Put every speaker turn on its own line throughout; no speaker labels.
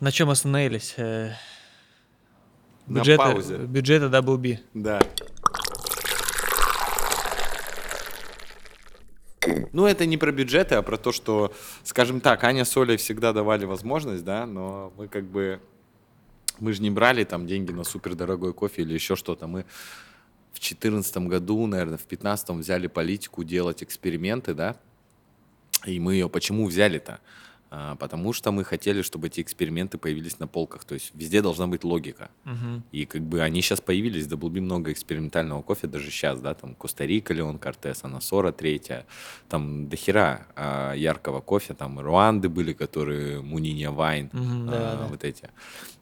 На чем остановились? Э,
На паузе.
бюджеты Double B.
Да. Ну, это не про бюджеты, а про то, что, скажем так, Аня с Олей всегда давали возможность, да, но мы как бы, мы же не брали там деньги на супердорогой кофе или еще что-то. Мы в 2014 году, наверное, в 2015 взяли политику делать эксперименты, да, и мы ее почему взяли-то? А, Потому что мы хотели, чтобы эти эксперименты появились на полках. То есть везде должна быть логика.
Мгм.
И как бы они сейчас появились, B много экспериментального кофе, даже сейчас, да, там Коста-Рика, Леон Кортес, Анасора третья, там дохера а, яркого кофе, там Руанды были, которые Муниня Вайн,
Мгм,
а,
да, да.
вот эти.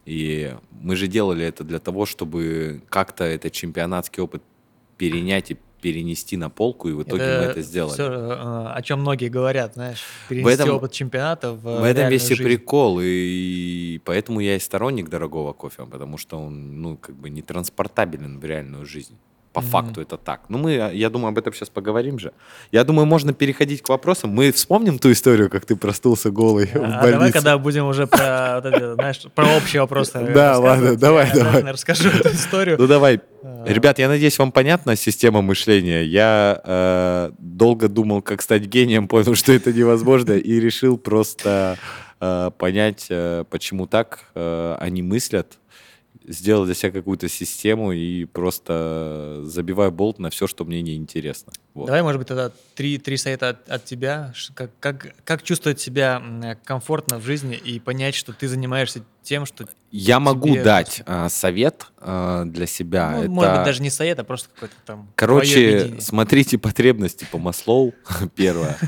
И мы же делали это для того, чтобы как-то этот чемпионатский опыт перенять и перенести на полку, и в итоге мы это сделали.
всё, э, о чем многие говорят, знаешь, перенести
этом-
опыт чемпионата в,
В этом весь и
жизнь.
прикол, и поэтому я и сторонник дорогого кофе, потому что он, ну, как бы не транспортабелен в реальную жизнь. По
Мгм.
факту это так. Ну, мы, я думаю, об этом сейчас поговорим же. Я думаю, можно переходить к вопросам. Мы вспомним ту историю, как ты простулся голый в
А давай,
больнице.
когда будем уже про, знаешь, про общие вопросы
Да, ладно, давай,
я
давай.
обязательно расскажу эту историю.
Ну, давай.
А,
Ребят, я надеюсь, вам понятна система мышления. Я э, долго думал, как стать гением, понял, что это невозможно, и решил просто э, понять, э, почему так э, они мыслят, сделать для себя какую-то систему и просто забиваю болт на все, что мне неинтересно. Вот.
Давай, может быть, тогда три, три совета от, от тебя. Как, как, как чувствовать себя комфортно в жизни и понять, что ты занимаешься тем, что...
Я могу
тебе
дать э, совет э, для себя.
ну,
Это-
Может быть, даже не совет, а просто какой-то там...
Короче, смотрите потребности по Маслоу, первое.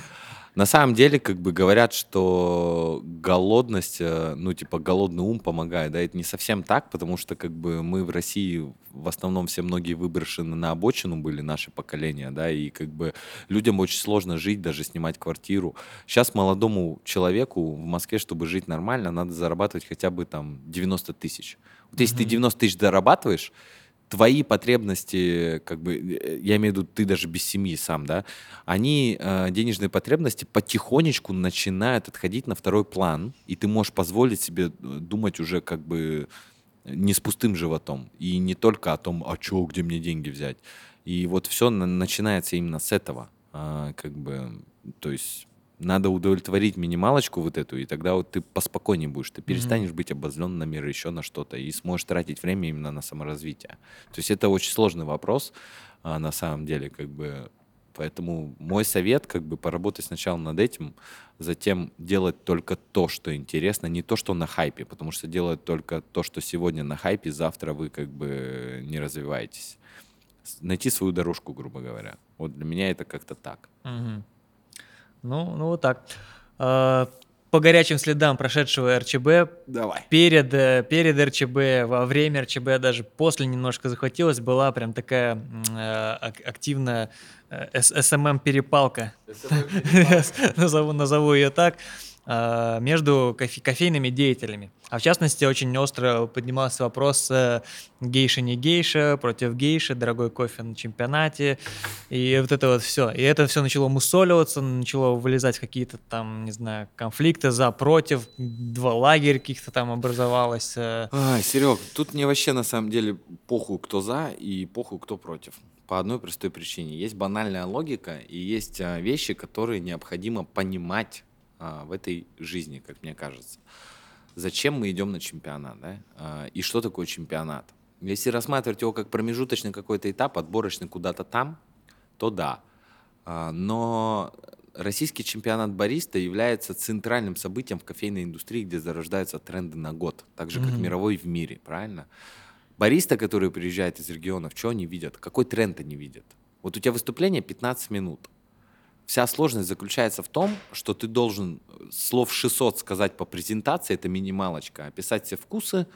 На самом деле, как бы говорят, что голодность, э, ну, типа, голодный ум помогает, да, это не совсем так, потому что, как бы, мы в России в основном все многие выброшены на обочину были, наше поколение, да, и, как бы, людям очень сложно жить, даже снимать квартиру. Сейчас молодому человеку в Москве, чтобы жить нормально, надо зарабатывать хотя бы, там, 90 тысяч. Вот если ты
Мгм.
90 тысяч зарабатываешь, твои потребности, как бы, э, я имею в виду, ты даже без семьи сам, да, они, э, денежные потребности потихонечку начинают отходить на второй план, и ты можешь позволить себе э, думать уже как бы не с пустым животом, и не только о том, а чё, где мне деньги взять. И вот все начинается именно с этого, А, как бы, то есть надо удовлетворить минималочку вот эту, и тогда вот ты поспокойнее будешь, ты перестанешь быть обозлен на мир, еще на что-то, и сможешь тратить время именно на саморазвитие. То есть это очень сложный вопрос, а, на самом деле, как бы, поэтому мой совет, как бы, поработать сначала над этим, затем делать только то, что интересно, не то, что на хайпе, потому что делать только то, что сегодня на хайпе, завтра вы, как бы, не развиваетесь. Найти свою дорожку, грубо говоря. Вот для меня это как-то так.
Мгм. Ну, ну вот так. А, По горячим следам прошедшего РЧБ,
Давай.
перед, э, перед РЧБ, во время РЧБ, даже после немножко захватилась, была прям такая э, ак- активная э, СММ-перепалка, назову, назову ее так, между кофе- кофейными деятелями. А в частности, очень остро поднимался вопрос э, гейша не гейша, против гейши, дорогой кофе на чемпионате, и вот это вот все. И это все начало мусоливаться, начало вылезать какие-то там, не знаю, конфликты за, против, два лагеря каких-то там образовалось. э.
Ай, Серег, тут мне вообще на самом деле похуй, кто за и похуй, кто против. По одной простой причине. Есть банальная логика и есть а, вещи, которые необходимо понимать а, в этой жизни, как мне кажется. Зачем мы идем на чемпионат, да? А, и что такое чемпионат? Если рассматривать его как промежуточный какой-то этап, отборочный куда-то там, то да. А, но российский чемпионат бариста является центральным событием в кофейной индустрии, где зарождаются тренды на год, так же, как
Мгм.
мировой в мире, правильно? Бариста, которые приезжают из регионов, что они видят? Какой тренд они видят? Вот у тебя выступление 15 минут. Вся сложность заключается в том, что ты должен слов 600 сказать по презентации, это минималочка, описать все вкусы,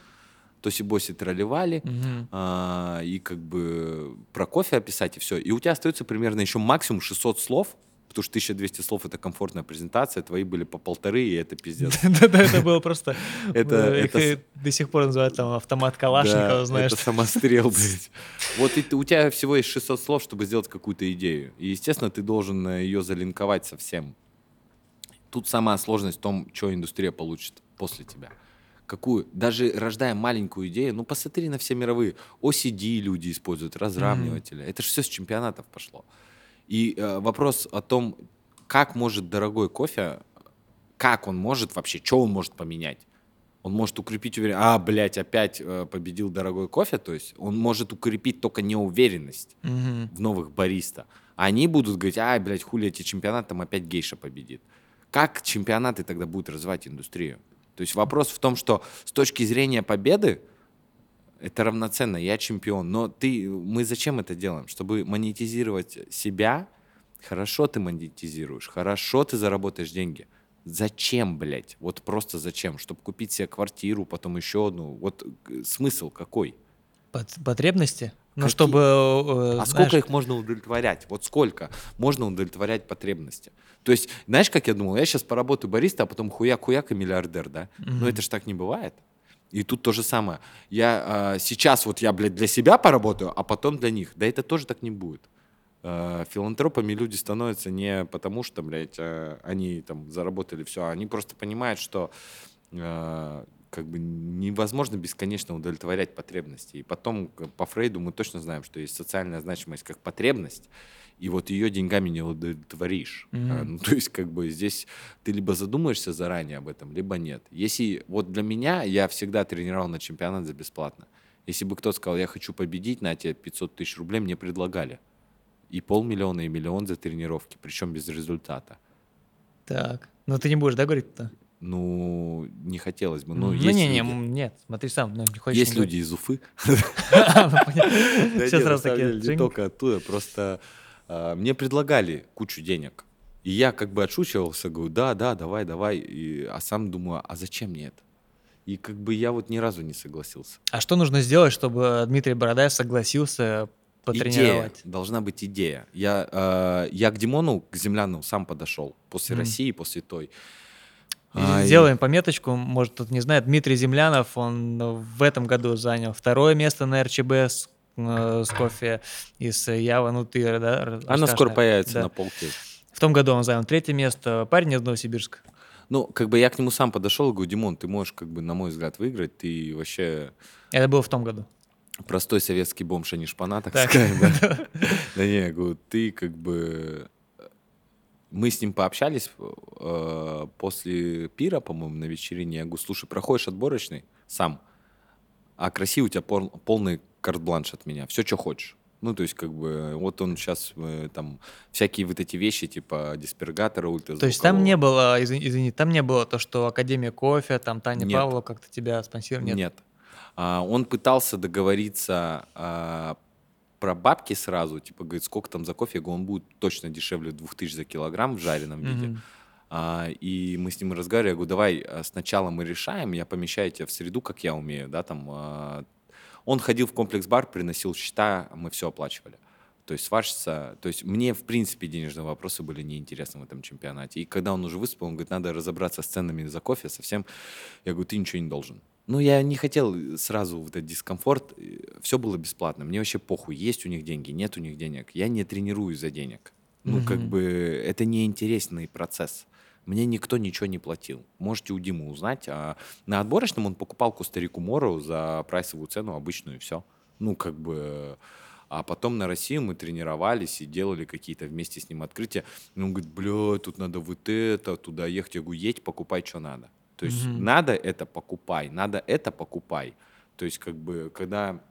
тоси-боси тролливали,
Мгм.
а, и как бы про кофе описать, и все. И у тебя остается примерно еще максимум 600 слов, потому что 1200 слов — это комфортная презентация, твои были по полторы, и это пиздец.
Да-да, это было просто...
Это-
э, до сих пор называют там автомат Калашникова, знаешь.
это самострел, блядь. Вот у тебя всего есть 600 слов, чтобы сделать какую-то идею. И, естественно, ты должен э, ее залинковать со всем. Тут самая сложность в том, что индустрия получит после тебя. Какую? Даже рождая маленькую идею, ну посмотри на все мировые. OCD люди используют, разравниватели. Mm-hmm. Это же все с чемпионатов пошло. И э, вопрос о том, как может дорогой кофе, как он может вообще, что он может поменять? Он может укрепить уверенность. А, блядь, опять э, победил дорогой кофе. То есть он может укрепить только неуверенность mm-hmm. в новых бариста. Они будут говорить, ай, блядь, хули эти чемпионаты, там опять гейша победит. Как чемпионаты тогда будут развивать индустрию? То есть вопрос в том, что с точки зрения победы, это равноценно, я чемпион. Но ты, мы зачем это делаем? Чтобы монетизировать себя, хорошо ты монетизируешь, хорошо ты заработаешь деньги. Зачем, блядь? Вот просто зачем? Чтобы купить себе квартиру, потом еще одну. Вот э, смысл какой?
Потребности? Ну, чтобы...
Э, а знаешь... сколько их можно удовлетворять? Вот сколько можно удовлетворять потребности? То есть, знаешь, как я думал, я сейчас поработаю бариста, а потом хуяк-хуяк и миллиардер, да? Mm-hmm. Но это же так не бывает. И тут то же самое. Я э, сейчас вот я, блядь, для себя поработаю, а потом для них. Да это тоже так не будет. Э, филантропами люди становятся не потому, что, блядь, э, они там заработали все, а они просто понимают, что э, как бы невозможно бесконечно удовлетворять потребности. И потом по Фрейду мы точно знаем, что есть социальная значимость как потребность, и вот ее деньгами не удовлетворишь. Mm-hmm. Ну, то есть как бы здесь ты либо задумаешься заранее об этом, либо нет. Если вот для меня, я всегда тренировал на чемпионат за бесплатно. Если бы кто-то сказал, я хочу победить, на тебе 500 тысяч рублей, мне предлагали. И полмиллиона, и миллион за тренировки, причем без результата.
Так, но ты не будешь, да, говорить-то?
Ну, не хотелось бы.
Ну,
ну
не, не, не, нет, смотри сам. Ну,
не хочешь есть люди из Уфы. Все сразу такие. Не только оттуда, просто мне предлагали кучу денег. И я как бы отшучивался, говорю, да, да, давай, давай. И, а сам думаю, а зачем мне это? И как бы я вот ни разу не согласился.
А что нужно сделать, чтобы Дмитрий Бородаев согласился потренировать?
Идея. Должна быть идея. Я, э, я к Димону, к земляну сам подошел после mm. России, после той.
А, Сделаем и... пометочку, может, тут не знает, Дмитрий Землянов, он в этом году занял второе место на РЧБ с, э, с кофе из Ява Нутыра, да?
Она скоро появится да. на полке.
В том году он занял третье место, парень из Новосибирска.
Ну, как бы я к нему сам подошел и говорю, Димон, ты можешь, как бы, на мой взгляд, выиграть, ты вообще...
Это было в том году.
Простой советский бомж, а не шпана, так, так. сказать. Да? да не, я говорю, ты как бы мы с ним пообщались э, после пира, по-моему, на вечерине. Я говорю, слушай, проходишь отборочный сам, а красивый у тебя пол, полный карт-бланш от меня, все, что хочешь. Ну, то есть, как бы, вот он сейчас э, там всякие вот эти вещи, типа диспергатора, ультразвукового.
То есть там не было, извини, извини, там не было то, что Академия кофе, там Таня Нет. Павлова как-то тебя спонсировала?
Нет. Нет. А, он пытался договориться а, про бабки сразу, типа, говорит, сколько там за кофе, я говорю, он будет точно дешевле 2000 за килограмм в жареном виде. Mm-hmm. А, и мы с ним разговаривали, я говорю, давай а, сначала мы решаем, я помещаю тебя в среду, как я умею, да, там. А... Он ходил в комплекс-бар, приносил счета, мы все оплачивали. То есть сварщица, то есть мне, в принципе, денежные вопросы были неинтересны в этом чемпионате. И когда он уже выступил, он говорит, надо разобраться с ценами за кофе совсем. Я говорю, ты ничего не должен. Ну, я не хотел э, сразу в этот дискомфорт. Все было бесплатно. Мне вообще похуй, есть у них деньги, нет у них денег. Я не тренируюсь за денег. Ну, mm-hmm. как бы это неинтересный процесс. Мне никто ничего не платил. Можете у Димы узнать. А на отборочном он покупал Кустарику Мору за прайсовую цену обычную, и все. Ну, как бы... А потом на Россию мы тренировались и делали какие-то вместе с ним открытия. И он говорит, бля, тут надо вот это, туда ехать. Я говорю, едь, покупай, что надо. То есть mm-hmm. надо это покупай, надо это покупай. То есть как бы когда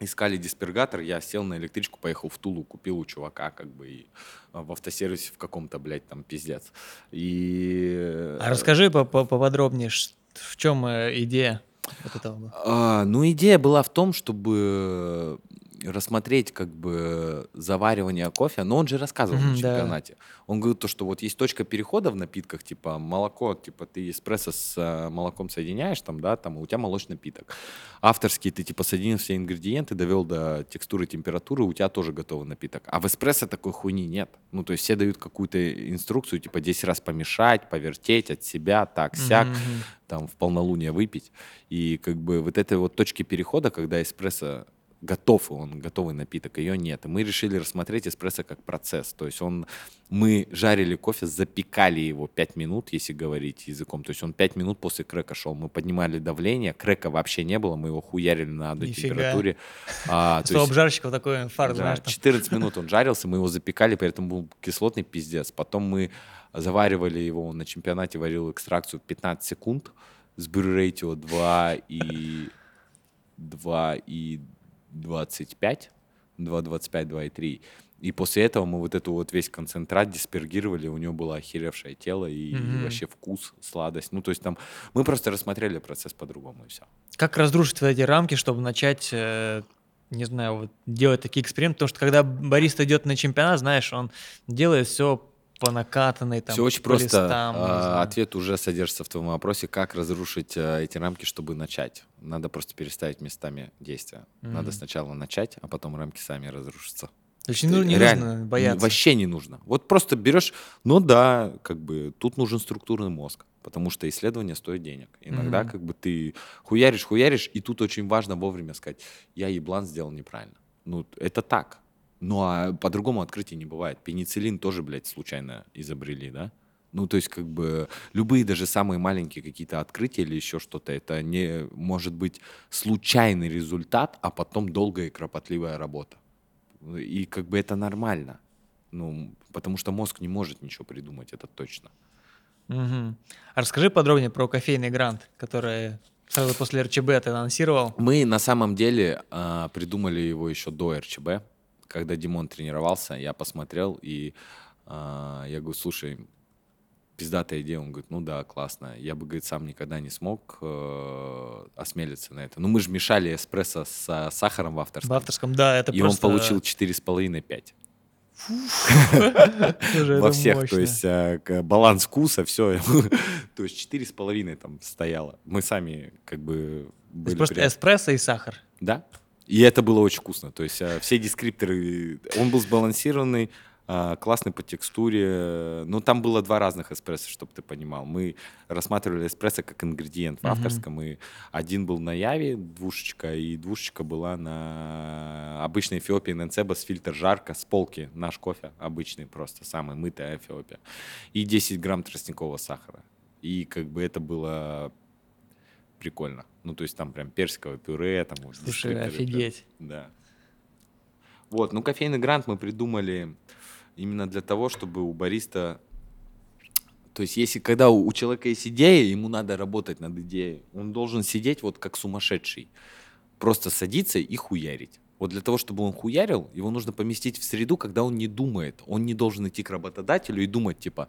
искали диспергатор, я сел на электричку, поехал в Тулу, купил у чувака как бы и а, в автосервисе в каком-то, блядь, там пиздец. И...
А расскажи поподробнее, в чем э, идея вот этого?
А, ну, идея была в том, чтобы рассмотреть как бы заваривание кофе, но он же рассказывал mm-hmm, на чемпионате. Да. Он говорил то, что вот есть точка перехода в напитках, типа молоко, типа ты эспрессо с молоком соединяешь, там, да, там, у тебя молочный напиток. Авторский ты типа соединил все ингредиенты, довел до текстуры, температуры, у тебя тоже готовый напиток. А в эспрессо такой хуйни нет. Ну, то есть все дают какую-то инструкцию, типа 10 раз помешать, повертеть от себя, так, сяк, mm-hmm. там, в полнолуние выпить. И как бы вот этой вот точки перехода, когда эспрессо готов, он готовый напиток, ее нет. И мы решили рассмотреть эспрессо как процесс. То есть он, мы жарили кофе, запекали его 5 минут, если говорить языком. То есть он 5 минут после крека шел. Мы поднимали давление, крека вообще не было, мы его хуярили на одной Нифига. температуре.
А, Что обжарщиков такой инфаркт,
да, знаешь. 14 минут он жарился, мы его запекали, при этом был кислотный пиздец. Потом мы заваривали его, он на чемпионате варил экстракцию 15 секунд с брюрейтио 2 и 2 и 2,25, 2,25, 2,3. И после этого мы вот эту вот весь концентрат диспергировали, у него было охеревшее тело и, mm-hmm. и вообще вкус, сладость. Ну, то есть там мы просто рассмотрели процесс по-другому и все.
Как разрушить эти рамки, чтобы начать, э, не знаю, вот делать такие эксперименты? Потому что когда бариста идет на чемпионат, знаешь, он делает все по накатанной там.
Все очень просто. Листам, а, ответ уже содержится в твоем вопросе, как разрушить а, эти рамки, чтобы начать. Надо просто переставить местами действия. Mm-hmm. Надо сначала начать, а потом рамки сами разрушатся.
То есть не, не Реально, нужно бояться.
Вообще не нужно. Вот просто берешь, ну да, как бы тут нужен структурный мозг, потому что исследование стоит денег. Иногда mm-hmm. как бы ты хуяришь, хуяришь, и тут очень важно вовремя сказать, я еблан сделал неправильно. Ну, это так. Ну, а по-другому открытий не бывает. Пенициллин тоже, блядь, случайно изобрели, да? Ну, то есть, как бы, любые даже самые маленькие какие-то открытия или еще что-то, это не может быть случайный результат, а потом долгая и кропотливая работа. И как бы это нормально. Ну, потому что мозг не может ничего придумать, это точно.
Угу. А расскажи подробнее про кофейный грант, который сразу после РЧБ ты анонсировал.
Мы на самом деле э, придумали его еще до РЧБ когда Димон тренировался, я посмотрел, и э, я говорю, слушай, пиздатая идея. Он говорит, ну да, классно. Я бы, говорит, сам никогда не смог э, осмелиться на это. Ну мы же мешали эспрессо с сахаром в авторском.
В авторском, да, это
и
просто...
Он получил 4,5-5. Во всех, то есть э, баланс вкуса, все, то есть четыре с половиной там стояло. Мы сами как бы
Просто эспрессо и сахар.
Да. И это было очень вкусно. То есть а, все дескрипторы, он был сбалансированный, а, классный по текстуре. Но там было два разных эспрессо, чтобы ты понимал. Мы рассматривали эспрессо как ингредиент в авторском. Mm-hmm. И один был на Яве, двушечка, и двушечка была на обычной Эфиопии Ненцеба с фильтр жарко, с полки. Наш кофе обычный просто, самый мытая Эфиопия. И 10 грамм тростникового сахара. И как бы это было прикольно. Ну, то есть там прям персиковое пюре. Там,
Слушай, офигеть.
Да. Вот, ну, кофейный грант мы придумали именно для того, чтобы у бариста... То есть если когда у, у человека есть идея, ему надо работать над идеей. Он должен сидеть вот как сумасшедший. Просто садиться и хуярить. Вот для того, чтобы он хуярил, его нужно поместить в среду, когда он не думает. Он не должен идти к работодателю и думать, типа,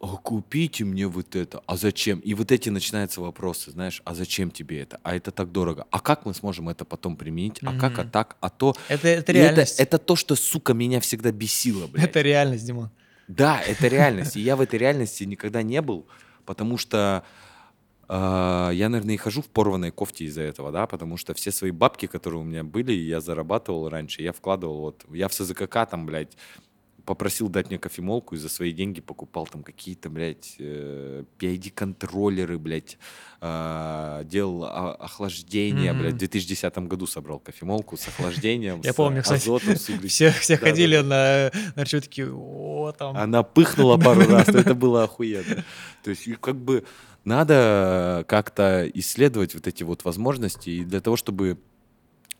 а купите мне вот это, а зачем? И вот эти начинаются вопросы, знаешь, а зачем тебе это? А это так дорого. А как мы сможем это потом применить? А mm-hmm. как, а так, а то?
Это, это реальность.
Это, это то, что, сука, меня всегда бесило, блядь.
Это реальность, Дима.
Да, это реальность. И я в этой реальности никогда не был, потому что э, я, наверное, и хожу в порванной кофте из-за этого, да, потому что все свои бабки, которые у меня были, я зарабатывал раньше, я вкладывал, вот, я в СЗКК там, блядь, попросил дать мне кофемолку и за свои деньги покупал там какие-то, блядь, э, PID-контроллеры, блядь, э, делал охлаждение, mm-hmm. блядь, в 2010 году собрал кофемолку с охлаждением,
Я помню, кстати, все, все ходили на, на такие, о, там.
Она пыхнула пару раз, это было охуенно. То есть, как бы, надо как-то исследовать вот эти вот возможности, и для того, чтобы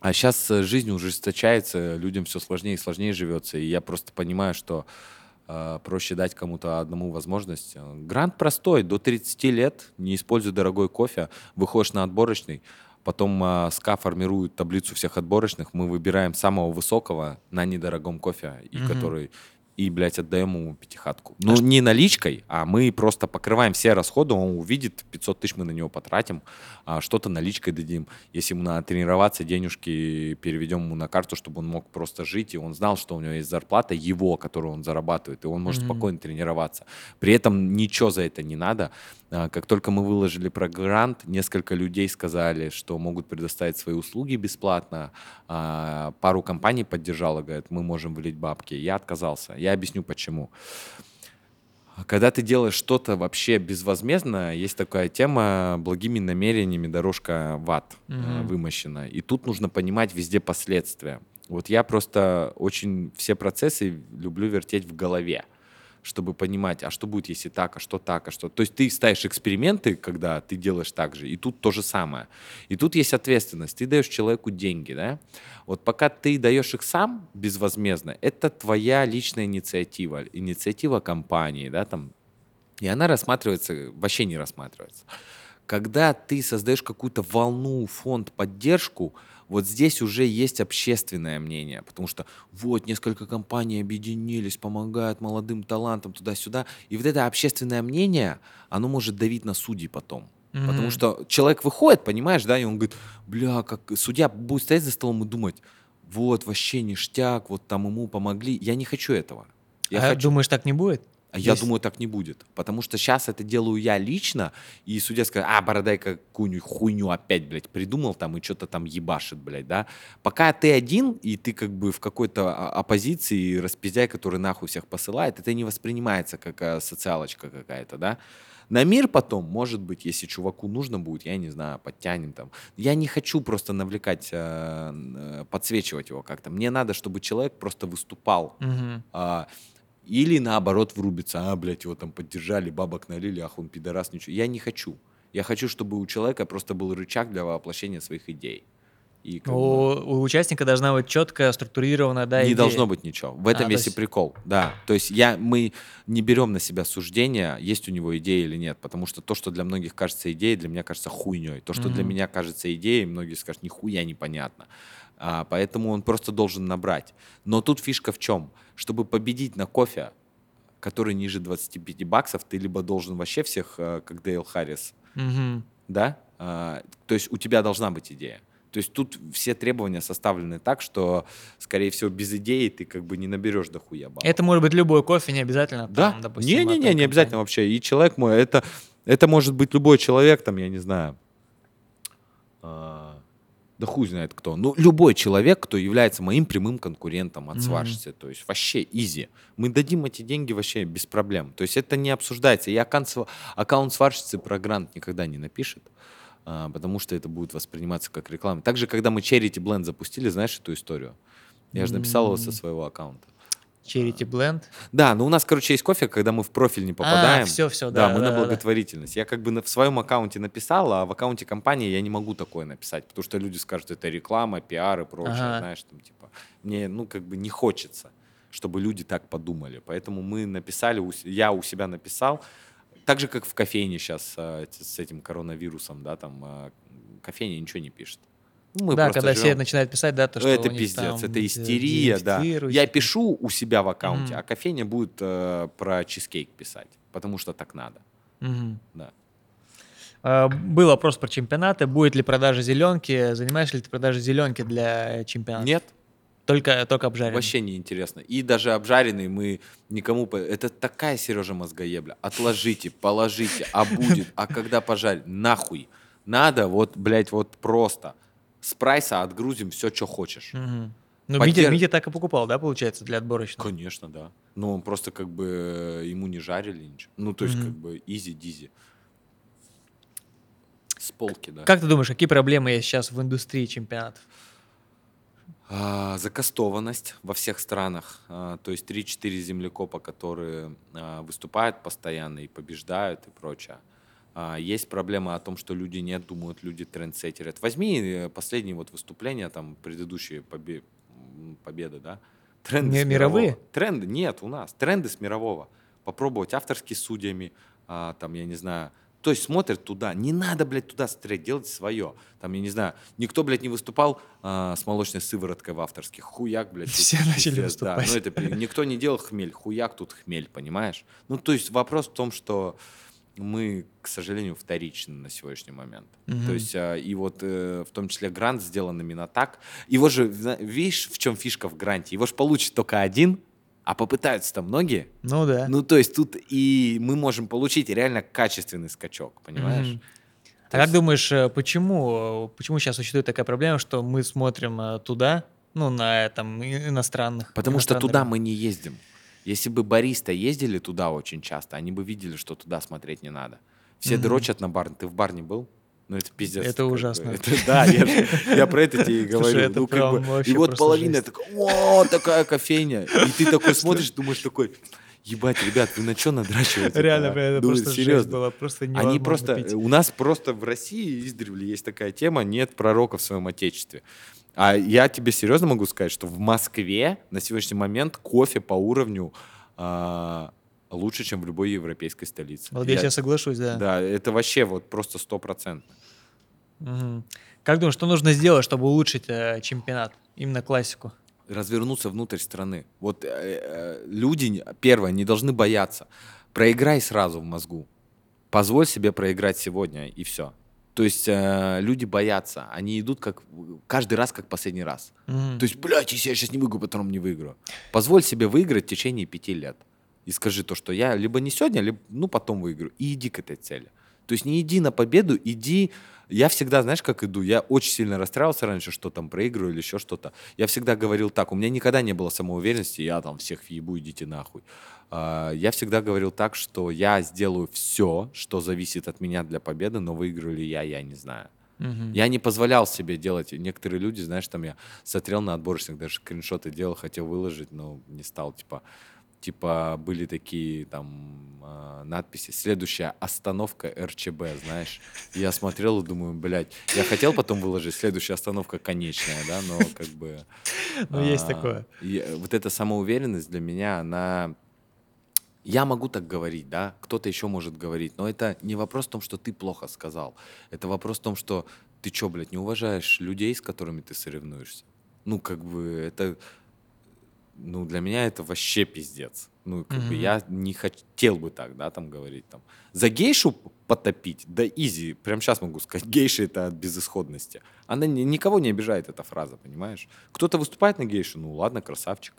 а сейчас э, жизнь ужесточается, людям все сложнее и сложнее живется. И я просто понимаю, что э, проще дать кому-то одному возможность. Грант простой, до 30 лет, не используй дорогой кофе, выходишь на отборочный, потом э, СКА формирует таблицу всех отборочных, мы выбираем самого высокого на недорогом кофе, и mm-hmm. который и, блядь, отдаем ему пятихатку. Ну, а не наличкой, а мы просто покрываем все расходы, он увидит, 500 тысяч мы на него потратим, а что-то наличкой дадим. Если ему надо тренироваться, денежки переведем ему на карту, чтобы он мог просто жить, и он знал, что у него есть зарплата его, которую он зарабатывает, и он может mm-hmm. спокойно тренироваться. При этом ничего за это не надо. А, как только мы выложили про грант, несколько людей сказали, что могут предоставить свои услуги бесплатно. А, пару компаний поддержала, говорят, мы можем влить бабки. Я отказался. Я объясню почему. Когда ты делаешь что-то вообще безвозмездно, есть такая тема благими намерениями дорожка в ад э,
Мгм.
вымощена. И тут нужно понимать везде последствия. Вот я просто очень все процессы люблю вертеть в голове, чтобы понимать, а что будет, если так, а что так, а что... То есть ты ставишь эксперименты, когда ты делаешь так же, и тут то же самое. И тут есть ответственность. Ты даешь человеку деньги, да? Вот пока ты даешь их сам безвозмездно, это твоя личная инициатива, инициатива компании, да, там, и она рассматривается, вообще не рассматривается. Когда ты создаешь какую-то волну, фонд, поддержку, вот здесь уже есть общественное мнение, потому что вот несколько компаний объединились, помогают молодым талантам туда-сюда, и вот это общественное мнение, оно может давить на судей потом. Потому
Мгм.
что человек выходит, понимаешь, да, и он говорит, бля, как судья будет стоять за столом и думать, вот, вообще ништяк, вот там ему помогли. Я не хочу этого. Я
а
хочу
думаешь, так не будет?
А я
Здесь-
думаю, так не будет. Потому что сейчас это делаю я лично, и судья скажет, а, бородай какую-нибудь хуйню опять, блядь, придумал там и что-то там ебашит, блядь, да. Пока ты один, и ты как бы в какой-то а, оппозиции, распиздяй, который нахуй всех посылает, это не воспринимается как а, социалочка какая-то, да. На мир потом, может быть, если чуваку нужно будет, я не знаю, подтянем там. Я не хочу просто навлекать, э, э, подсвечивать его как-то. Мне надо, чтобы человек просто выступал
Мгм.
Или наоборот врубится, а, блядь, его там поддержали, бабок налили, ах, он пидорас, ничего. Я не хочу. Я хочу, чтобы у человека просто был рычаг для воплощения своих идей. И как бы
У, у участника должна быть четко структурированная, да,
не
идея.
должно быть ничего. В этом
А,
весь и
есть-
прикол. Да. То есть я, мы не берем на себя суждения, есть у него идея или нет. Потому что то, что для многих кажется идеей, для меня кажется хуйней. То, что для
Мгм.
меня кажется идеей, многие скажут, нихуя непонятно. А, поэтому он просто должен набрать. Но тут фишка в чем? Чтобы победить на кофе, который ниже 25 баксов, ты либо должен вообще всех, э, как Дейл Харрис,
Мгм.
да? А, то есть у тебя должна быть идея. То есть тут все требования составлены так, что, скорее всего, без идеи ты как бы не наберешь дохуя баллов.
Это может быть любой кофе, не обязательно.
Да,
там, допустим, от той
не
компании.
обязательно вообще. И человек мой, это, это может быть любой человек, там, я не знаю, а, да хуй знает кто. Ну, любой человек, кто является моим прямым конкурентом от сварщицы. То есть вообще изи. Мы дадим эти деньги вообще без проблем. То есть это не обсуждается. И аккаунт, аккаунт сварщицы про грант никогда не напишет. а, потому что это будет восприниматься как реклама. Также, когда мы Charity Blend запустили, знаешь эту историю? Я же написал его со своего аккаунта.
Charity Blend.
Да, но у нас, короче, есть кофе, когда мы в профиль не попадаем.
все, все,
Да,
А, да.
мы
да,
на
да.
благотворительность. Я как бы на- в своем аккаунте написал, а в аккаунте компании я не могу такое написать, потому что люди скажут, это реклама, пиар и прочее,
Ага.
знаешь, там типа. Мне, ну, как бы не хочется, чтобы люди так подумали. Поэтому мы написали, я у себя написал, так же, как в кофейне сейчас с этим коронавирусом, да, там а, кофейня ничего не пишет. Ну, мы
да, когда все
живем.
начинают писать, да, то, что
это пиздец,
там,
это
э,
истерия, да. Я пишу у себя в аккаунте,
Мгм.
а кофейня будет э, про чизкейк писать, потому что так надо.
Мгм.
Да.
А, Был вопрос про чемпионаты. Будет ли продажа зеленки? Занимаешься ли ты продажей зеленки для чемпионата?
Нет,
Только, только обжаренной?
вообще не интересно. И даже обжаренный мы никому... Это такая, Сережа, мозгоебля. Отложите, положите, а будет, а когда пожарить? Нахуй. Надо вот, блядь, вот просто. С прайса отгрузим все, что хочешь.
Мгм. Ну,
Поддерж-
Митя, Митя так и покупал, да, получается, для отборочного?
Конечно, да. Но он просто как бы э, ему не жарили ничего. Ну, то есть
Мгм.
как бы easy-peasy. С полки, да.
Как ты думаешь, какие проблемы есть сейчас в индустрии чемпионатов?
А, закастованность во всех странах. А, то есть 3-4 землекопа, которые а, выступают постоянно и побеждают и прочее. А, есть проблема о том, что люди нет, думают, люди трендсеттерят. Возьми э, последние вот выступления, там, предыдущие побе- победы, да? Тренды с
мировые?
мирового. Тренды, нет, у нас. Тренды с мирового. Попробовать авторские судьями, а, там, я не знаю, то есть смотрят туда. Не надо, блядь, туда смотреть, делать свое. Там, я не знаю, никто, блядь, не выступал а, с молочной сывороткой в авторских. Хуяк, блядь. тут
Все начали
пиздец, да.
выступать.
Ну, это, никто не делал хмель. Хуяк тут хмель, понимаешь? Ну, то есть вопрос в том, что мы, к сожалению, вторичны на сегодняшний момент.
Мгм.
То есть, а, и вот э, в том числе грант сделан именно так. Его же, видишь, в чем фишка в гранте? Его же получит только один, а попытаются-то многие.
Ну да.
Ну, то есть тут и мы можем получить реально качественный скачок, понимаешь?
Мгм.
То
А как думаешь, э, почему, э, почему сейчас существует такая проблема, что мы смотрим э, туда, ну, на и- иностранных?
Потому что
иностранный
туда мы не ездим. Если бы бариста ездили туда очень часто, они бы видели, что туда смотреть не надо. Все
Мгм.
дрочат на бар. Ты в бар не был? Ну, это пиздец.
Это ужасно.
Это- да, я, я про это тебе и
Слушай,
говорю.
это
Ну, как бы, и вот половина
жесть.
такая, о, такая кофейня. И ты такой смотришь, думаешь такой, ебать, ребят, вы на что надрачиваете?
Реально, бля, это
Ну,
просто жесть
серьезно.
было, просто
Они просто,
пить.
у нас просто в России издревле есть такая тема, нет пророка в своем отечестве. А я тебе серьезно могу сказать, что в Москве на сегодняшний момент кофе по уровню а, лучше, чем в любой европейской столице.
Вот я
Я-
сейчас соглашусь, да.
Да, это вообще вот просто стопроцентно.
Мгм. Как думаешь, что нужно сделать, чтобы улучшить э, чемпионат? Именно классику.
развернуться внутрь страны. Вот э, э, люди, первое, не должны бояться. Проиграй сразу в мозгу. Позволь себе проиграть сегодня, и все. То есть э, люди боятся. Они идут как каждый раз, как последний раз.
Мгм.
То есть, блядь, если я сейчас не выиграю, потом не выиграю. Позволь себе выиграть в течение пяти лет. И скажи то, что я либо не сегодня, либо ну, потом выиграю. И иди к этой цели. То есть не иди на победу, иди... Я всегда, знаешь, как иду? Я очень сильно расстраивался раньше, что там проигрываю или еще что-то. Я всегда говорил так, у меня никогда не было самоуверенности, я там всех въебу, идите нахуй. А, Я всегда говорил так, что я сделаю все, что зависит от меня для победы, но выиграю ли я, я не знаю.
Мгм.
Я не позволял себе делать. Некоторые люди, знаешь, там я смотрел на отборочных, даже скриншоты делал, хотел выложить, но не стал. Типа, типа были такие там а, надписи. Следующая остановка РЧБ, знаешь. Я смотрел и думаю, блядь, я хотел потом выложить следующая остановка конечная, да, но как бы...
Ну, есть
а,
такое.
вот эта самоуверенность для меня, она... Я могу так говорить, да, кто-то еще может говорить, но это не вопрос в том, что ты плохо сказал. Это вопрос в том, что ты что, блядь, не уважаешь людей, с которыми ты соревнуешься. Ну, как бы, это... Ну, для меня это вообще пиздец. Ну, как бы
Мгм.
я не хотел бы так, да, там говорить. Там. За гейшу потопить, да изи. Прям сейчас могу сказать, гейша это от безысходности. Она ни- никого не обижает, эта фраза, понимаешь? Кто-то выступает на гейшу, ну ладно, красавчик.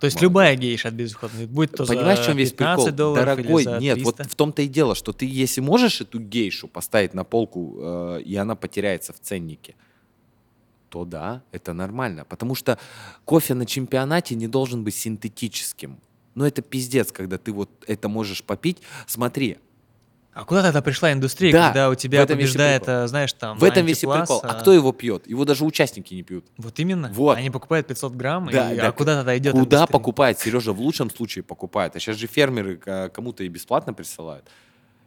То есть
Молодец.
любая гейша от безысходности, будь то
Понимаешь,
за
чем весь
15
прикол?
долларов
Дорогой,
или за
нет, вот
300.
в том-то и дело, что ты, если можешь эту гейшу поставить на полку, э, и она потеряется в ценнике, то да, это нормально. Потому что кофе на чемпионате не должен быть синтетическим. Ну, это пиздец, когда ты вот это можешь попить. Смотри,
А куда тогда пришла индустрия,
Да,
когда у
в
тебя
этом весь и
побеждает, а, знаешь, там
в этом весь и прикол. А кто его пьет? Его даже участники не пьют.
Вот именно.
Вот.
Они покупают 500 грамм,
Да,
и,
да,
а куда тогда идет
Куда
индустрия?
покупает? Сережа в лучшем случае покупает. А сейчас же фермеры э, кому-то и бесплатно присылают.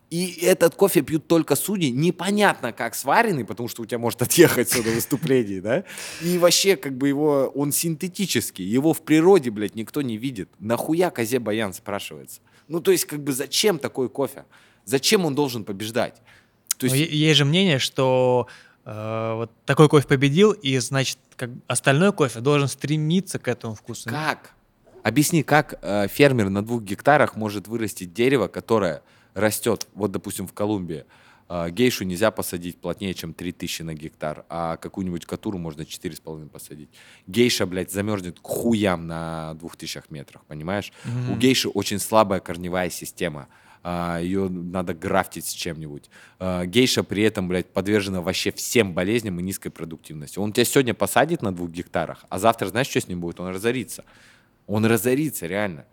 И этот кофе пьют только судьи. Непонятно, как сваренный, потому что у тебя может отъехать все до выступлений, да? И вообще, как бы его, он синтетический. Его в природе, блядь, никто не видит. Нахуя козе баян спрашивается? Ну, то есть, как бы, зачем такой кофе? Зачем он должен побеждать? То
Но
есть,
есть же мнение, что э, вот такой кофе победил, и, значит, как остальной кофе должен стремиться к этому вкусу.
Как? Объясни, как э, фермер на двух гектарах может вырастить дерево, которое растет, вот, допустим, в Колумбии. э, гейшу нельзя посадить плотнее, чем 3000 на гектар, а какую-нибудь катуру можно 4,5 посадить. Гейша, блядь, замерзнет к хуям на 2000 метрах, понимаешь?
Мгм.
У гейши очень слабая корневая система. Ее надо графтить с чем-нибудь. А, Гейша при этом, блядь, подвержена вообще всем болезням и низкой продуктивности. Он тебя сегодня посадит на двух гектарах, а завтра знаешь, что с ним будет? Он разорится. Он разорится, реально.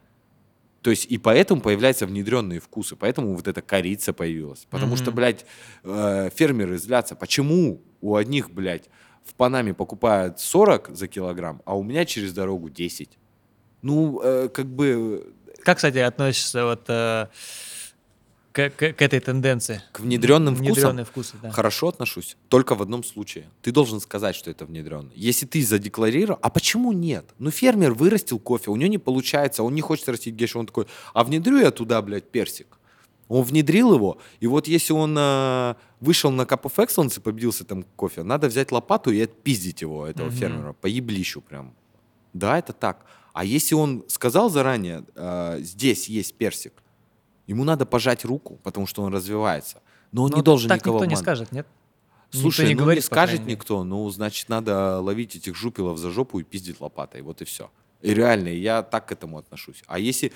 То есть и поэтому появляются внедренные вкусы, поэтому вот эта корица появилась. Потому что,
Мгм.
блядь, э, фермеры злятся. Почему у одних, блядь, в Панаме покупают 40 за килограмм, а у меня через дорогу 10? Ну, э, как бы
Как, кстати, относишься вот э, к, к- к этой тенденции?
к внедренным вкусам
Внедренные вкусы, да.
хорошо отношусь. Только в одном случае. Ты должен сказать, что это внедренно. Если ты задекларировал, а почему нет? Ну, фермер вырастил кофе, у него не получается, он не хочет растить гейшу, он такой, а внедрю я туда, блядь, персик. Он внедрил его, и вот если он э, вышел на Cup of Excellence и победился там кофе, надо взять лопату и отпиздить его, этого
Мгм.
фермера, по еблищу прям. Да, это так. А если он сказал заранее, э, здесь есть персик, ему надо пожать руку, потому что он развивается. Но он
Ну,
не должен
так
никого
никто не
обманывать.
скажет, нет?
Слушай,
никто не
ну
говорит,
не скажет никто, ну, значит, надо ловить этих жупилов за жопу и пиздить лопатой, вот и все. И реально, я так к этому отношусь. А если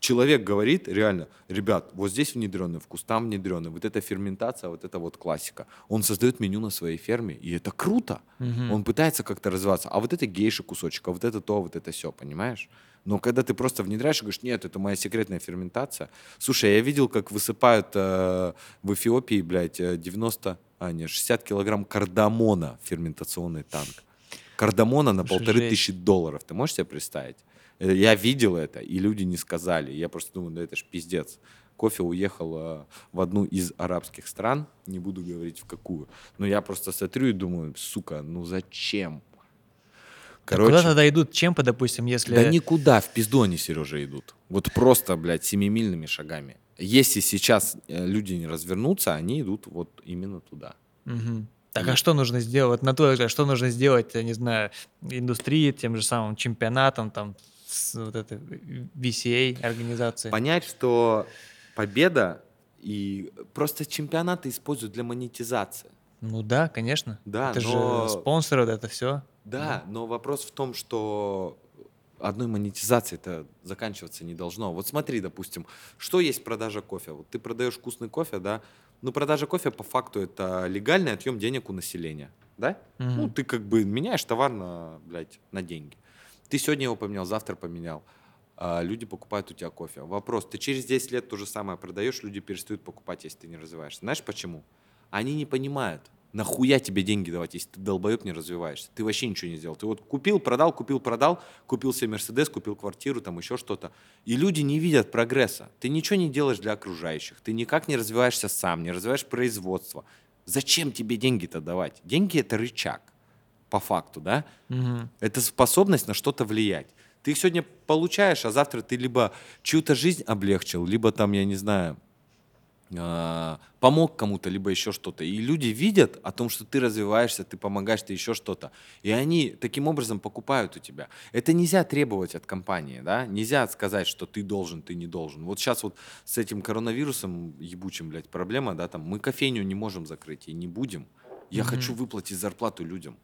человек говорит реально, ребят, вот здесь внедренный вкус, там внедренный, вот эта ферментация, вот это вот классика. Он создает меню на своей ферме, и это круто.
Мгм.
Он пытается как-то развиваться. А вот это гейша кусочек, а вот это то, вот это все, понимаешь? Но когда ты просто внедряешь и говоришь, нет, это моя секретная ферментация. Слушай, я видел, как высыпают э, в Эфиопии, блядь, э, 90, а не, 60 килограмм кардамона в ферментационный танк. Кардамона на полторы
жесть.
тысячи долларов. Ты можешь себе представить? Э, Я видел это, и люди не сказали. Я просто думаю, да это ж пиздец. Кофе уехал э, в одну из арабских стран, не буду говорить в какую. Но я просто смотрю и думаю, сука, ну зачем?
А Куда тогда идут чемпы, допустим, если...
Да никуда, в пизду они, Сережа, идут. Вот просто, блядь, семимильными шагами. Если сейчас э, люди не развернутся, они идут вот именно туда.
Мгм. Так а что нужно сделать? На взгляд, что нужно сделать, я не знаю, индустрии, тем же самым чемпионатом, там, с вот этой VCA организации?
Понять, что победа и просто чемпионаты используют для монетизации.
Ну да, конечно.
Да,
это
но-
же спонсоры, вот это все.
Да, но вопрос в том, что одной монетизации это заканчиваться не должно. Вот смотри, допустим, что есть продажа кофе? Вот ты продаешь вкусный кофе, да? Ну, продажа кофе по факту это легальный отъем денег у населения, да? Ну, ты как бы меняешь товар на, блядь, на деньги. Ты сегодня его поменял, завтра поменял. А люди покупают у тебя кофе. Вопрос, ты через 10 лет то же самое продаешь, люди перестают покупать, если ты не развиваешься. Знаешь почему? Они не понимают, нахуя тебе деньги давать, если ты долбоеб не развиваешься. Ты вообще ничего не сделал. Ты вот купил, продал, купил, продал, купил себе Мерседес, купил квартиру, там еще что-то. И люди не видят прогресса. Ты ничего не делаешь для окружающих. Ты никак не развиваешься сам, не развиваешь производство. Зачем тебе деньги-то давать? Деньги это рычаг, по факту, да?
Мгм.
Это способность на что-то влиять. Ты их сегодня получаешь, а завтра ты либо чью-то жизнь облегчил, либо там, я не знаю, помог кому-то, либо еще что-то. И люди видят о том, что ты развиваешься, ты помогаешь, ты еще что-то. И они таким образом покупают у тебя. Это нельзя требовать от компании, да? Нельзя сказать, что ты должен, ты не должен. Вот сейчас вот с этим коронавирусом ебучим, блядь, проблема, да, там, мы кофейню не можем закрыть и не будем. Я
Мгм.
хочу выплатить зарплату людям.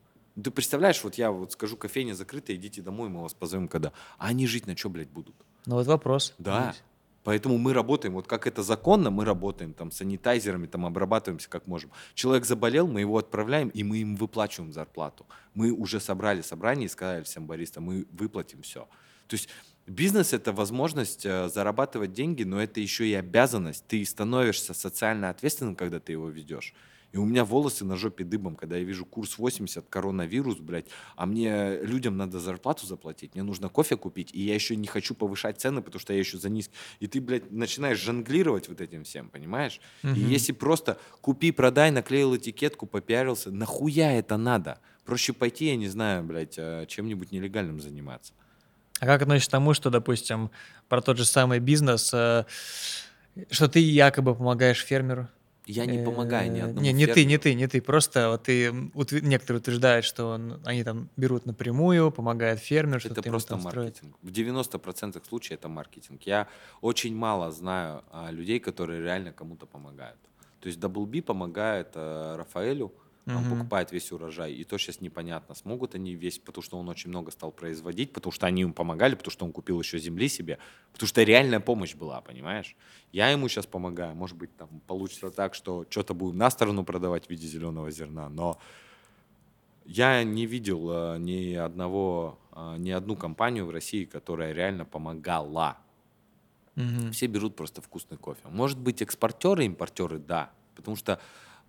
Ты представляешь, вот я вот скажу, кофейня закрыта, идите домой, мы вас позовем когда. А они жить на что, блядь, будут?
Ну вот вопрос.
Да. Поэтому мы работаем, вот как это законно, мы работаем там санитайзерами, там обрабатываемся как можем. Человек заболел, мы его отправляем, и мы им выплачиваем зарплату. Мы уже собрали собрание и сказали всем баристам, мы выплатим все. То есть бизнес это возможность э, зарабатывать деньги, но это еще и обязанность. Ты становишься социально ответственным, когда ты его ведешь. И у меня волосы на жопе дыбом, когда я вижу курс 80, коронавирус, блядь, а мне людям надо зарплату заплатить, мне нужно кофе купить, и я еще не хочу повышать цены, потому что я еще за низкий. И ты, блядь, начинаешь жонглировать вот этим всем, понимаешь? И
Мгм.
если просто купи, продай, наклеил этикетку, попиарился, нахуя это надо? Проще пойти, я не знаю, блядь, э, чем-нибудь нелегальным заниматься.
А как относишься к тому, что, допустим, про тот же самый бизнес, э, что ты якобы помогаешь фермеру?
Я не помогаю ни
Э,
одному
Не, не ты, не ты, не ты. Просто вот ты, некоторые утверждают, что он- они там берут напрямую, помогают фермеру,
Это просто маркетинг. В 90% случаев это маркетинг. Я очень мало знаю а, людей, которые реально кому-то помогают. То есть Double B помогает э, Рафаэлю, он
Мгм.
покупает весь урожай. И то сейчас непонятно, смогут они весь, потому что он очень много стал производить, потому что они ему помогали, потому что он купил еще земли себе, потому что реальная помощь была, понимаешь? Я ему сейчас помогаю. Может быть, там получится так, что что-то будем на сторону продавать в виде зеленого зерна, но я не видел э, ни одного, э, ни одну компанию в России, которая реально помогала.
Мгм.
Все берут просто вкусный кофе. Может быть, экспортеры, импортеры, да. Потому что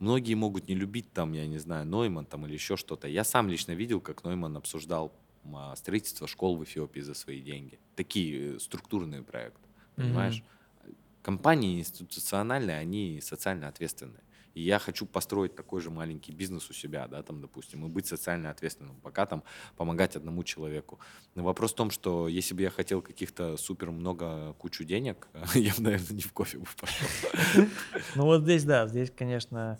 многие могут не любить там, я не знаю, Нойман там или еще что-то. Я сам лично видел, как Нойман обсуждал а, строительство школ в Эфиопии за свои деньги. Такие э, структурные проекты, понимаешь? Компании институциональные, они социально ответственные. И я хочу построить такой же маленький бизнес у себя, да, там, допустим, и быть социально ответственным, пока там помогать одному человеку. Но вопрос в том, что если бы я хотел каких-то супер много кучу денег, я бы, наверное, не в кофе бы пошел.
Ну вот здесь, да, здесь, конечно...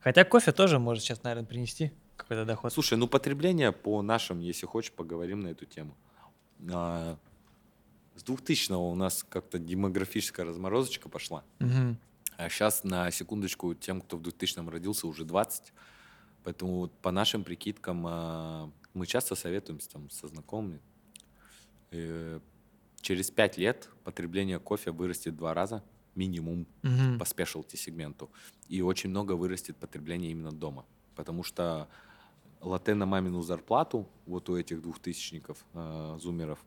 Хотя кофе тоже может сейчас, наверное, принести какой-то доход.
Слушай, ну потребление по нашим, если хочешь, поговорим на эту тему. А, С 2000 у нас как-то демографическая разморозочка пошла.
Мгм.
А сейчас, на секундочку, тем, кто в 2000 родился, уже 20. Поэтому вот по нашим прикидкам а, мы часто советуемся там со знакомыми. Э, через пять лет потребление кофе вырастет в два раза минимум
Мгм.
по спешлти сегменту. И очень много вырастет потребление именно дома. Потому что латте на мамину зарплату, вот у этих двухтысячников, э, зумеров,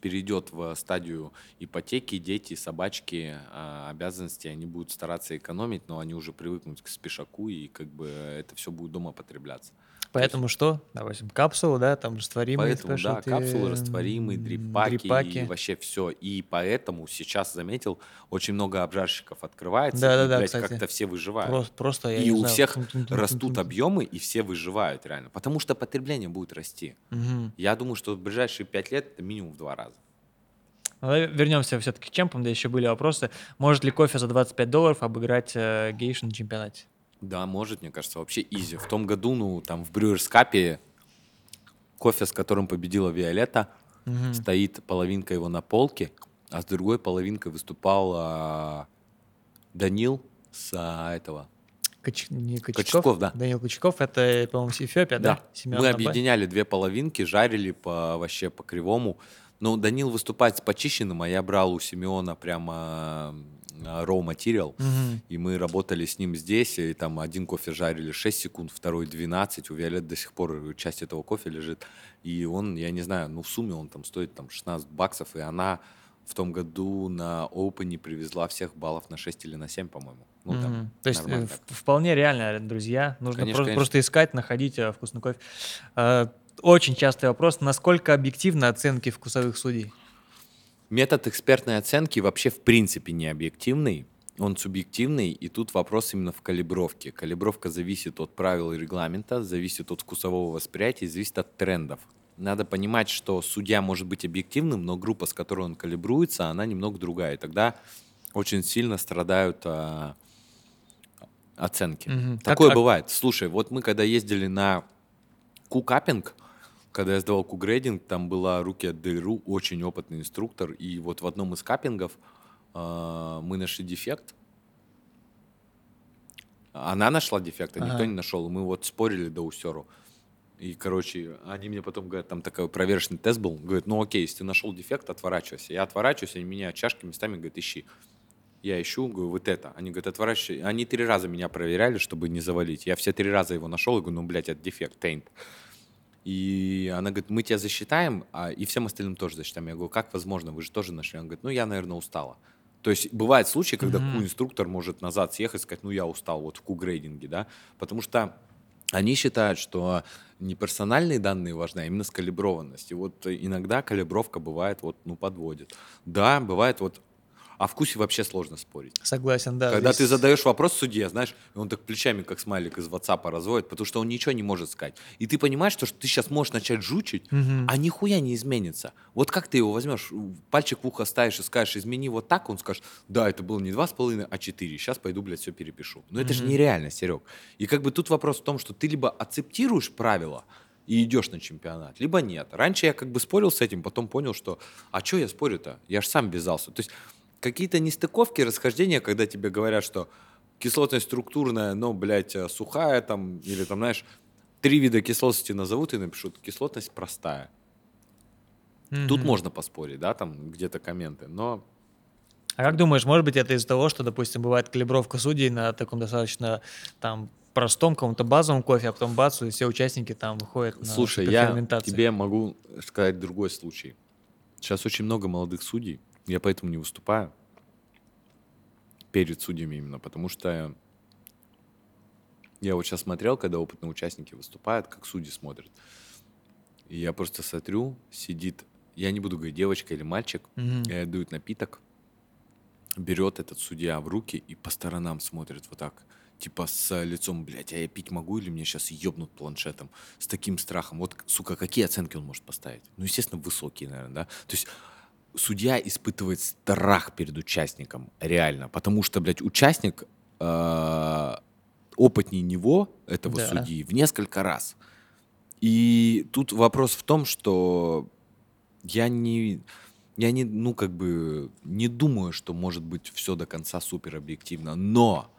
перейдет в стадию ипотеки, дети, собачки, э, обязанности, они будут стараться экономить, но они уже привыкнут к спешаку, и как бы это все будет дома потребляться.
Поэтому что? Допустим, капсулы, да, там растворимые
Поэтому, да,
спешлти,
капсулы растворимые, дрипаки,
дрипаки.
и вообще все. И поэтому сейчас заметил, очень много обжарщиков открывается,
Да-да-да,
и, блядь,
кстати.
как-то все выживают.
Просто, просто
и у
знаю,
всех растут объемы, и все выживают реально. Потому что потребление будет расти.
Мгм.
Я думаю, что в ближайшие пять лет это минимум в два раза.
Ну, давай вернемся все-таки к чемпам, да еще были вопросы. Может ли кофе за 25 долларов обыграть э, гейшу на чемпионате?
Да, может, мне кажется, вообще изи. В том году, ну, там в Брюерс Капе кофе, с которым победила Виолетта,
Мгм.
стоит половинка его на полке, а с другой половинкой выступал а, Данил с а, этого.
Кач- не Кочаков,
Кочетков, да.
Данил Кочаков, это, по-моему, Эфиопия, да? Семен
Мы
Абай.
объединяли две половинки, жарили по вообще по кривому. Но Данил выступает с почищенным, а я брал у Симеона прямо raw материал.
Мгм.
И мы работали с ним здесь, и там один кофе жарили 6 секунд, второй 12. У Виолет до сих пор часть этого кофе лежит. И он, я не знаю, ну в сумме он там стоит там 16 баксов, и она в том году на Open привезла всех баллов на 6 или на 7, по-моему. Ну, там
Мгм. То есть э, вполне реально, друзья. Нужно
Конечно,
просто,
конечно.
просто искать, находить э, вкусный кофе. Э, Очень частый вопрос. Насколько объективны оценки вкусовых судей?
Метод экспертной оценки вообще в принципе не объективный, он субъективный, и тут вопрос именно в калибровке. Калибровка зависит от правил и регламента, зависит от вкусового восприятия, зависит от трендов. Надо понимать, что судья может быть объективным, но группа, с которой он калибруется, она немного другая. И тогда очень сильно страдают а, оценки.
Как-
Такое
а-
бывает. Слушай, вот мы когда ездили на кукапинг, когда я сдавал кугрейдинг, там была руки от Дельру, очень опытный инструктор, и вот в одном из каппингов а, мы нашли дефект. Она нашла дефект, а никто
Ага.
не нашел. Мы вот спорили до усеру. И, короче, они мне потом говорят, там такой проверочный тест был, говорят, ну окей, если ты нашел дефект, отворачивайся. Я отворачиваюсь, они меня чашки местами говорят, ищи. Я ищу, говорю, вот это. Они говорят, отворачивайся. Они три раза меня проверяли, чтобы не завалить. Я все три раза его нашел, и говорю, ну, блядь, это дефект, тейнт. И она говорит, мы тебя засчитаем, а и всем остальным тоже засчитаем. Я говорю, как возможно, вы же тоже нашли. Она говорит, ну, я, наверное, устала. То есть бывают случаи, когда
Мгм.
ку-инструктор может назад съехать и сказать, ну, я устал, вот в ку-грейдинге, да, потому что они считают, что не персональные данные важны, а именно скалиброванность. И вот иногда калибровка бывает, вот, ну, подводит. Да, бывает вот о вкусе вообще сложно спорить.
Согласен, да.
Когда ты
здесь-
задаешь вопрос судье, знаешь, и он так плечами, как смайлик из WhatsApp разводит, потому что он ничего не может сказать. И ты понимаешь, что ты сейчас можешь начать жучить,
Мгм.
а нихуя не изменится. Вот как ты его возьмешь, пальчик в ухо ставишь и скажешь, измени вот так, он скажет, да, это было не 2,5, а 4, сейчас пойду, блядь, все перепишу. Но это же нереально, Серег. И как бы тут вопрос в том, что ты либо акцептируешь правила, и идешь на чемпионат, либо нет. Раньше я как бы спорил с этим, потом понял, что а что я спорю-то? Я же сам ввязался. То есть какие-то нестыковки, расхождения, когда тебе говорят, что кислотность структурная, но, блядь, э, сухая там, или там, знаешь, три вида кислотности назовут и напишут, кислотность простая. Тут
Мгм.
можно поспорить, да, там где-то комменты, но
А как думаешь, может быть, это из-за того, что, допустим, бывает калибровка судей на таком достаточно там простом каком-то базовом кофе, а потом бац, и все участники там выходят на
Слушай, я тебе могу сказать другой случай. Сейчас очень много молодых судей, я поэтому не выступаю перед судьями именно, потому что я вот сейчас смотрел, когда опытные участники выступают, как судьи смотрят. И я просто смотрю, сидит, я не буду говорить девочка или мальчик, э, дают напиток, берет этот судья в руки и по сторонам смотрит вот так, типа с лицом, блядь, а я пить могу или мне сейчас ебнут планшетом? С таким страхом. Вот, сука, какие оценки он может поставить? Ну, естественно, высокие, наверное, да? То есть судья испытывает страх перед участником, реально, потому что, блядь, участник э, опытнее него, этого
Да.
судьи, в несколько раз. И тут вопрос в том, что я не, я не, ну, как бы, не думаю, что может быть все до конца супер объективно, но,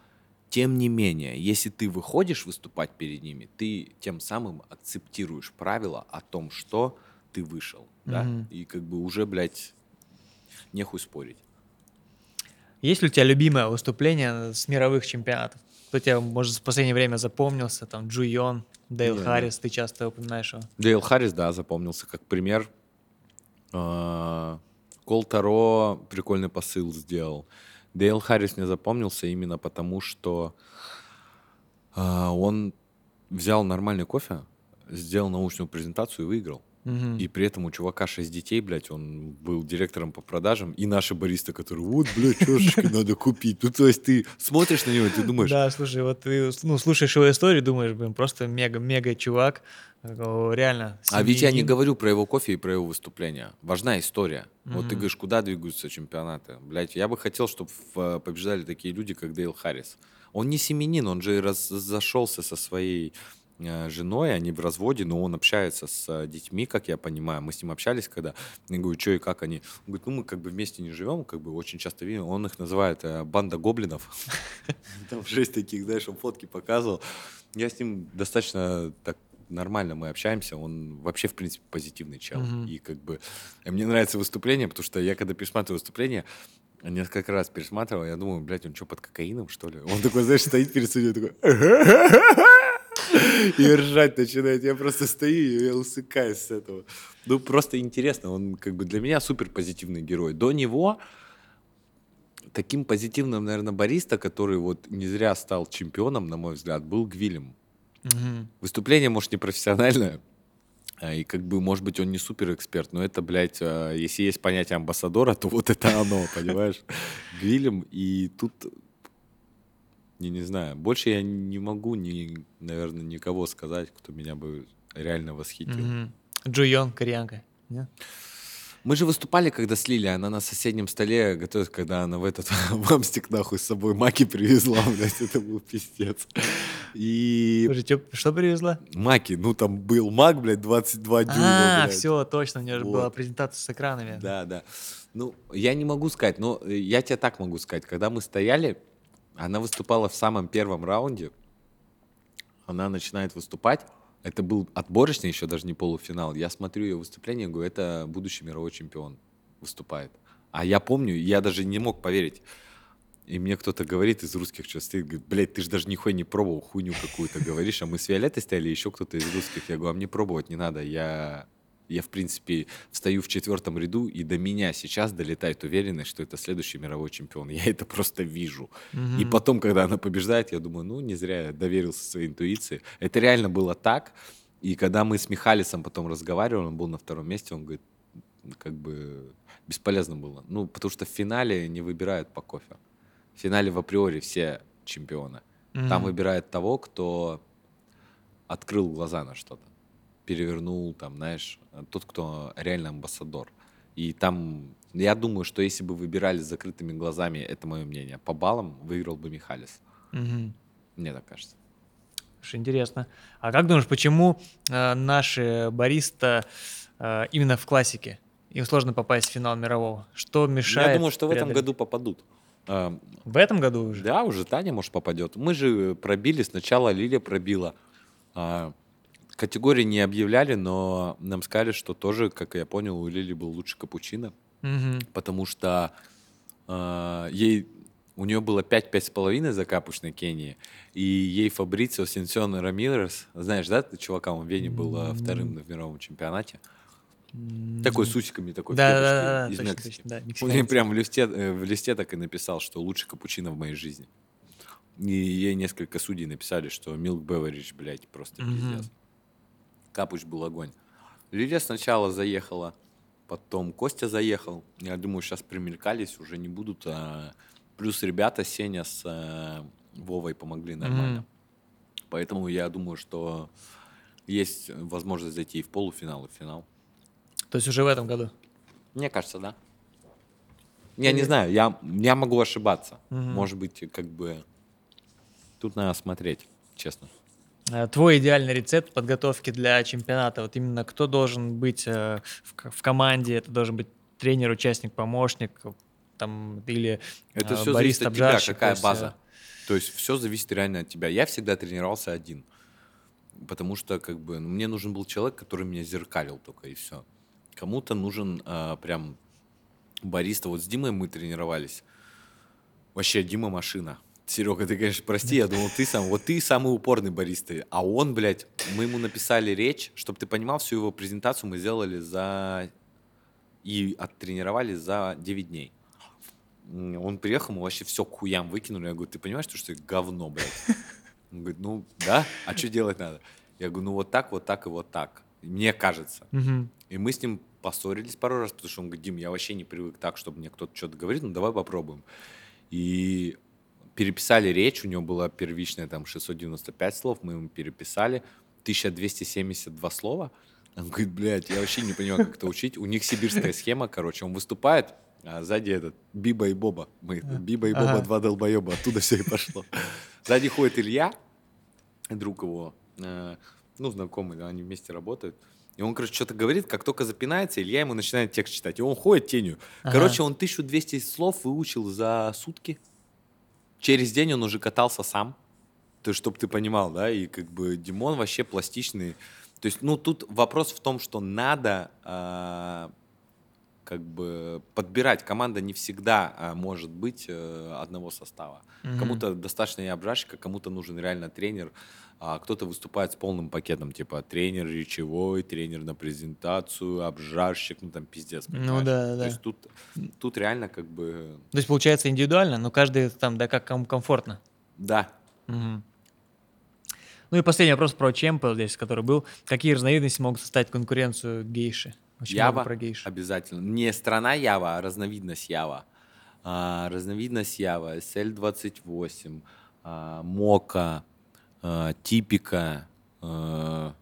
тем не менее, если ты выходишь выступать перед ними, ты тем самым акцептируешь правила о том, что ты вышел, да,
Мгм.
и как бы уже, блядь, нехуй спорить.
Есть ли у тебя любимое выступление с мировых чемпионатов? Кто тебе, может, в последнее время запомнился? Там Джу Йон, Дейл
Не,
Харрис, ты часто упоминаешь его.
Дейл Харрис, да, запомнился как пример. А, Кол Таро прикольный посыл сделал. Дейл Харрис мне запомнился именно потому, что а, он взял нормальный кофе, сделал научную презентацию и выиграл.
Мгм.
И при этом у чувака шесть детей, блядь, он был директором по продажам, и наши баристы, которые, вот, блядь, чашечки надо купить. Ну, то есть ты смотришь на него, и ты думаешь,
Да, слушай, вот ты ну, слушаешь его историю, думаешь, блин, просто мега-мега чувак. О, Реально.
А ведь я не
семьянин.
говорю про его кофе и про его выступление. Важна история. Вот ты
Мгм.
говоришь, куда двигаются чемпионаты. Блять, я бы хотел, чтобы побеждали такие люди, как Дейл Харрис. Он не семенин, он же разошелся со своей э, женой, они в разводе, но он общается с э, детьми, как я понимаю. Мы с ним общались, когда я говорю, что и как они. Он говорит, ну мы как бы вместе не живем, как бы очень часто видим. Он их называет э, банда гоблинов. Там шесть таких, знаешь, он фотки показывал. Я с ним достаточно так нормально мы общаемся, он вообще, в принципе, позитивный чел.
Мгм.
И как бы э, мне нравится выступление, потому что я, когда пересматриваю выступление, несколько раз пересматривал, я думаю, блядь, он что, под кокаином, что ли? Он такой, знаешь, стоит перед судьей, такой... И ржать начинает. Я просто стою, и усыкаюсь с этого. Ну, просто интересно. Он как бы для меня супер позитивный герой. До него таким позитивным, наверное, бариста, который вот не зря стал чемпионом, на мой взгляд, был Гвилем.
Мгм.
Выступление, может, не профессиональное, а, и как бы, может быть, он не супер эксперт, но это, блядь, а, если есть понятие амбассадора, то вот это оно, понимаешь? Гвилем, и тут, не, не знаю, больше я не могу, ни, наверное, никого сказать, кто меня бы реально восхитил.
Мгм. Джу Йон, кореянка. Нет?
Мы же выступали, когда с Лили, она на соседнем столе готовит, когда она в этот в Амстик нахуй с собой маки привезла, блядь, это был пиздец. И
Слушай, что привезла?
маки, ну там был мак, блядь, 22 дюйма,
А,
блядь.
все, точно, у нее же
Вот.
была презентация с экранами.
Да, да. Ну, я не могу сказать, но я тебе так могу сказать. Когда мы стояли, она выступала в самом первом раунде. Она начинает выступать. Это был отборочный, еще даже не полуфинал. Я смотрю ее выступление, говорю, это будущий мировой чемпион выступает. А я помню, я даже не мог поверить. И мне кто-то говорит из русских, что стоит, говорит, блядь, ты же даже нихуя не пробовал, хуйню какую-то говоришь, а мы с Виолеттой стояли, еще кто-то из русских. Я говорю, а мне пробовать не надо, я, я в принципе, встаю в четвертом ряду, и до меня сейчас долетает уверенность, что это следующий мировой чемпион. Я это просто вижу. И
Мгм.
потом, когда она побеждает, я думаю, ну, не зря я доверился своей интуиции. Это реально было так. И когда мы с Михалисом потом разговаривали, он был на втором месте, он говорит, как бы бесполезно было. Ну, потому что в финале не выбирают по кофе. В финале в априори все чемпионы. Там
Мгм.
выбирают того, кто открыл глаза на что-то, перевернул, там, знаешь, тот, кто реально амбассадор. И там, я думаю, что если бы выбирали с закрытыми глазами, это мое мнение, по баллам выиграл бы Михалис.
Мгм.
Мне так кажется.
Слушай, интересно. А как думаешь, почему э, наши бариста э, именно в классике? Им сложно попасть в финал мирового. Что мешает?
Я думаю, что в этом
преодолеть?
году попадут. А,
В этом году уже?
Да, уже Таня, может, попадет. Мы же пробили, сначала Лилия пробила. А, Категории не объявляли, но нам сказали, что тоже, как я понял, у Лили был лучше капучино.
Мгм.
потому что э, ей у нее было 5-5,5 за капуш на Кении, и ей Фабрицио Сенсион Рамирес, знаешь, да, чувака, он в Вене был э, вторым в мировом чемпионате, такой с усиками, такой
Да, да, да,
из
точно,
Мексики.
точно, да,
Он
мексиканец.
прям в листе, э, в листе так и написал, что лучший капучино в моей жизни. И ей несколько судей написали, что Milk Beverage, блядь, просто
Мгм.
пиздец. Капуч был огонь. Лилия сначала заехала, потом Костя заехал. Я думаю, сейчас примелькались, уже не будут. а, Плюс ребята, Сеня с э, Вовой помогли нормально.
Мгм.
Поэтому я думаю, что есть возможность зайти и в полуфинал, и в финал.
То есть уже в этом году?
Мне кажется, да. Я не знаю, я, я могу ошибаться.
Мгм.
Может быть, как бы... Тут надо смотреть, честно.
Э, Твой идеальный рецепт подготовки для чемпионата. Вот именно кто должен быть э, в, в команде? Это должен быть тренер, участник, помощник, там или
Это
э,
все зависит
бариста,
от тебя, какая
есть,
база.
э,
То есть все зависит реально от тебя. Я всегда тренировался один. Потому что как бы ну, мне нужен был человек, который меня зеркалил только и все. Кому-то нужен а, прям бариста. Вот с Димой мы тренировались. Вообще, Дима машина. Серега, ты, конечно, прости, я думал, ты сам, вот ты самый упорный бариста. А он, блядь, мы ему написали речь, чтобы ты понимал, всю его презентацию мы сделали за... И оттренировали за 9 дней. Он приехал, мы вообще все к хуям выкинули. Я говорю, ты понимаешь, что, что это говно, блядь? Он говорит, ну, да, а что делать надо? Я говорю, ну, вот так, вот так и вот так. Мне кажется.
Мгм.
И мы с ним поссорились пару раз, потому что он говорит, Дим, я вообще не привык так, чтобы мне кто-то что-то говорит, ну давай попробуем. И переписали речь, у него была первичная там 695 слов, мы ему переписали 1272 слова. Он говорит, блядь, я вообще не понимаю, как это учить. У них сибирская схема, короче, он выступает, а сзади этот Биба и Боба. Мы, Биба и Боба,
Ага.
два долбоеба, оттуда все и пошло. Сзади ходит Илья, друг его, э, ну, знакомый, они вместе работают. И он, короче, что-то говорит, как только запинается, Илья ему начинает текст читать. И он ходит тенью.
Ага.
Короче, он 1200 слов выучил за сутки. Через день он уже катался сам. То есть, чтобы ты понимал, да, и как бы Димон вообще пластичный. То есть, ну, тут вопрос в том, что надо а, как бы подбирать. Команда не всегда а, может быть э, одного состава.
Мгм.
Кому-то достаточно и обжарщика, кому-то нужен реально тренер, а кто-то выступает с полным пакетом, типа тренер речевой, тренер на презентацию, обжарщик, ну там пиздец.
Ну
понимаешь?
да, да,
То
да.
есть тут, тут реально как бы,
То есть получается индивидуально, но каждый там, да, как кому комфортно.
да,
Мгм. Ну и последний вопрос про чемпа здесь, который был. Какие разновидности могут составить конкуренцию гейши? Очень
Ява
про гейш.
обязательно. Не страна Ява, а разновидность Ява. А, разновидность Ява, SL28, а, Мока, а, Типика. а,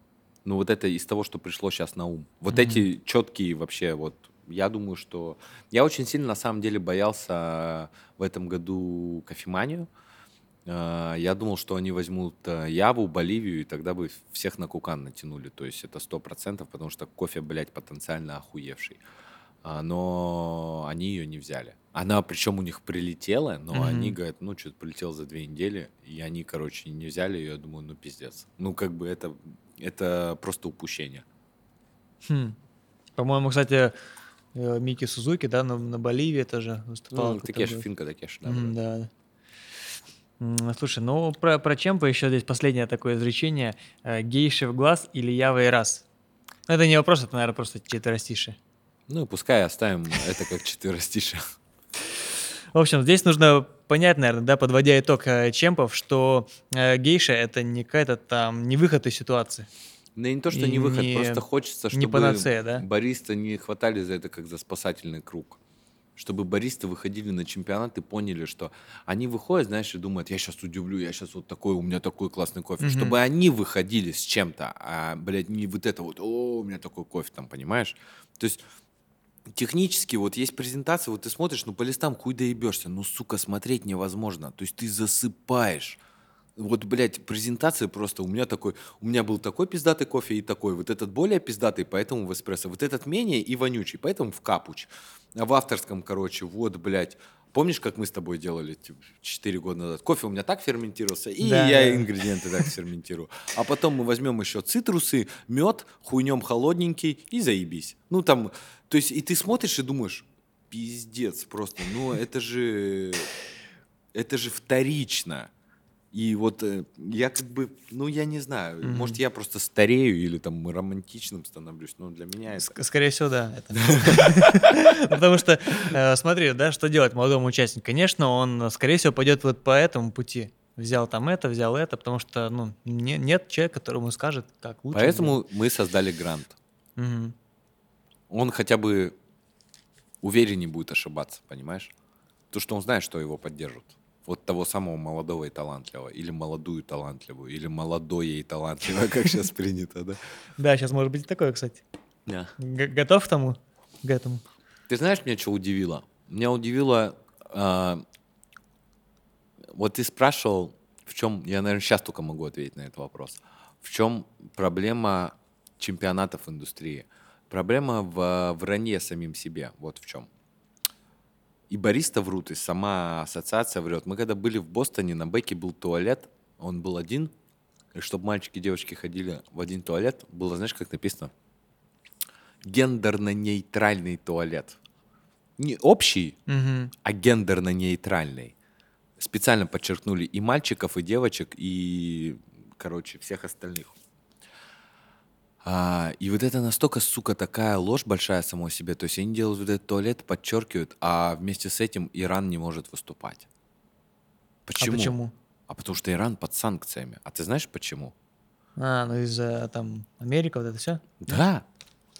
ну вот это из того, что пришло сейчас на ум. Вот
Мгм.
эти четкие вообще вот. Я думаю, что... Я очень сильно на самом деле боялся в этом году кофеманию. Я думал, что они возьмут а, Яву, Боливию, и тогда бы всех на Кукан натянули. То есть это сто процентов, потому что кофе, блядь, потенциально охуевший. А, Но они ее не взяли. Она, причем у них прилетела, но
Мгм.
они говорят, ну, что-то прилетело за две недели, и они, короче, не взяли ее. Я думаю, ну, пиздец. Ну, как бы это, это просто упущение.
Хм. По-моему, кстати, э, Микки Сузуки, да, на, на Боливии тоже выступал.
Ну, Такеш. Финка Такеш, да. Вроде.
да. Слушай, ну про, про Чемпа еще здесь последнее такое изречение. Э, Гейши в глаз или ява и раз? Ну, это не вопрос, это, наверное, просто четверостишие.
Ну, пускай оставим это как четверостишее.
В общем, здесь нужно понять, наверное, да, подводя итог э, Чемпов, что э, гейша — это не какая-то там, не выход из ситуации.
Да не то, что
И
не выход,
не-
просто хочется,
не
чтобы
панацея, да?
баристы не хватали за это как за спасательный круг. Чтобы баристы выходили на чемпионат и поняли, что они выходят, знаешь, и думают, я сейчас удивлю, я сейчас вот такой, у меня такой классный кофе.
Мгм.
Чтобы они выходили с чем-то, а, блядь, не вот это вот, о, у меня такой кофе там, понимаешь? То есть технически вот есть презентация, вот ты смотришь, ну по листам хуй доебешься, ну сука, смотреть невозможно. То есть ты засыпаешь. Вот, блядь, презентация просто у меня такой, у меня был такой пиздатый кофе и такой, вот этот более пиздатый, поэтому в эспрессо, вот этот менее и вонючий, поэтому в капуч. А в авторском, короче, вот, блядь, помнишь, как мы с тобой делали 4 года назад? Кофе у меня так ферментировался, и
Да,
я ингредиенты так ферментирую. А потом мы возьмем еще цитрусы, мед, хуйнем холодненький и заебись. Ну там, то есть и ты смотришь и думаешь, пиздец просто, ну это же, это же вторично. И вот э, я как бы, ну я не знаю,
Мгм.
может я просто старею или там романтичным становлюсь, но для меня это...
Ск- Скорее всего, да. это. Потому что, э, смотри, да, что делать молодому участнику? Конечно, он, скорее всего, пойдет вот по этому пути. Взял там это, взял это, потому что, ну, не- нет человека, которому скажет, как лучше.
Поэтому мы создали грант. Он хотя бы увереннее будет ошибаться, понимаешь? То, что он знает, что его поддержат. Вот того самого молодого и талантливого. Или молодую талантливую. Или молодое и талантливое, как сейчас принято, да?
Да, сейчас может быть и такое, кстати.
Да.
Готов к тому? К этому?
Ты знаешь, меня что удивило? Меня удивило... а, вот ты спрашивал, в чем... Я, наверное, сейчас только могу ответить на этот вопрос. В чем проблема чемпионатов индустрии? Проблема в вранье самим себе. Вот в чем. И бариста врут, и сама ассоциация врет. Мы когда были в Бостоне, на Беке был туалет, он был один, и чтобы мальчики и девочки ходили в один туалет, было, знаешь, как написано? Гендерно-нейтральный туалет. не общий,
Мгм.
а гендерно-нейтральный. Специально подчеркнули и мальчиков, и девочек, и, короче, всех остальных. А, и вот это настолько, сука, такая ложь большая самой себе. То есть они делают вот этот туалет, подчеркивают, а вместе с этим Иран не может выступать. Почему?
А почему?
А потому что Иран под санкциями. А ты знаешь почему?
А, ну из-за там Америка, вот это все?
Да.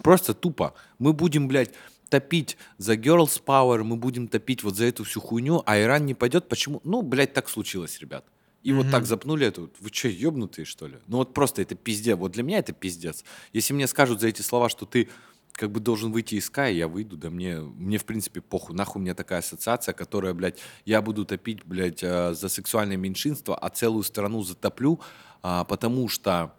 Просто тупо. Мы будем, блядь, топить за girls power, мы будем топить вот за эту всю хуйню, а Иран не пойдет. Почему? Ну, блядь, так случилось, ребят. И вот так запнули эту. Вы что, ебнутые, что ли? Ну вот просто это пиздец. Вот для меня это пиздец. Если мне скажут за эти слова, что ты как бы должен выйти из Скай, я выйду, да мне, мне в принципе похуй. Нахуй мне такая ассоциация, которая, блядь, я буду топить, блядь, э, за сексуальное меньшинство, а целую страну затоплю, а, потому что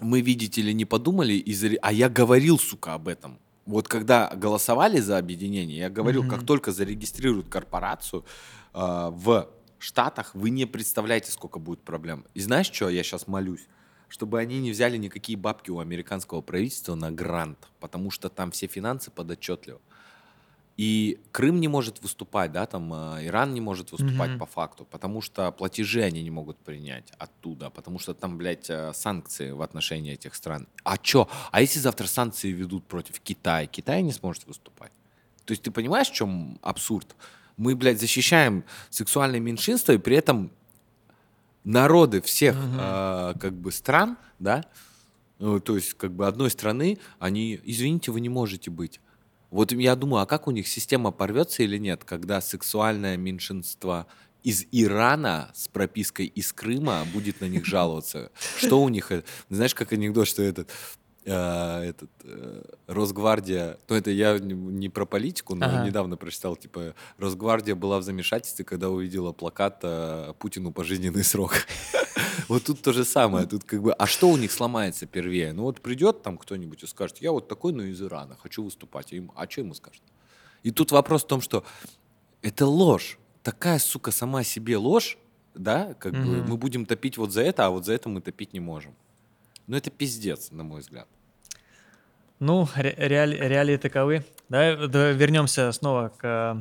мы, видите ли, не подумали, и заре- а я говорил, сука, об этом. Вот когда голосовали за объединение, я говорил, как только зарегистрируют корпорацию а, в Штатах, вы не представляете, сколько будет проблем. И знаешь, что я сейчас молюсь? Чтобы они не взяли никакие бабки у американского правительства на грант, потому что там все финансы подотчетливы. И Крым не может выступать, да, там э, Иран не может выступать
Мгм.
по факту, потому что платежи они не могут принять оттуда, потому что там, блядь, э, санкции в отношении этих стран. А чё? А если завтра санкции ведут против Китая, Китай не сможет выступать? То есть ты понимаешь, в чем абсурд? Мы, блядь, защищаем сексуальное меньшинство, и при этом народы всех э, как бы стран, да, ну, то есть как бы одной страны, они, извините, вы не можете быть. Вот я думаю, а как у них система порвется или нет, когда сексуальное меньшинство из Ирана с пропиской из Крыма будет на них жаловаться? Что у них? э, Знаешь, как анекдот, что этот э, этот э, Росгвардия, ну это я не, про политику, но
Ага.
недавно прочитал, типа Росгвардия была в замешательстве, когда увидела плакат э, Путину пожизненный срок. Вот тут то же самое, тут как бы, а что у них сломается первее? Ну вот придет там кто-нибудь и скажет, я вот такой, но из Ирана, хочу выступать, а, что ему скажут? И тут вопрос в том, что это ложь, такая, сука, сама себе ложь, да, как бы мы будем топить вот за это, а вот за это мы топить не можем. Ну это пиздец, на мой взгляд.
Ну, ре- реали- реалии таковы. Давай, давай вернемся снова к,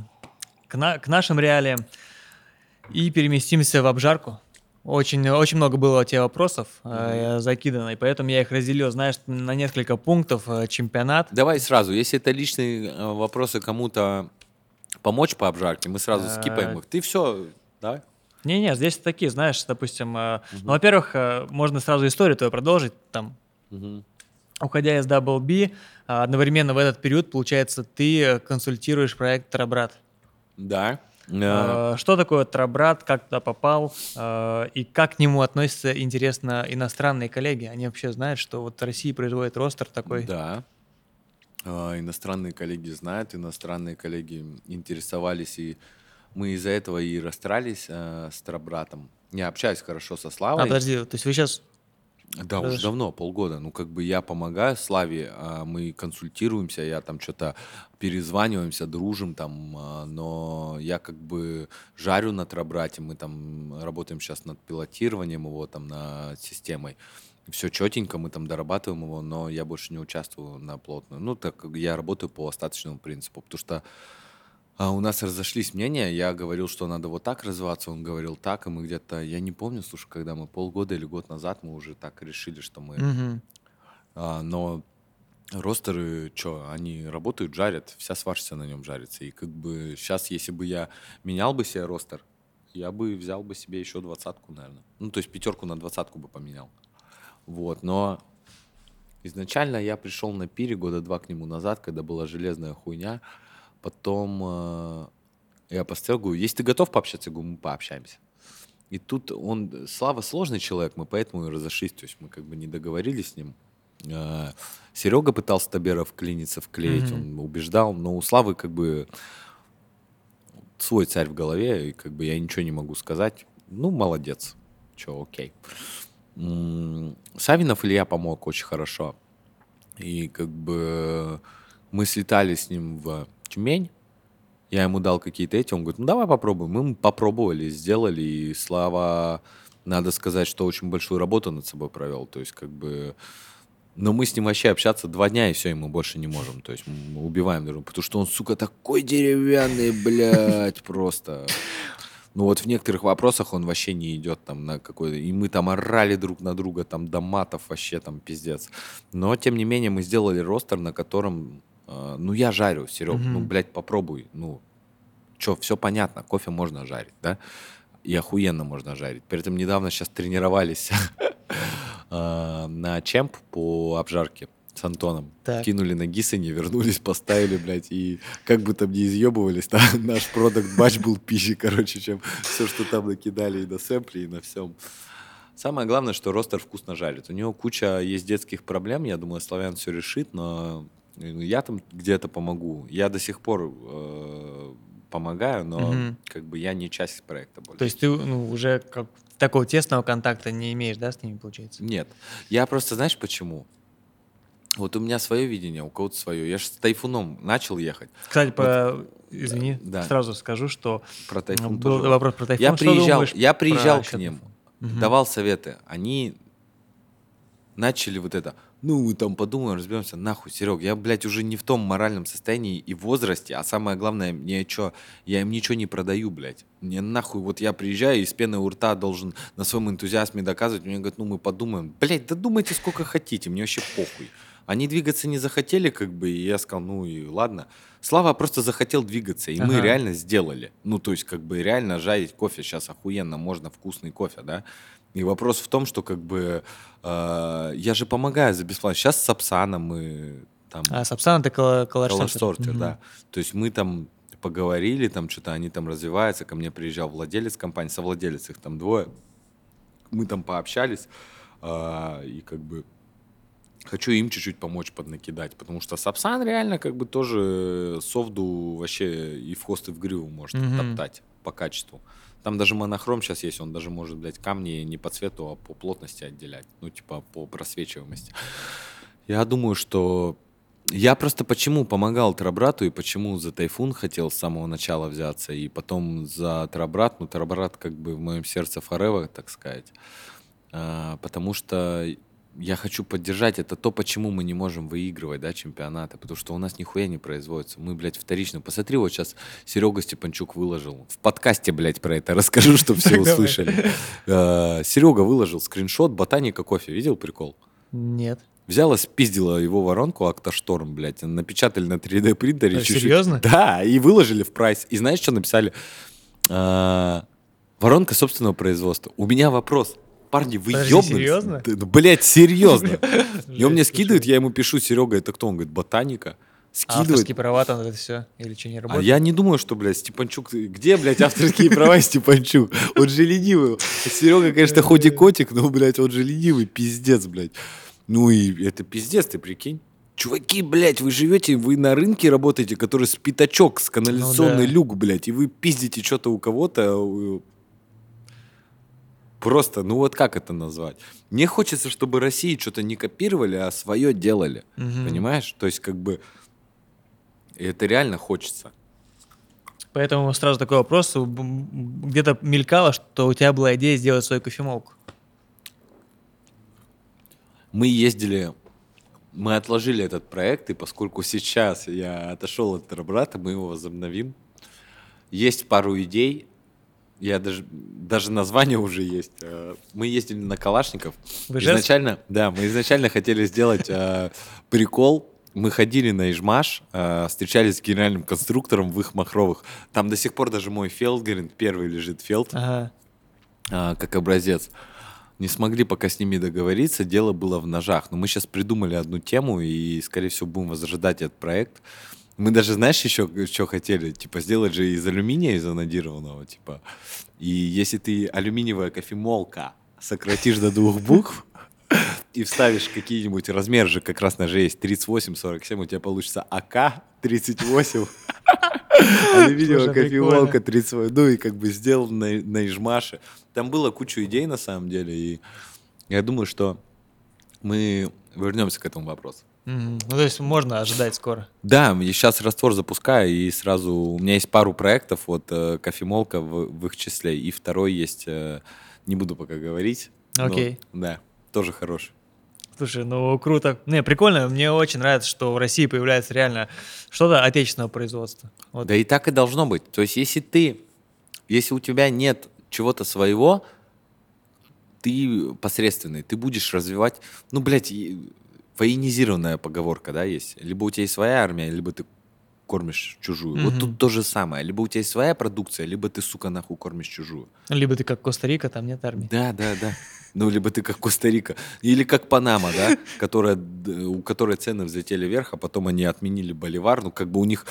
к, на- к нашим реалиям и переместимся в обжарку. Очень, очень много было у тебя вопросов э, закидано, и поэтому я их разделил, знаешь, на несколько пунктов. Э, Чемпионат.
Давай сразу, если это личные э, вопросы кому-то помочь по обжарке, мы сразу
А.
скипаем их. Ты все, да?
Не-не, здесь такие, знаешь, допустим, э, ну, во-первых, э, можно сразу историю твою продолжить, там, уходя из Double B, э, одновременно в этот период, получается, ты э, консультируешь проект Трабрат.
Да. Э,
Э, Что такое Трабрат, как туда попал, э, и как к нему относятся, интересно, иностранные коллеги? Они вообще знают, что вот Россия производит ростер такой?
Да. А, Иностранные коллеги знают, иностранные коллеги интересовались, и мы из-за этого и расстались э, с Трабратом. Я общаюсь хорошо со
А,
Славой.
подожди, то есть вы сейчас...
Да, уже
Подожди.
давно, полгода. Ну, как бы я помогаю Славе, а, мы консультируемся, я там что-то перезваниваемся, дружим там, а, но я как бы жарю на Трабрате, мы там работаем сейчас над пилотированием его, там, над системой. Все четенько, мы там дорабатываем его, но я больше не участвую на плотную. Ну, так как я работаю по остаточному принципу, потому что а, у нас разошлись мнения, я говорил, что надо вот так развиваться, он говорил так, и мы где-то, я не помню, слушай, когда мы полгода или год назад мы уже так решили, что мы...
Мгм.
А, но ростеры, что, они работают, жарят, вся сварь вся на нем жарится. И как бы сейчас, если бы я менял бы себе ростер, я бы взял бы себе еще двадцатку, наверное. Ну, то есть пятерку на двадцатку бы поменял. Вот, но изначально я пришел на пире года два к нему назад, когда была железная хуйня. Потом э, я поставил, говорю, если ты готов пообщаться, я говорю, мы пообщаемся. И тут он, Слава сложный человек, мы поэтому и разошлись, то есть мы как бы не договорились с ним. Э, Серега пытался Табера вклиниться, вклеить,
Мгм.
он убеждал, но у Славы как бы свой царь в голове, и как бы я ничего не могу сказать. Ну, молодец. Че, окей. Савинов Илья помог очень хорошо. И как бы мы слетали с ним в Тюмень. Я ему дал какие-то эти, он говорит, ну давай попробуем. Мы попробовали, сделали, и Слава, надо сказать, что очень большую работу над собой провел. То есть как бы Но мы с ним вообще общаться два дня, и все, и мы больше не можем. То есть мы убиваем друг потому что он, сука, такой деревянный, блядь, просто. Ну вот в некоторых вопросах он вообще не идет там на какой-то... И мы там орали друг на друга, там до матов вообще там пиздец. Но, тем не менее, мы сделали ростер, на котором... э, ну, я жарю, Серег, ну,
Мгм.
блядь, попробуй. Ну, что, все понятно, кофе можно жарить, да? И охуенно можно жарить. При этом недавно сейчас тренировались э, на чемп по обжарке с Антоном.
Так.
Кинули на Гиссене, вернулись, поставили, блядь, и как бы там не изъебывались, да, наш продукт батч был пищей, короче, чем все, что там накидали и на сэмпле, и на всем. Самое главное, что ростер вкусно жарит. У него куча есть детских проблем, я думаю, Славян все решит, но я там где-то помогу. Я до сих пор э, помогаю, но
Мгм.
как бы я не часть проекта больше.
То есть ты ну, уже как такого тесного контакта не имеешь, да, с ними, получается?
Нет. Я просто, знаешь, почему? Вот у меня свое видение, у кого-то свое. Я же с тайфуном начал ехать.
Кстати, по... извини,
да.
сразу скажу, что
Про тайфун
был
тоже.
вопрос про тайфун.
Я
Что
приезжал, я
про
приезжал к
счет
ним?
Мгм.
давал советы. Они начали вот это. Ну, мы там подумаем, разберемся. Нахуй, Серег, я, блядь, уже не в том моральном состоянии и возрасте, а самое главное, мне что, я им ничего не продаю, блядь. Мне нахуй, вот я приезжаю и с пеной у рта должен на своем энтузиазме доказывать. Мне говорят, ну, мы подумаем. Блядь, да думайте сколько хотите, мне вообще похуй. Они двигаться не захотели, как бы, и я сказал, ну и ладно. Слава просто захотел двигаться, и мы
Ага.
реально сделали. Ну, то есть, как бы, реально жарить кофе сейчас охуенно, можно вкусный кофе, да. И вопрос в том, что, как бы, э, я же помогаю за бесплатно. Сейчас с Сапсаном мы там...
А Сапсан это колор
Color Sorter, да. То есть мы там поговорили, там что-то они там развиваются. Ко мне приезжал владелец компании, совладелец их там двое. Мы там пообщались, а, и как бы хочу им чуть-чуть помочь поднакидать, потому что Сапсан реально как бы тоже софту вообще и в хост, и в гриву может
Мгм.
топтать по качеству. Там даже монохром сейчас есть, он даже может, блядь, камни не по цвету, а по плотности отделять. Ну, типа по просвечиваемости. Я думаю, что я просто почему помогал Трабрату и почему за Тайфун хотел с самого начала взяться, и потом за Трабрат, ну, Трабрат как бы в моем сердце forever, так сказать. А, потому что я хочу поддержать, это то, почему мы не можем выигрывать, да, чемпионаты, потому что у нас нихуя не производится. Мы, блядь, вторично. Посмотри, вот сейчас Серега Степанчук выложил. В подкасте, блядь, про это расскажу, чтобы все услышали. Серега выложил скриншот ботаника кофе. Видел прикол?
Нет.
Взяла, спиздила его воронку Акташторм, блядь, напечатали на 3D принтере. Чуть-чуть.
серьезно?
Да, и выложили в прайс. И знаешь, что написали? А, воронка собственного производства. У меня вопрос. Парни, вы
Подожди,
ёбнулись?
серьезно?
Да, Блядь, серьезно. И он мне скидывает, я ему пишу, Серега, это кто? Он говорит, ботаника.
А Авторские
Скидывает.
права там это все? Или что, не
А
работает?
я не думаю, что, блядь, Степанчук... Где, блядь, авторские права Степанчук? Он же ленивый. Серега, конечно, хоть и котик, но, блядь, он же ленивый, пиздец, блядь. Ну и это пиздец, ты прикинь. Чуваки, блядь, вы живете, вы на рынке работаете, который с пятачок, с канализационный
Ну да.
люк, блядь, и вы пиздите что-то у кого-то. Просто, ну вот как это назвать? Мне хочется, чтобы России что-то не копировали, а свое делали.
Мгм.
Понимаешь? То есть, как бы, это реально хочется.
Поэтому сразу такой вопрос. Где-то мелькало, что у тебя была идея сделать свою кофемолку.
Мы ездили, мы отложили этот проект, и поскольку сейчас я отошел от Терабрата, мы его возобновим. Есть пару идей, я даже, даже название уже есть. Э, Мы ездили на Калашников.
В Ижевск?
Изначально, да, мы изначально хотели сделать э, прикол. Мы ходили на Ижмаш, э, встречались с генеральным конструктором в их махровых. Там до сих пор даже мой Фелдгерин, первый лежит Фелд,
Ага.
а, как образец. Не смогли пока с ними договориться, дело было в ножах. Но мы сейчас придумали одну тему и, скорее всего, будем возрождать этот проект. Мы даже, знаешь, еще что хотели? Типа, сделать же из алюминия изонодированного, типа. И если ты алюминиевая кофемолка сократишь до двух букв и вставишь какие-нибудь размер же, как раз ножи есть 38-47, у тебя получится АК 38. Алюминиевая
Слушай,
кофемолка 38. Ну и как бы сделан на, на Ижмаше. Там было кучу идей на самом деле, и я думаю, что мы вернемся к этому вопросу.
Мгм. Ну, то есть можно ожидать скоро.
Да, я сейчас раствор запускаю, и сразу у меня есть пару проектов, вот э, кофемолка в, в их числе, и второй есть, э, не буду пока говорить.
Окей.
да, тоже хороший.
Слушай, ну круто. Не, прикольно. Мне очень нравится, что в России появляется реально что-то отечественного производства.
Вот. Да и так и должно быть. То есть, если ты, если у тебя нет чего-то своего, ты посредственный, ты будешь развивать, ну, блядь, военизированная поговорка, да, есть. Либо у тебя есть своя армия, либо ты кормишь чужую. Mm-hmm. Вот тут то же самое. Либо у тебя есть своя продукция, либо ты, сука, нахуй кормишь чужую.
Либо ты как Коста-Рика, там нет армии.
Да, да, да. Ну, либо ты как Коста-Рика. Или как Панама, да, которая, у которой цены взлетели вверх, а потом они отменили боливар. Ну, как бы у них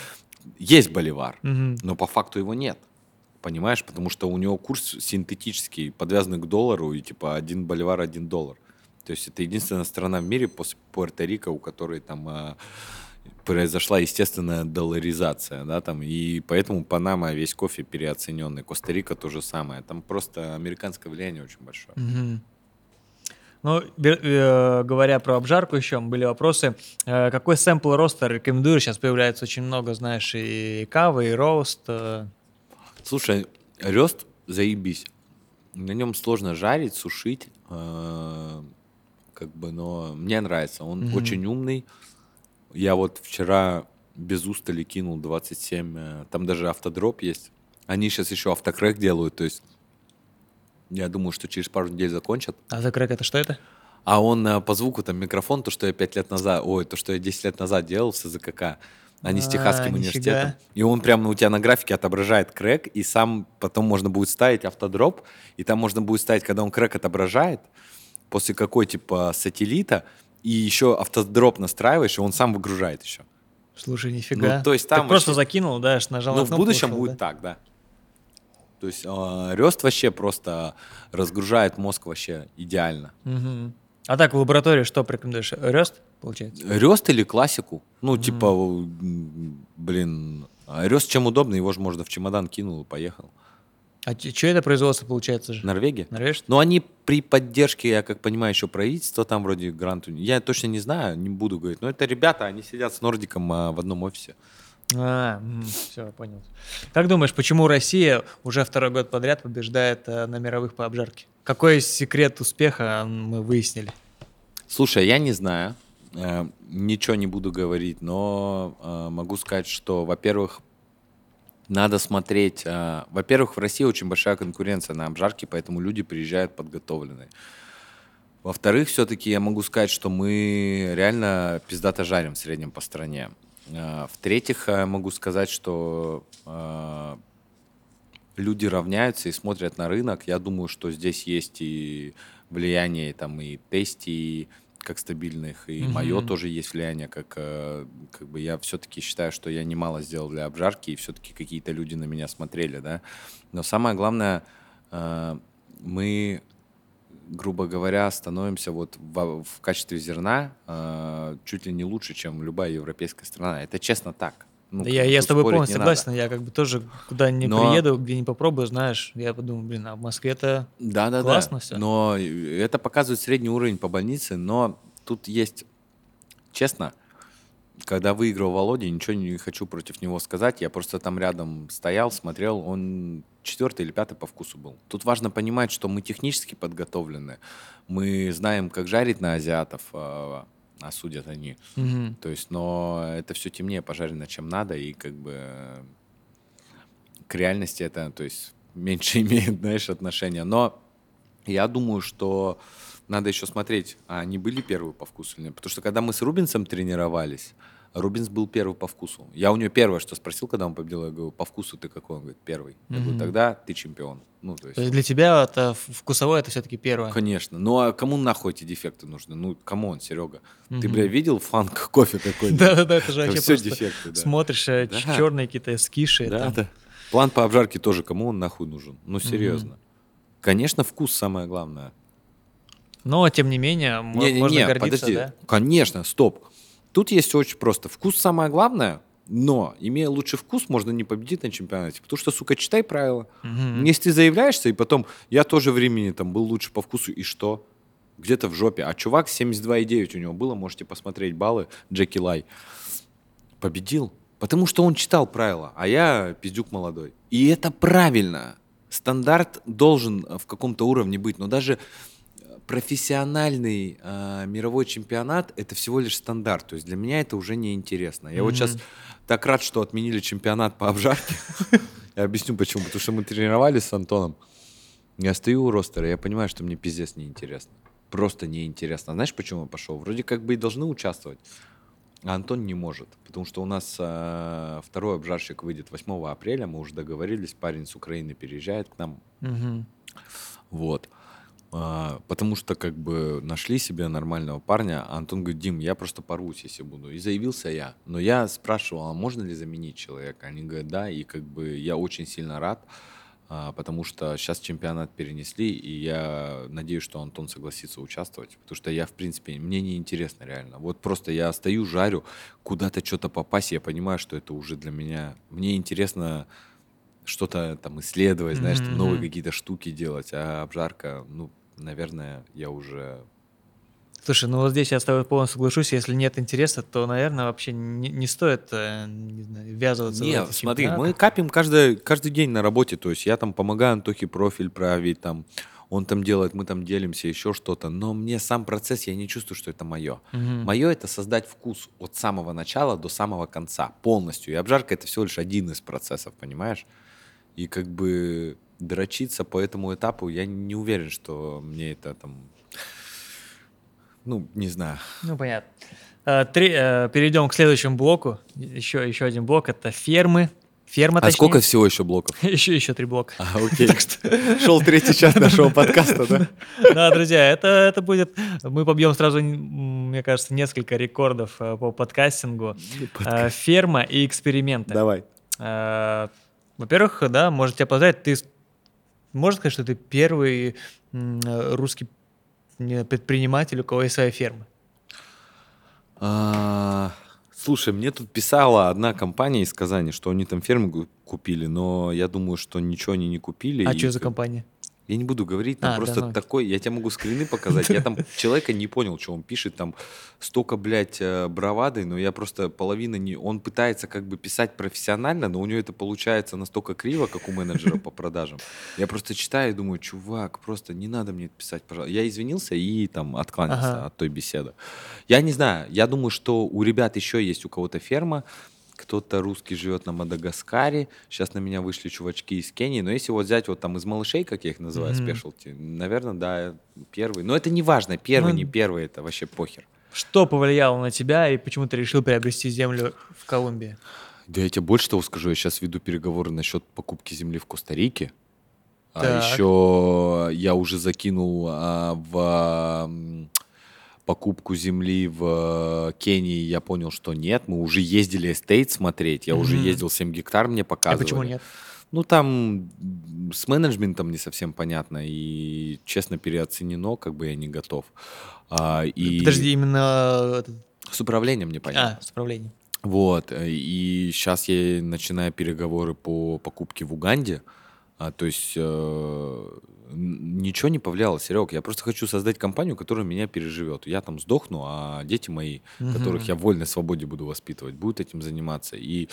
есть боливар, mm-hmm. но по факту его нет. Понимаешь? Потому что у него курс синтетический, подвязанный к доллару, и типа один боливар, один доллар. То есть это единственная страна в мире после Пуэрто-Рико, у которой там а, произошла естественная долларизация, да, там, и поэтому Панама весь кофе переоцененный, Коста-Рика то же самое, там просто американское влияние очень большое.
Угу. Ну, э, говоря про обжарку еще, были вопросы. Э, какой сэмпл роста рекомендуешь? Сейчас появляется очень много, знаешь, и кавы, и рост. Э.
Слушай, рост заебись. На нем сложно жарить, сушить, как бы, но мне нравится. Он mm очень умный. Я вот вчера без устали кинул 27, э, там даже автодроп есть. Они сейчас еще автокрэк делают, то есть я думаю, что через пару недель закончат.
Автокрэк это что это?
А он э, по звуку там микрофон, то, что я 5 лет назад, ой, то, что я 10 лет назад делал в СЗКК, а не с Техасским а, университетом. И он прямо у тебя на графике отображает крэк, и сам потом можно будет ставить автодроп, и там можно будет ставить, когда он крэк отображает, после какой типа сателлита, и еще автодроп настраиваешь, и он сам выгружает еще.
Слушай, нифига.
Ну, то есть там
так просто закинул, да, нажал
Ну, в будущем ушел, будет да? так, да. То есть э, Рёст вообще просто разгружает мозг вообще идеально.
Угу. А так в лаборатории что порекомендуешь? Рёст, получается?
Рёст или классику? Ну, угу. типа, блин, Рёст чем удобно, его же можно в чемодан кинул и поехал.
А что это производство получается же?
Норвегия?
Норвежцы?
Ну, они при поддержке, я как понимаю, еще правительства, там вроде грант. Я точно не знаю, не буду говорить. Но это ребята, они сидят с Нордиком а, в одном офисе.
А, все, понял. Как думаешь, почему Россия уже второй год подряд побеждает а, на мировых по обжарке? Какой секрет успеха мы выяснили?
Слушай, я не знаю. Э, ничего не буду говорить, но э, могу сказать, что, во-первых, надо смотреть. Э, во-первых, в России очень большая конкуренция на обжарке, поэтому люди приезжают подготовленные. Во-вторых, все-таки я могу сказать, что мы реально пиздато жарим в среднем по стране. Э, в-третьих, я могу сказать, что э, люди равняются и смотрят на рынок. Я думаю, что здесь есть и влияние там и тести, как стабильных, и mm-hmm. мое тоже есть влияние, как, э, как бы я все-таки считаю, что я немало сделал для обжарки, и все-таки какие-то люди на меня смотрели, да. Но самое главное, э, мы, грубо говоря, становимся вот в, в качестве зерна э, чуть ли не лучше, чем любая европейская страна. Это честно так.
Ну, я, я с тобой полностью согласен. Надо. Я как бы тоже куда не но... приеду, где не попробую, знаешь, я подумаю, блин, а в Москве это да, да, классно
да.
все.
Но это показывает средний уровень по больнице, но тут есть, честно, когда выиграл Володя, ничего не хочу против него сказать. Я просто там рядом стоял, смотрел, он четвертый или пятый по вкусу был. Тут важно понимать, что мы технически подготовлены. Мы знаем, как жарить на азиатов, а, а судят они. Угу. То есть, но это все темнее пожарено, чем надо, и как бы к реальности это, то есть, меньше имеет, знаешь, отношения. Но я думаю, что надо еще смотреть, а они были первые по вкусу или нет. Потому что когда мы с Рубинсом тренировались, Рубинс был первый по вкусу. Я у него первое, что спросил, когда он победил, я говорю, по вкусу ты какой? Он говорит, первый. Я mm-hmm. говорю, тогда ты чемпион. Ну,
то есть... то есть для тебя это вкусовое это все-таки первое?
Конечно. Ну а кому нахуй эти дефекты нужны? Ну, кому он, Серега? Mm-hmm. Ты, бля, видел фанк кофе такой?
Да-да-да, это же вообще все дефекты, Смотришь э, черные какие-то скиши.
Да, да. План по обжарке тоже кому он нахуй нужен? Ну, серьезно. Конечно, вкус самое главное.
Но, тем не менее, не, можно не, гордиться, подожди. да?
Конечно, стоп. Тут есть очень просто. Вкус самое главное, но, имея лучший вкус, можно не победить на чемпионате. Потому что, сука, читай правила. Угу. Если ты заявляешься, и потом, я тоже времени там был лучше по вкусу, и что? Где-то в жопе. А чувак 72,9 у него было, можете посмотреть баллы, Джеки Лай. Победил. Потому что он читал правила, а я пиздюк молодой. И это правильно. Стандарт должен в каком-то уровне быть, но даже профессиональный э, мировой чемпионат это всего лишь стандарт. То есть для меня это уже не интересно. Я mm-hmm. вот сейчас так рад, что отменили чемпионат по обжарке. Я объясню почему. Потому что мы тренировались с Антоном. Я стою у ростера, я понимаю, что мне пиздец неинтересно. Просто неинтересно. Знаешь, почему я пошел? Вроде как бы и должны участвовать. А Антон не может, потому что у нас э, второй обжарщик выйдет 8 апреля, мы уже договорились, парень с Украины переезжает к нам. Угу. Вот. А, потому что как бы нашли себе нормального парня, а Антон говорит, Дим, я просто порвусь, если буду. И заявился я. Но я спрашивал, а можно ли заменить человека? Они говорят, да, и как бы я очень сильно рад, а, потому что сейчас чемпионат перенесли, и я надеюсь, что Антон согласится участвовать, потому что я, в принципе, мне не интересно реально. Вот просто я стою, жарю, куда-то что-то попасть, я понимаю, что это уже для меня... Мне интересно что-то там исследовать, знаешь, mm-hmm. новые какие-то штуки делать, а обжарка, ну, наверное, я уже
Слушай, ну вот здесь я с тобой полностью соглашусь. Если нет интереса, то, наверное, вообще не, не стоит э, не знаю, ввязываться
Нет, в смотри, чемпионат. мы капим каждый, каждый день на работе. То есть я там помогаю Антохе профиль править, там, он там делает, мы там делимся, еще что-то. Но мне сам процесс, я не чувствую, что это мое. Угу. Мое это создать вкус от самого начала до самого конца, полностью. И обжарка это всего лишь один из процессов, понимаешь? И как бы дрочиться по этому этапу, я не уверен, что мне это там... Ну, не знаю.
Ну, понятно. Э, три, э, перейдем к следующему блоку. Еще, еще один блок — это фермы. Ферма,
а точнее. сколько всего еще блоков?
еще, еще три блока.
А, окей. так что... Шел третий час нашего подкаста, да?
Да, друзья, это, это будет... Мы побьем сразу, мне кажется, несколько рекордов э, по подкастингу. Подкаст. Ферма и эксперименты.
Давай.
Во-первых, да, может тебя поздравить, ты можно сказать, что ты первый русский предприниматель, у кого есть своя ферма?
А, слушай, мне тут писала одна компания из Казани, что они там ферму купили, но я думаю, что ничего они не купили.
А что за компания?
Я не буду говорить, там а, просто да, ну... такой, я тебе могу скрины показать. Я там человека не понял, что он пишет, там столько, блядь, э, бравады, но я просто половина не... Он пытается как бы писать профессионально, но у него это получается настолько криво, как у менеджера по продажам. Я просто читаю и думаю, чувак, просто не надо мне это писать, пожалуйста. Я извинился и там откланялся ага. от той беседы. Я не знаю, я думаю, что у ребят еще есть у кого-то ферма, кто-то русский живет на Мадагаскаре. Сейчас на меня вышли чувачки из Кении. Но если вот взять вот там из малышей, как я их называю, спешлти, mm-hmm. наверное, да, первый. Но это не важно, первый, ну, не первый, это вообще похер.
Что повлияло на тебя и почему ты решил приобрести землю в Колумбии?
Да я тебе больше того скажу, я сейчас веду переговоры насчет покупки земли в Коста-Рике. А еще я уже закинул а, в покупку земли в э, Кении я понял, что нет. Мы уже ездили estate смотреть. Я mm-hmm. уже ездил 7 гектар, мне показывали. А
почему нет?
Ну, там с менеджментом не совсем понятно. И, честно, переоценено, как бы я не готов. А, и...
Подожди, именно...
С управлением непонятно.
А, с управлением.
Вот. И сейчас я начинаю переговоры по покупке в Уганде. А, то есть э, ничего не повлияло, Серег. Я просто хочу создать компанию, которая меня переживет. Я там сдохну, а дети мои, угу. которых я вольной свободе буду воспитывать, будут этим заниматься. И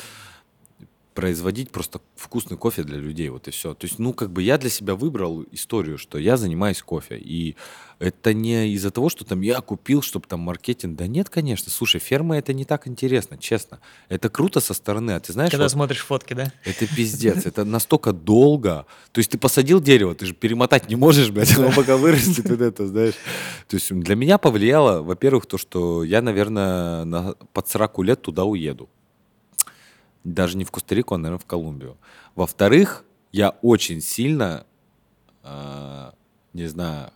производить просто вкусный кофе для людей, вот и все. То есть, ну, как бы я для себя выбрал историю, что я занимаюсь кофе, и это не из-за того, что там я купил, чтобы там маркетинг. Да нет, конечно. Слушай, ферма это не так интересно, честно. Это круто со стороны, а ты знаешь...
Когда вот, смотришь фотки, да?
Это пиздец, это настолько долго. То есть ты посадил дерево, ты же перемотать не можешь, блядь, оно пока вырастет, вот это, знаешь. То есть для меня повлияло, во-первых, то, что я, наверное, на, под 40 лет туда уеду. Даже не в Коста-Рику, а, наверное, в Колумбию. Во-вторых, я очень сильно, э, не знаю,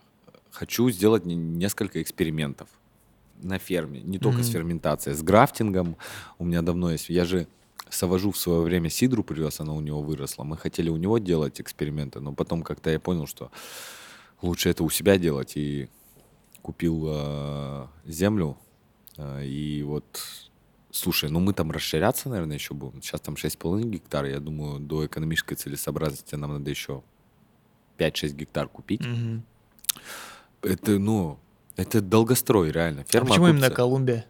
хочу сделать несколько экспериментов на ферме. Не только mm-hmm. с ферментацией, с графтингом. У меня давно есть... Я же Савожу в свое время сидру привез, она у него выросла. Мы хотели у него делать эксперименты, но потом как-то я понял, что лучше это у себя делать. И купил э, землю. Э, и вот Слушай, ну мы там расширяться, наверное, еще будем. Сейчас там 6,5 гектар. Я думаю, до экономической целесообразности нам надо еще 5-6 гектар купить. Угу. Это, ну, это долгострой, реально.
Ферма а почему окупится. именно Колумбия?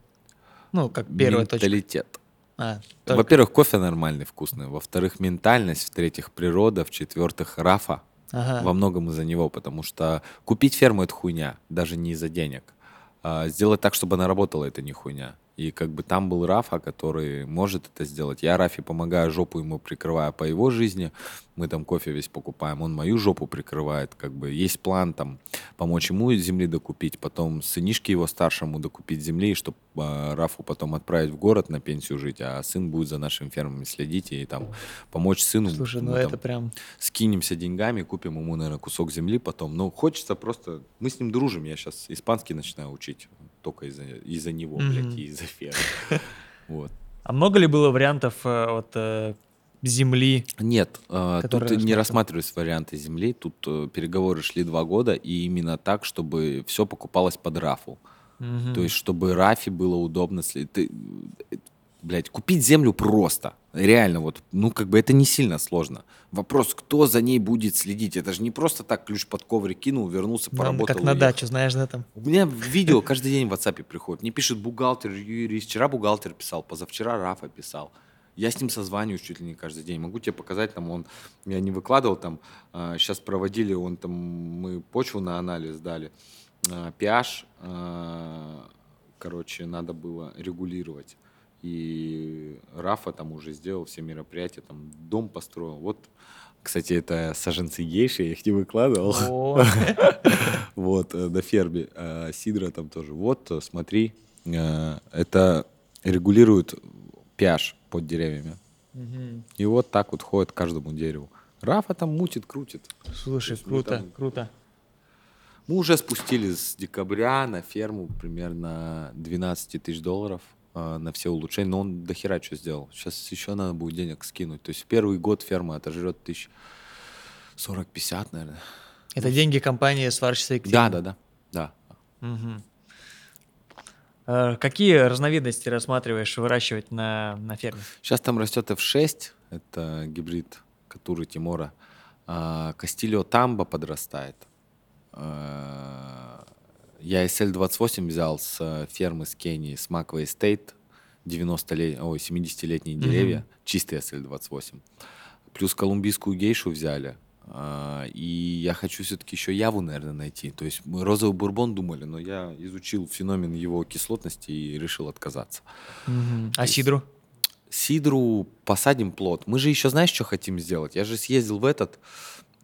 Ну, как первая
Менталитет.
точка. А,
Во-первых, кофе нормальный, вкусный. Во-вторых, ментальность. В-третьих, природа. В-четвертых, Рафа. ага. во многом из-за него, потому что купить ферму это хуйня, даже не из-за денег. А сделать так, чтобы она работала, это не хуйня. И как бы там был Рафа, который может это сделать. Я Рафе помогаю, жопу ему прикрываю по его жизни. Мы там кофе весь покупаем, он мою жопу прикрывает. Как бы есть план там помочь ему земли докупить, потом сынишке его старшему докупить земли, чтобы э, Рафу потом отправить в город на пенсию жить, а сын будет за нашими фермами следить и там помочь сыну.
Слушай, ну это прям...
Скинемся деньгами, купим ему, наверное, кусок земли потом. Но хочется просто... Мы с ним дружим, я сейчас испанский начинаю учить только из-за из него, mm-hmm. блядь, и из-за фермы. Вот.
А много ли было вариантов э, от э, земли?
Нет, э, тут не рассматривались варианты земли. Тут переговоры шли два года, и именно так, чтобы все покупалось под рафу. Угу. То есть, чтобы рафе было удобно. Ты, блядь, купить землю просто. Реально, вот, ну, как бы это не сильно сложно. Вопрос, кто за ней будет следить? Это же не просто так ключ под коврик кинул, вернулся, поработал.
Как на дачу, знаешь, да, там?
У меня видео каждый день в WhatsApp приходит. Мне пишет бухгалтер, юрист. Вчера бухгалтер писал, позавчера Рафа писал. Я с ним созваниваюсь чуть ли не каждый день. Могу тебе показать, там он, я не выкладывал, там, а, сейчас проводили, он там, мы почву на анализ дали, а, pH, а, короче, надо было регулировать. И Рафа там уже сделал все мероприятия, там дом построил. Вот, кстати, это саженцы гейши, я их не выкладывал. Вот, э, на ферме. А Сидра там тоже. Вот, э, смотри, э, это регулирует pH под деревьями. И вот так вот ходит каждому дереву. Рафа там мутит, крутит.
Слушай, круто, круто.
Мы уже спустились с декабря на ферму примерно 12 тысяч долларов – на все улучшения, но он до хера что сделал. Сейчас еще надо будет денег скинуть. То есть первый год ферма отожрет тысяч 40-50, наверное.
Это деньги компании сварщица
Да, да, да. да.
Угу. Какие разновидности рассматриваешь выращивать на, на ферме?
Сейчас там растет F6, это гибрид Катуры Тимора. А, Кастильо Тамба подрастает. Я SL28 взял с э, фермы с Кении, с Маквей Стейт, 90 лет, ой, 70-летние mm-hmm. деревья, чистый SL28. Плюс колумбийскую гейшу взяли. А, и я хочу все-таки еще яву, наверное, найти. То есть мы розовый бурбон думали, но я изучил феномен его кислотности и решил отказаться.
Mm-hmm. А сидру?
Сидру посадим плод. Мы же еще, знаешь, что хотим сделать? Я же съездил в этот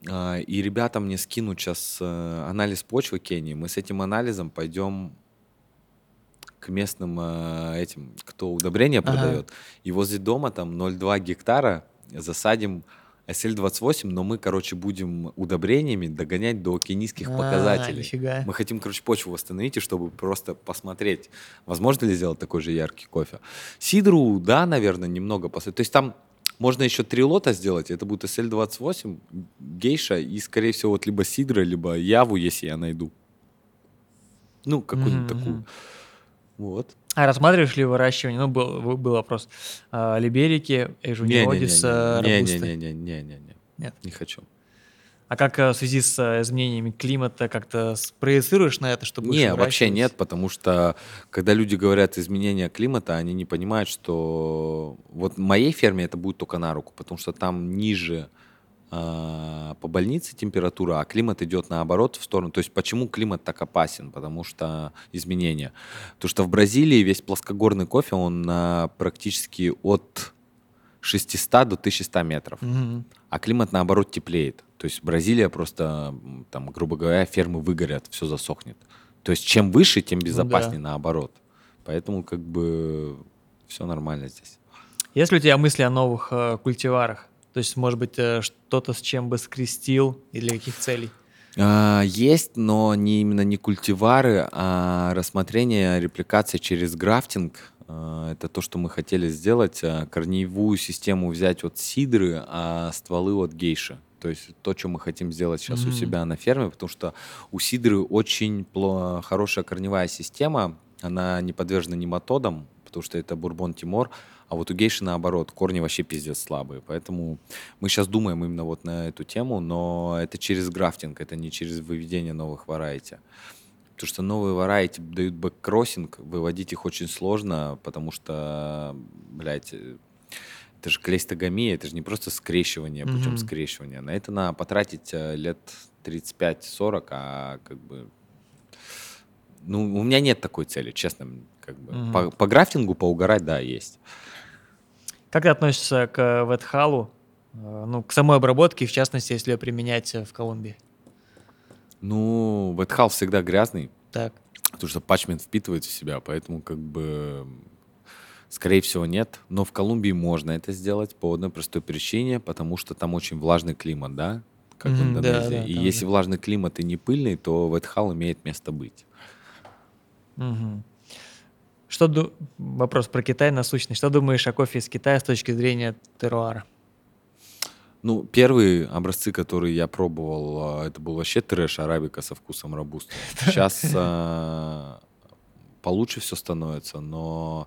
и ребята мне скинут сейчас э, анализ почвы Кении. Мы с этим анализом пойдем к местным э, этим, кто удобрения ага. продает. И возле дома там 0,2 гектара засадим SL28, но мы, короче, будем удобрениями догонять до кенийских а, показателей.
Нифига.
Мы хотим, короче, почву восстановить, и чтобы просто посмотреть, возможно ли сделать такой же яркий кофе. Сидру, да, наверное, немного посмотреть. То есть там можно еще три лота сделать. Это будет SL28, гейша и, скорее всего, вот либо сидра, либо яву, если я найду. Ну, какую-нибудь mm-hmm. такую. Вот.
А рассматриваешь ли выращивание? Ну, был, был вопрос. А, либерики, эжуниодис,
Не-не-не. Нет. Не хочу.
А как э, в связи с э, изменениями климата как-то проецируешь на это, чтобы
Не, вообще нет, потому что когда люди говорят изменения климата, они не понимают, что вот моей ферме это будет только на руку, потому что там ниже э, по больнице температура, а климат идет наоборот в сторону. То есть почему климат так опасен? Потому что изменения. Потому что в Бразилии весь плоскогорный кофе, он э, практически от 600 до 1100 метров. Угу. А климат, наоборот, теплеет. То есть Бразилия просто, там, грубо говоря, фермы выгорят, все засохнет. То есть чем выше, тем ну безопаснее, да. наоборот. Поэтому как бы все нормально здесь.
Есть ли у тебя мысли о новых э, культиварах? То есть, может быть, э, что-то с чем бы скрестил или каких целей?
А, есть, но не именно не культивары, а рассмотрение репликации через графтинг это то, что мы хотели сделать. А, корневую систему взять от сидры, а стволы от гейши. То есть то, что мы хотим сделать сейчас mm-hmm. у себя на ферме, потому что у сидры очень пло- хорошая корневая система, она не подвержена нематодам, потому что это бурбон Тимор, а вот у гейши наоборот, корни вообще пиздец слабые. Поэтому мы сейчас думаем именно вот на эту тему, но это через grafting, это не через выведение новых variety. Потому что новые variety дают backcrossing, выводить их очень сложно, потому что, блядь, Это же клейстогамия, это же не просто скрещивание путем
Мгм.
скрещивания. На это надо потратить э, лет 35-40, а как бы... Ну, у меня нет такой цели, честно. Как бы.
Мгм.
по, по grafting у поугарать, да, есть.
Как ты относишься к ветхалу, э, ну, к самой обработке, в частности, если ее применять э, в Колумбии?
Ну, ветхал всегда грязный,
Так.
потому что патчмент впитывает в себя, поэтому как бы... Скорее всего, нет. Но в Колумбии можно это сделать по одной простой причине, потому что там очень влажный климат, да? Как в
Мгм, да,
Индонезии.
да,
и
там
если
да.
влажный климат и не пыльный, то ветхал имеет место быть.
Мгм. Что ду- Вопрос про Китай насущный. Что думаешь о кофе из Китая с точки зрения теруара?
Ну, первые образцы, которые я пробовал, а, это был вообще трэш арабика со вкусом робуста. Сейчас а, получше все становится, но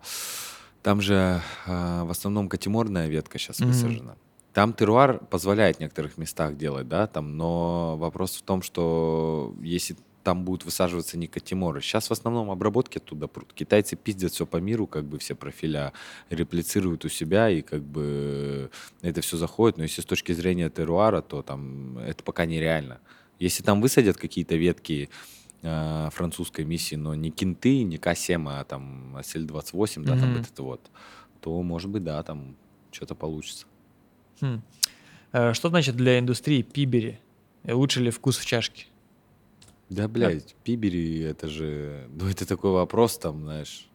там же а, в основном катиморная ветка сейчас
Мгм.
высажена. Там теруар позволяет в некоторых местах делать, да, там, но вопрос в том, что если там будут высаживаться не катиморы. Сейчас в основном обработки оттуда прут. Китайцы пиздят все по миру, как бы все профиля реплицируют у себя, и как бы это все заходит. Но если с точки зрения теруара, то там это пока нереально. Если там высадят какие-то ветки э, французской миссии, но не кенты, не К7, а там СЛ-28, да, там
Мгм.
вот то, может быть, да, там что-то получится.
Хм. Э, Что значит для индустрии пибери? Лучше ли вкус в чашке?
Да, блядь, пибери, это же... Ну, это такой вопрос, там, знаешь...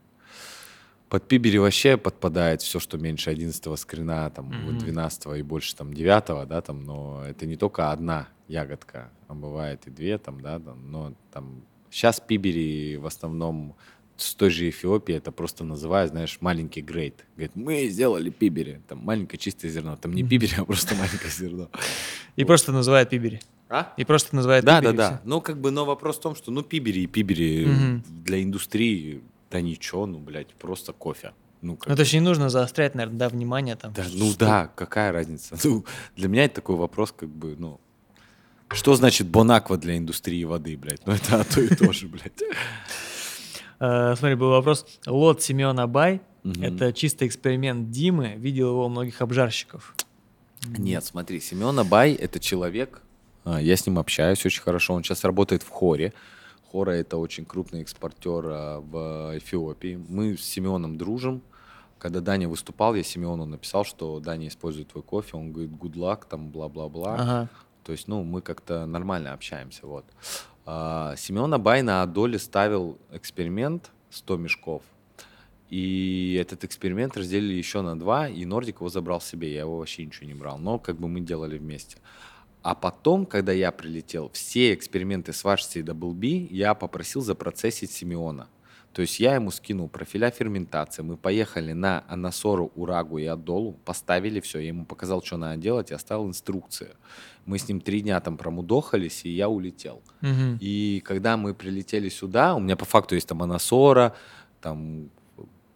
Под пибери вообще подпадает все, что меньше 11 скрина, там, вот 12 и больше, там, 9, да, там, но это не только одна ягодка, а бывает и две, там, да, там, но там... Сейчас пибери в основном с той же Эфиопии это просто называют, знаешь, маленький грейд. Говорит, мы сделали пибери, там, маленькое чистое зерно. Там не пибери, а просто маленькое зерно.
И просто называют пибери.
А?
И просто называют
Да,
пибери.
да, да.
всё.
Ну, как бы, но вопрос в том, что, ну, пибери и пибери
Мгм.
для индустрии, да ничего, ну, блядь, просто кофе. Ну, как
Ну, то есть не нужно заострять, наверное, да, внимание там.
да, ну да, какая разница? Ну, для меня это такой вопрос, как бы, ну, что значит бонаква для индустрии воды, блядь? Ну, это то и то же, блядь.
Э, Смотри, был вопрос. Лот Семена Бай. Это чисто эксперимент Димы. Видел его у многих обжарщиков.
Нет, смотри, Семен Абай — это человек, а, я с ним общаюсь очень хорошо, он сейчас работает в Хоре. Хора — это очень крупный экспортер а, в Эфиопии. Мы с Семеном дружим. Когда Даня выступал, я Семену написал, что Даня использует твой кофе. Он говорит, good luck, там, бла-бла-бла.
Ага.
То есть, ну, мы как-то нормально общаемся, вот. А, Семен Абай на Адоле ставил эксперимент 100 мешков. И этот эксперимент разделили еще на два, и Нордик его забрал себе. Я его вообще ничего не брал, но как бы мы делали вместе. А потом, когда я прилетел, все эксперименты с Вашси и Double B я попросил запроцессить Симеона. То есть я ему скинул профиля ферментации. Мы поехали на Анасору, Урагу и Адолу, поставили все. Я ему показал, что надо делать, и оставил инструкции. Мы с ним три дня там промудохались, и я улетел.
Мгм.
И когда мы прилетели сюда, у меня по факту есть там Анасора, там,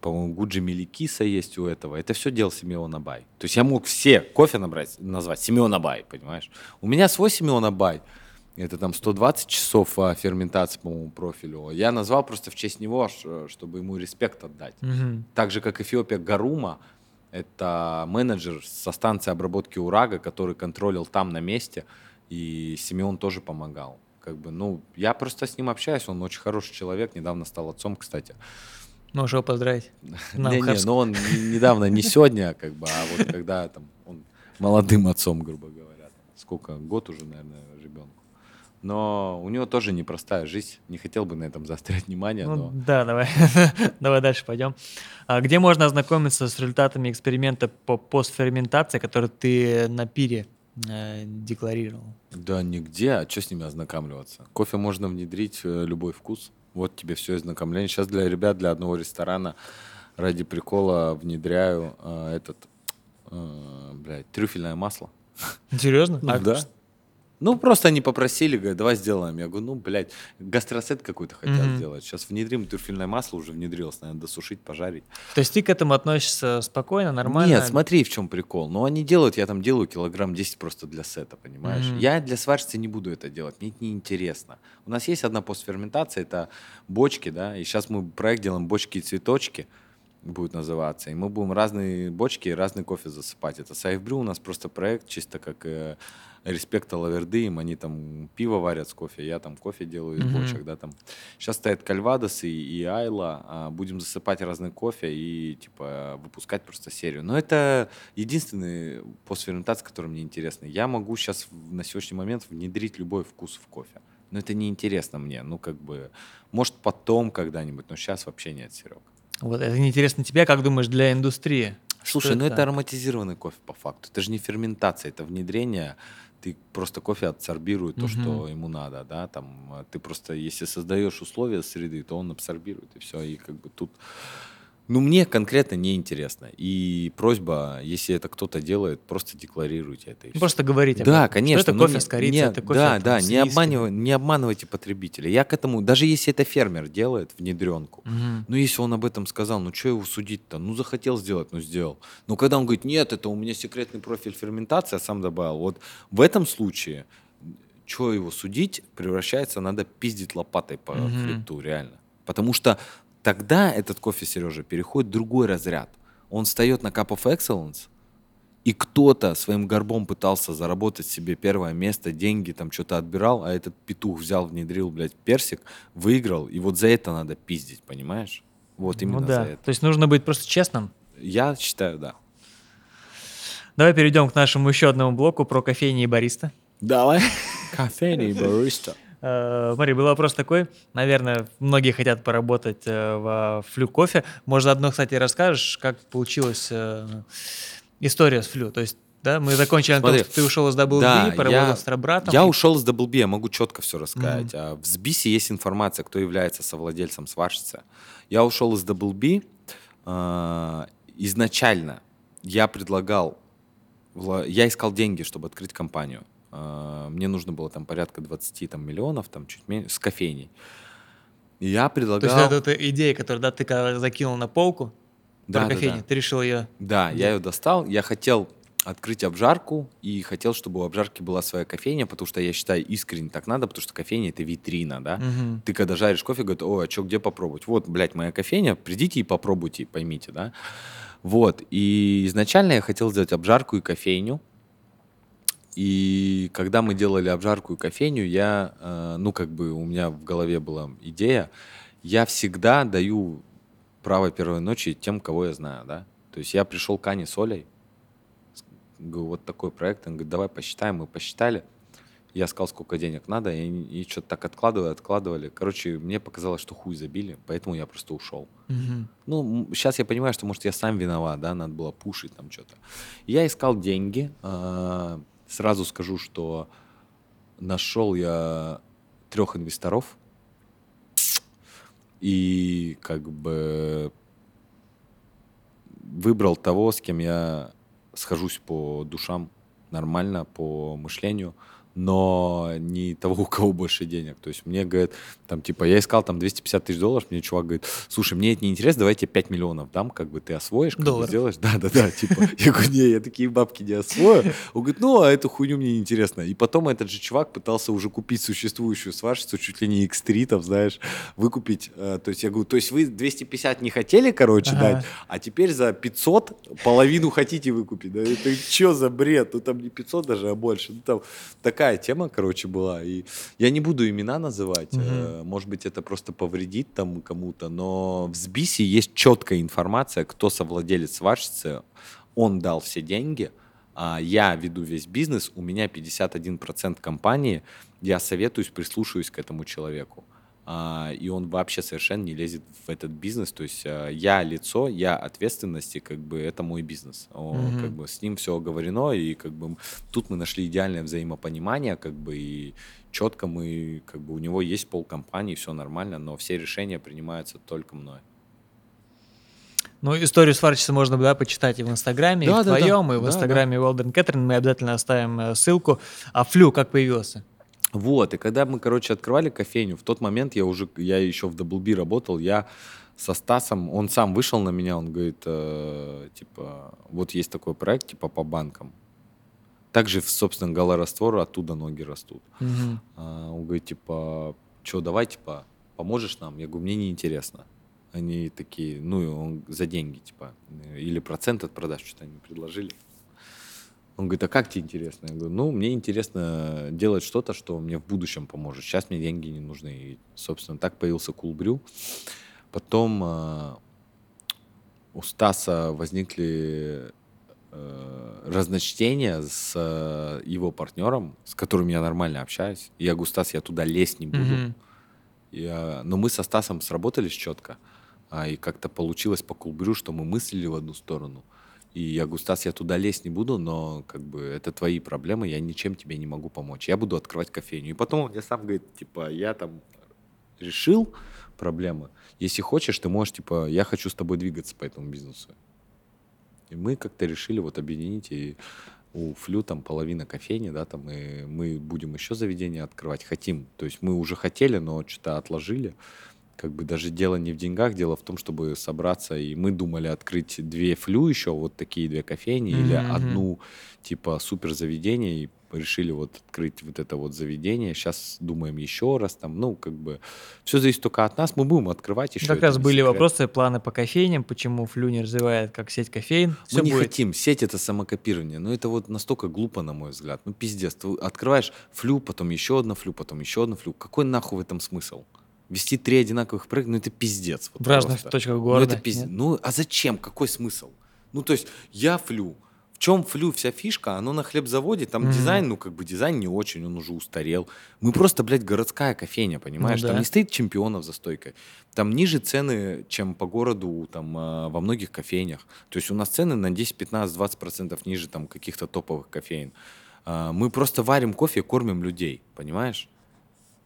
по-моему, Гуджи Меликиса есть у этого. Это все делал Симеон Абай. То есть я мог все кофе набрать, назвать Симеон Абай, понимаешь? У меня свой Симеон Абай. Это там 120 часов а, ферментации по моему профилю. Я назвал просто в честь него, чтобы ему респект отдать.
Мгм.
Так же, как Эфиопия Гарума, это менеджер со станции обработки Урага, который контролил там на месте, и Симеон тоже помогал. Как бы, ну, я просто с ним общаюсь, он очень хороший человек, недавно стал отцом, кстати.
Можешь его поздравить. На
Не, не, но он не- недавно, не сегодня, как бы, а вот когда там он молодым отцом, грубо говоря. Сколько, год уже, наверное, ребенку. Но у него тоже непростая жизнь. Не хотел бы на этом заострять внимание,
Ну,
но...
да, давай. давай дальше пойдем. А где можно ознакомиться с результатами эксперимента по постферментации, который ты на пире э, декларировал?
Да нигде, а что с ними ознакомливаться? Кофе можно внедрить э, любой вкус. Вот тебе все ознакомление. Сейчас для ребят, для одного ресторана ради прикола внедряю э, этот, э, блядь, трюфельное масло.
Серьезно? А
да. Ну, просто они попросили, говорят, давай сделаем. Я говорю, ну, блядь, гастросет какой-то хотят
Мгм.
сделать. Сейчас внедрим трюфельное масло, уже внедрилось, наверное, досушить, пожарить.
То есть ты к этому относишься спокойно, нормально?
Нет, смотри, в чем прикол. Ну, они делают, я там делаю килограмм 10 просто для сета, понимаешь?
Мгм.
Я для сварщицы не буду это делать, мне это неинтересно. У нас есть одна постферментация, это бочки, да, и сейчас мы проект делаем бочки и цветочки. Будет называться. И мы будем разные бочки и разный кофе засыпать. Это Сайфбрю у нас просто проект, чисто как э, респекта Лаверды, они там пиво варят с кофе, я там кофе делаю из mm-hmm. бочек, да, там. Сейчас стоят Кальвадос и, и Айла, а, будем засыпать разный кофе и, типа, выпускать просто серию. Но это единственный постферментация, который мне интересный. Я могу сейчас на сегодняшний момент внедрить любой вкус в кофе. Но это неинтересно мне, ну, как бы, может, потом когда-нибудь, но сейчас вообще нет, Серег.
Вот это неинтересно тебе, как думаешь, для индустрии?
Слушай, ну это? это ароматизированный кофе по факту. Это же не ферментация, это внедрение ты просто кофе абсорбирует то, что ему надо, да, там а ты просто, если создаешь условия среды, то он абсорбирует, и все, и как бы тут ну, мне конкретно неинтересно. И просьба, если это кто-то делает, просто декларируйте это.
Ну, просто говорите.
Да, этом. конечно.
Что это кофе не, с корицей, не, это кофе
Да, да, не, обманывай, не обманывайте потребителя. Я к этому, даже если это фермер делает внедренку, угу. ну, если он об этом сказал, ну, что его судить-то? Ну, захотел сделать, ну, сделал. Но когда он говорит, нет, это у меня секретный профиль ферментации, я сам добавил. Вот в этом случае, что его судить, превращается, надо пиздить лопатой по угу. хребту, реально. Потому что тогда этот кофе, Сережа, переходит в другой разряд. Он встает на Cup of Excellence, и кто-то своим горбом пытался заработать себе первое место, деньги там что-то отбирал, а этот петух взял, внедрил, блядь, персик, выиграл, и вот за это надо пиздить, понимаешь? Вот именно ну,
да.
за это.
То есть нужно быть просто честным?
Я считаю, да.
Давай перейдем к нашему еще одному блоку про кофейни и бариста.
Давай. Кофейни и бариста.
Э, смотри, был вопрос такой. Наверное, многие хотят поработать э, в флю кофе. Может, заодно, кстати, расскажешь, как получилась э, история с флю? То есть да, мы закончили Смотри, том, ты ушел из WB, да, поработал я, с Робратом.
Я ушел из WB, я могу четко все рассказать. Mm-hmm. А в СБИСе есть информация, кто является совладельцем сварщицы. Я ушел из WB. Э, изначально я предлагал, я искал деньги, чтобы открыть компанию. А, мне нужно было там порядка 20 там, миллионов, там чуть меньше, с кофейней. И я предлагал...
То есть это, это идея, которую да, ты когда закинул на полку, да, про да, кофейню, да. ты решил ее...
Да, я ее достал, я хотел открыть обжарку и хотел, чтобы у обжарки была своя кофейня, потому что я считаю искренне так надо, потому что кофейня это витрина, да. Угу. Ты когда жаришь кофе, говорит, о, а что, где попробовать? Вот, блядь, моя кофейня, придите и попробуйте, поймите, да. Вот, и изначально я хотел сделать обжарку и кофейню, и когда мы делали обжарку и кофейню, я, э, ну, как бы у меня в голове была идея, я всегда даю право первой ночи тем, кого я знаю, да. То есть я пришел к Ане с Олей, говорю, вот такой проект, он говорит, давай посчитаем, мы посчитали. Я сказал, сколько денег надо, и, и что-то так откладывали, откладывали. Короче, мне показалось, что хуй забили, поэтому я просто ушел. Угу. Ну, сейчас я понимаю, что, может, я сам виноват, да, надо было пушить там что-то. Я искал деньги, э, Сразу скажу, что нашел я трех инвесторов. И как бы выбрал того, с кем я схожусь по душам нормально, по мышлению – но не того, у кого больше денег. То есть мне говорят, там, типа, я искал там 250 тысяч долларов, мне чувак говорит, слушай, мне это не интересно, давай тебе 5 миллионов дам, как бы ты освоишь, как бы сделаешь. Да-да-да, типа, я говорю, не, я такие бабки не освою. Он говорит, ну, а эту хуйню мне не интересно. И потом этот же чувак пытался уже купить существующую сварщицу, чуть ли не X3, там, знаешь, выкупить. Э, то есть я говорю, то есть вы 250 не хотели, короче, ага. дать, а теперь за 500 половину хотите выкупить. Да? Это что за бред? Ну, там не 500 даже, а больше. Ну, там такая такая тема, короче, была. И я не буду имена называть. Угу. Может быть, это просто повредит там кому-то. Но в СБИСе есть четкая информация, кто совладелец сварщицы. Он дал все деньги. А я веду весь бизнес. У меня 51% компании. Я советуюсь, прислушиваюсь к этому человеку. А, и он вообще совершенно не лезет в этот бизнес. То есть а, я лицо, я ответственности, как бы это мой бизнес. mm-hmm. Как бы с ним все оговорено, и как бы тут мы нашли идеальное взаимопонимание, как бы и четко мы, как бы у него есть полкомпании, все нормально, но все решения принимаются только мной.
Ну, историю сварщицы можно да, почитать и в Инстаграме, да, и в да, твоем, да. и в да, Инстаграме да. Уэлден Кэтрин. Мы обязательно оставим э, ссылку. А Флю как появился?
Вот, и когда мы, короче, открывали кофейню, в тот момент я уже, я еще в Double работал, я со Стасом, он сам вышел на меня, он говорит, э, типа, вот есть такой проект, типа, по банкам. Также, собственно, галораствор, оттуда ноги растут. Угу. А, он говорит, типа, что, давай, типа, поможешь нам? Я говорю, мне неинтересно. Они такие, ну, он за деньги, типа, или процент от продаж, что-то они предложили. Он говорит, а как тебе интересно? Я говорю, ну, мне интересно делать что-то, что мне в будущем поможет. Сейчас мне деньги не нужны. И, собственно, так появился Coolbrew. Потом э, у Стаса возникли э, разночтения с э, его партнером, с которым я нормально общаюсь. Я говорю, Стас, я туда лезть не буду.
Мгм.
Я- но мы со Стасом сработались четко. А, и как-то получилось по Кулбрю, что мы мыслили в одну сторону. И я говорю, Стас, я туда лезть не буду, но как бы это твои проблемы, я ничем тебе не могу помочь. Я буду открывать кофейню. И потом он мне сам говорит, типа, я там решил проблемы. Если хочешь, ты можешь, типа, я хочу с тобой двигаться по этому бизнесу. И мы как-то решили вот объединить, и у Флю там половина кофейни, да, там, и мы будем еще заведение открывать, хотим. То есть мы уже хотели, но что-то отложили. Как бы даже дело не в деньгах, дело в том, чтобы собраться, и мы думали открыть две Флю еще, вот такие две кофейни, или
Мгм, мгм.
одну, типа, супер заведение, и решили вот открыть вот это вот заведение. Сейчас думаем еще раз там, ну, как бы, все зависит только от нас, мы будем открывать еще.
Как раз были вопросы, планы по кофейням, почему Флю не развивает как сеть кофейн.
Мы
Все
не
будет.
хотим. Сеть это самокопирование. Но это вот настолько глупо, на мой взгляд. Ну, пиздец. Ты открываешь флю, потом еще одна флю, потом еще одна флю. Какой нахуй в этом смысл? Вести три одинаковых проекта, ну это пиздец. вот
В разных
просто.
точках
Ну
города.
это пиздец.
нет?
Ну а зачем? Какой смысл? Ну то есть я флю. В чем флю вся фишка? Оно на хлебзаводе, там
Мгм.
дизайн, ну как бы дизайн не очень, он уже устарел. Мы просто, блядь, городская кофейня, понимаешь?
Ну
Там
да.
не стоит чемпионов за стойкой. Там ниже цены, чем по городу, там а, во многих кофейнях. То есть у нас цены на 10, 15, 20 процентов ниже там каких-то топовых кофеин. А, Мы просто варим кофе, кормим людей, понимаешь?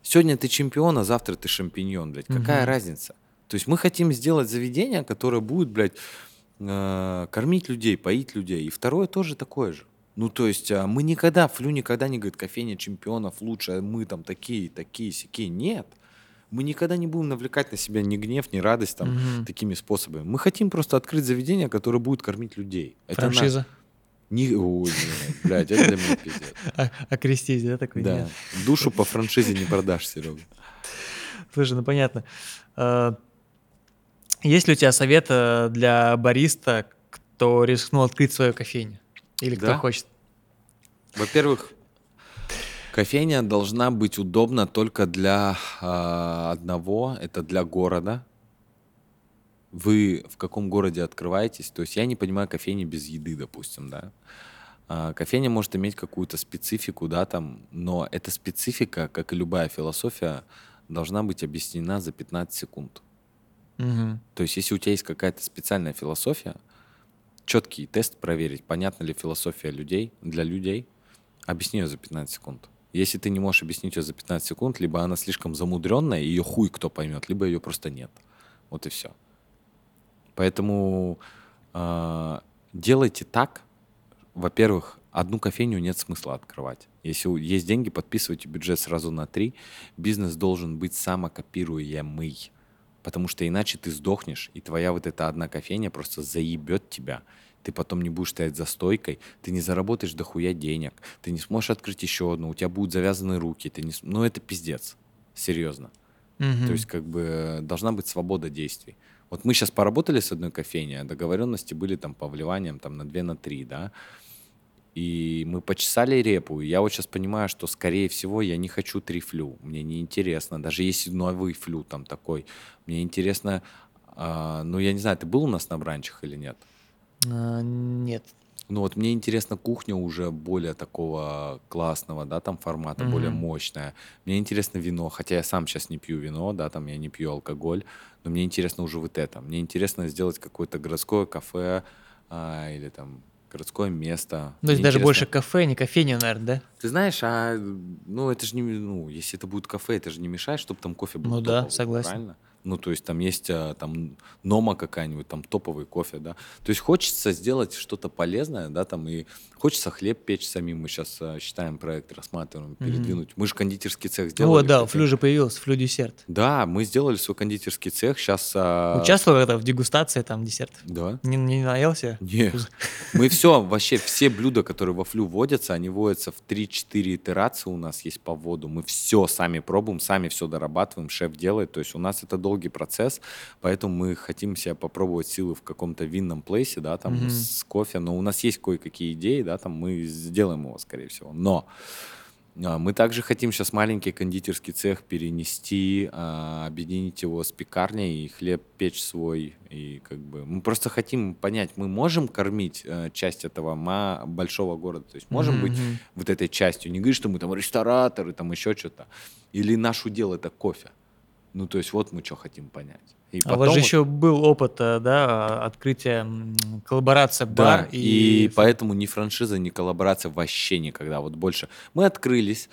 Сегодня ты чемпион, а завтра ты шампиньон, блядь. Какая
Мгм.
разница? То есть мы хотим сделать заведение, которое будет, блядь, э, кормить людей, поить людей. И второе тоже такое же. Ну, то есть а, мы никогда, Флю никогда не говорит, кофейня чемпионов лучше, а мы там такие, такие, сякие. Нет. Мы никогда не будем навлекать на себя ни гнев, ни радость там,
Мгм.
такими способами. Мы хотим просто открыть заведение, которое будет кормить людей. Это
Франшиза.
Не... Ой, нет, блядь, это для меня пиздец.
А- Окрестись, да, такой?
Да.
Нет.
Душу по франшизе не продашь, Серега.
Слушай, ну понятно. А, Есть ли у тебя совет э, для бариста, кто рискнул открыть свою кофейню? Или кто
Да.
хочет?
Во-первых, кофейня должна быть удобна только для а, одного, это для города. Вы в каком городе открываетесь? То есть я не понимаю кофейни без еды, допустим, да. А, кофейня может иметь какую-то специфику, да, там, но эта специфика, как и любая философия, должна быть объяснена за 15 секунд.
Мгм.
То есть, если у тебя есть какая-то специальная философия, четкий тест проверить, понятна ли философия людей для людей, объясни ее за 15 секунд. Если ты не можешь объяснить ее за 15 секунд, либо она слишком замудренная, ее хуй кто поймет, либо ее просто нет. Вот и все. Поэтому а, делайте так. Во-первых, одну кофейню нет смысла открывать. Если есть деньги, подписывайте бюджет сразу на три. Бизнес должен быть самокопируемый. Потому что иначе ты сдохнешь, и твоя вот эта одна кофейня просто заебет тебя. Ты потом не будешь стоять за стойкой, ты не заработаешь дохуя денег, ты не сможешь открыть еще одну, у тебя будут завязаны руки. Ты не... Ну, это пиздец. Серьезно.
Мгм.
То есть, как бы, э, должна быть свобода действий. Вот мы сейчас поработали с одной кофейней, а договоренности были там по вливаниям там на 2 на 3, да. И мы почесали репу. И я вот сейчас понимаю, что, скорее всего, я не хочу три флю. Мне не интересно. Даже если новый флю там такой. Мне интересно... а, ну, я не знаю, ты был у нас на бранчах или нет?
А, Нет.
Ну вот мне интересна кухня уже более такого классного, да, там формата, более
Мгм.
мощная. Мне интересно вино, хотя я сам сейчас не пью вино, да, там я не пью алкоголь, но мне интересно уже вот это. Мне интересно сделать какое-то городское кафе а, или там городское место.
Ну, То есть
Мне
даже
интересно-
больше кафе, не кофейня, наверное, да?
Ты знаешь, а ну это же не, ну если это будет кафе, это же не мешает, чтобы там кофе был.
Ну да,
топовый,
согласен.
Правильно? Ну то есть там есть а, там нома какая-нибудь, там топовый кофе, да. То есть хочется сделать что-то полезное, да, там и хочется хлеб печь самим. Мы сейчас считаем проект, рассматриваем,
Мгм.
передвинуть. Мы же кондитерский цех
Ну
сделали.
вот, да, у. Флю же появился, Флю десерт.
Да, мы сделали свой кондитерский цех. Сейчас.
Участвовал когда в дегустации там десертов?
Да.
Не, не наелся?
Нет. Мы все, вообще все блюда, которые во флю вводятся, они вводятся в 3-4 итерации у нас есть по вводу. Мы все сами пробуем, сами все дорабатываем, шеф делает. То есть у нас это должен долгий процесс, поэтому мы хотим себя попробовать силы в каком-то винном плейсе, да, там mm-hmm. с кофе, но у нас есть кое-какие идеи, да, там мы сделаем его, скорее всего, но а, мы также хотим сейчас маленький кондитерский цех перенести, а, объединить его с пекарней и хлеб печь свой. И как бы мы просто хотим понять, мы можем кормить э, часть этого ма большого города, то есть можем mm-hmm. быть вот этой частью. Не говорить, что мы там рестораторы, там еще что-то. Или наш удел это кофе. Ну, то есть вот мы что хотим понять.
И а у вас же еще был опыт, э, да, открытия коллаборация бар
да, и... и поэтому ни франшиза, ни коллаборация вообще никогда. Вот больше. Мы открылись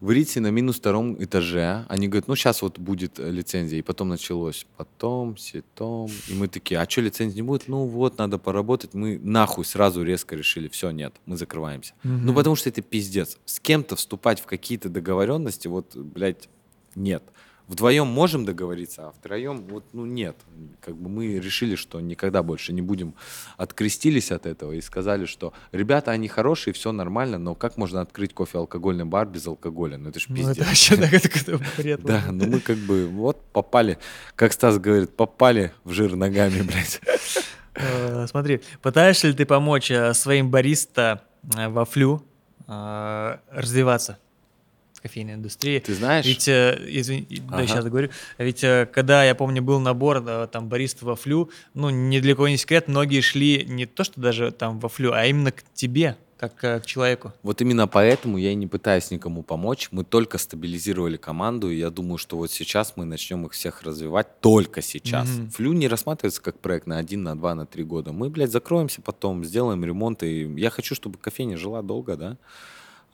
в Рите на минус втором этаже. Они говорят, ну сейчас вот будет лицензия. И потом началось потом, сетом. И мы такие, а что лицензии не будет? Ну вот, надо поработать. Мы нахуй сразу резко решили, все, нет, мы закрываемся. Угу. Ну потому что это пиздец. С кем-то вступать в какие-то договоренности, вот, блядь, нет вдвоем можем договориться, а втроем вот, ну, нет. Как бы мы решили, что никогда больше не будем открестились от этого и сказали, что ребята, они хорошие, все нормально, но как можно открыть кофе-алкогольный бар без алкоголя? Ну, это ж пиздец. Ну, это вообще, это, это бред. Да, ну мы как бы вот попали, как Стас говорит, попали в жир ногами, блядь.
Э, смотри, пытаешься ли ты помочь э, своим бариста э, во флю развиваться? Кофейной индустрии.
Ты знаешь?
Ведь, э, извини, ага. да, сейчас говорю, ведь э, когда, я помню, был набор там бариста во флю, ну, ни для кого не секрет, многие шли не то, что даже там во флю, а именно к тебе, как э, к человеку.
Вот именно поэтому я и не пытаюсь никому помочь. Мы только стабилизировали команду, и я думаю, что вот сейчас мы начнем их всех развивать только сейчас. Mm-hmm. Флю не рассматривается как проект на один, на два, на три года. Мы, блядь, закроемся потом, сделаем ремонт, и я хочу, чтобы кофейня жила долго, да.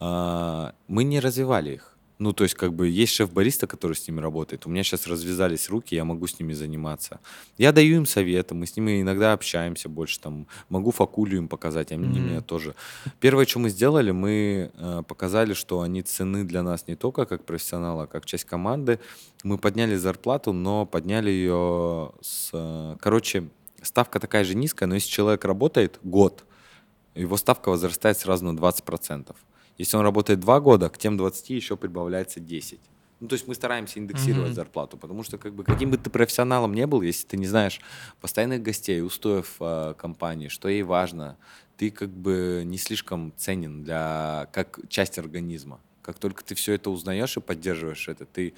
А, мы не развивали их. Ну, то есть, как бы, есть шеф-бариста, который с ними работает. У меня сейчас развязались руки, я могу с ними заниматься. Я даю им советы, мы с ними иногда общаемся больше, там, могу факулю им показать, они mm-hmm. меня тоже. Первое, что мы сделали, мы э, показали, что они цены для нас не только как профессионала, а как часть команды. Мы подняли зарплату, но подняли ее с... Э, короче, ставка такая же низкая, но если человек работает год, его ставка возрастает сразу на 20%. Если он работает 2 года, к тем 20 еще прибавляется 10. Ну, то есть мы стараемся индексировать mm-hmm. зарплату, потому что как бы каким бы ты профессионалом не был, если ты не знаешь постоянных гостей, устоев э, компании, что ей важно, ты как бы не слишком ценен для как часть организма. Как только ты все это узнаешь и поддерживаешь это, ты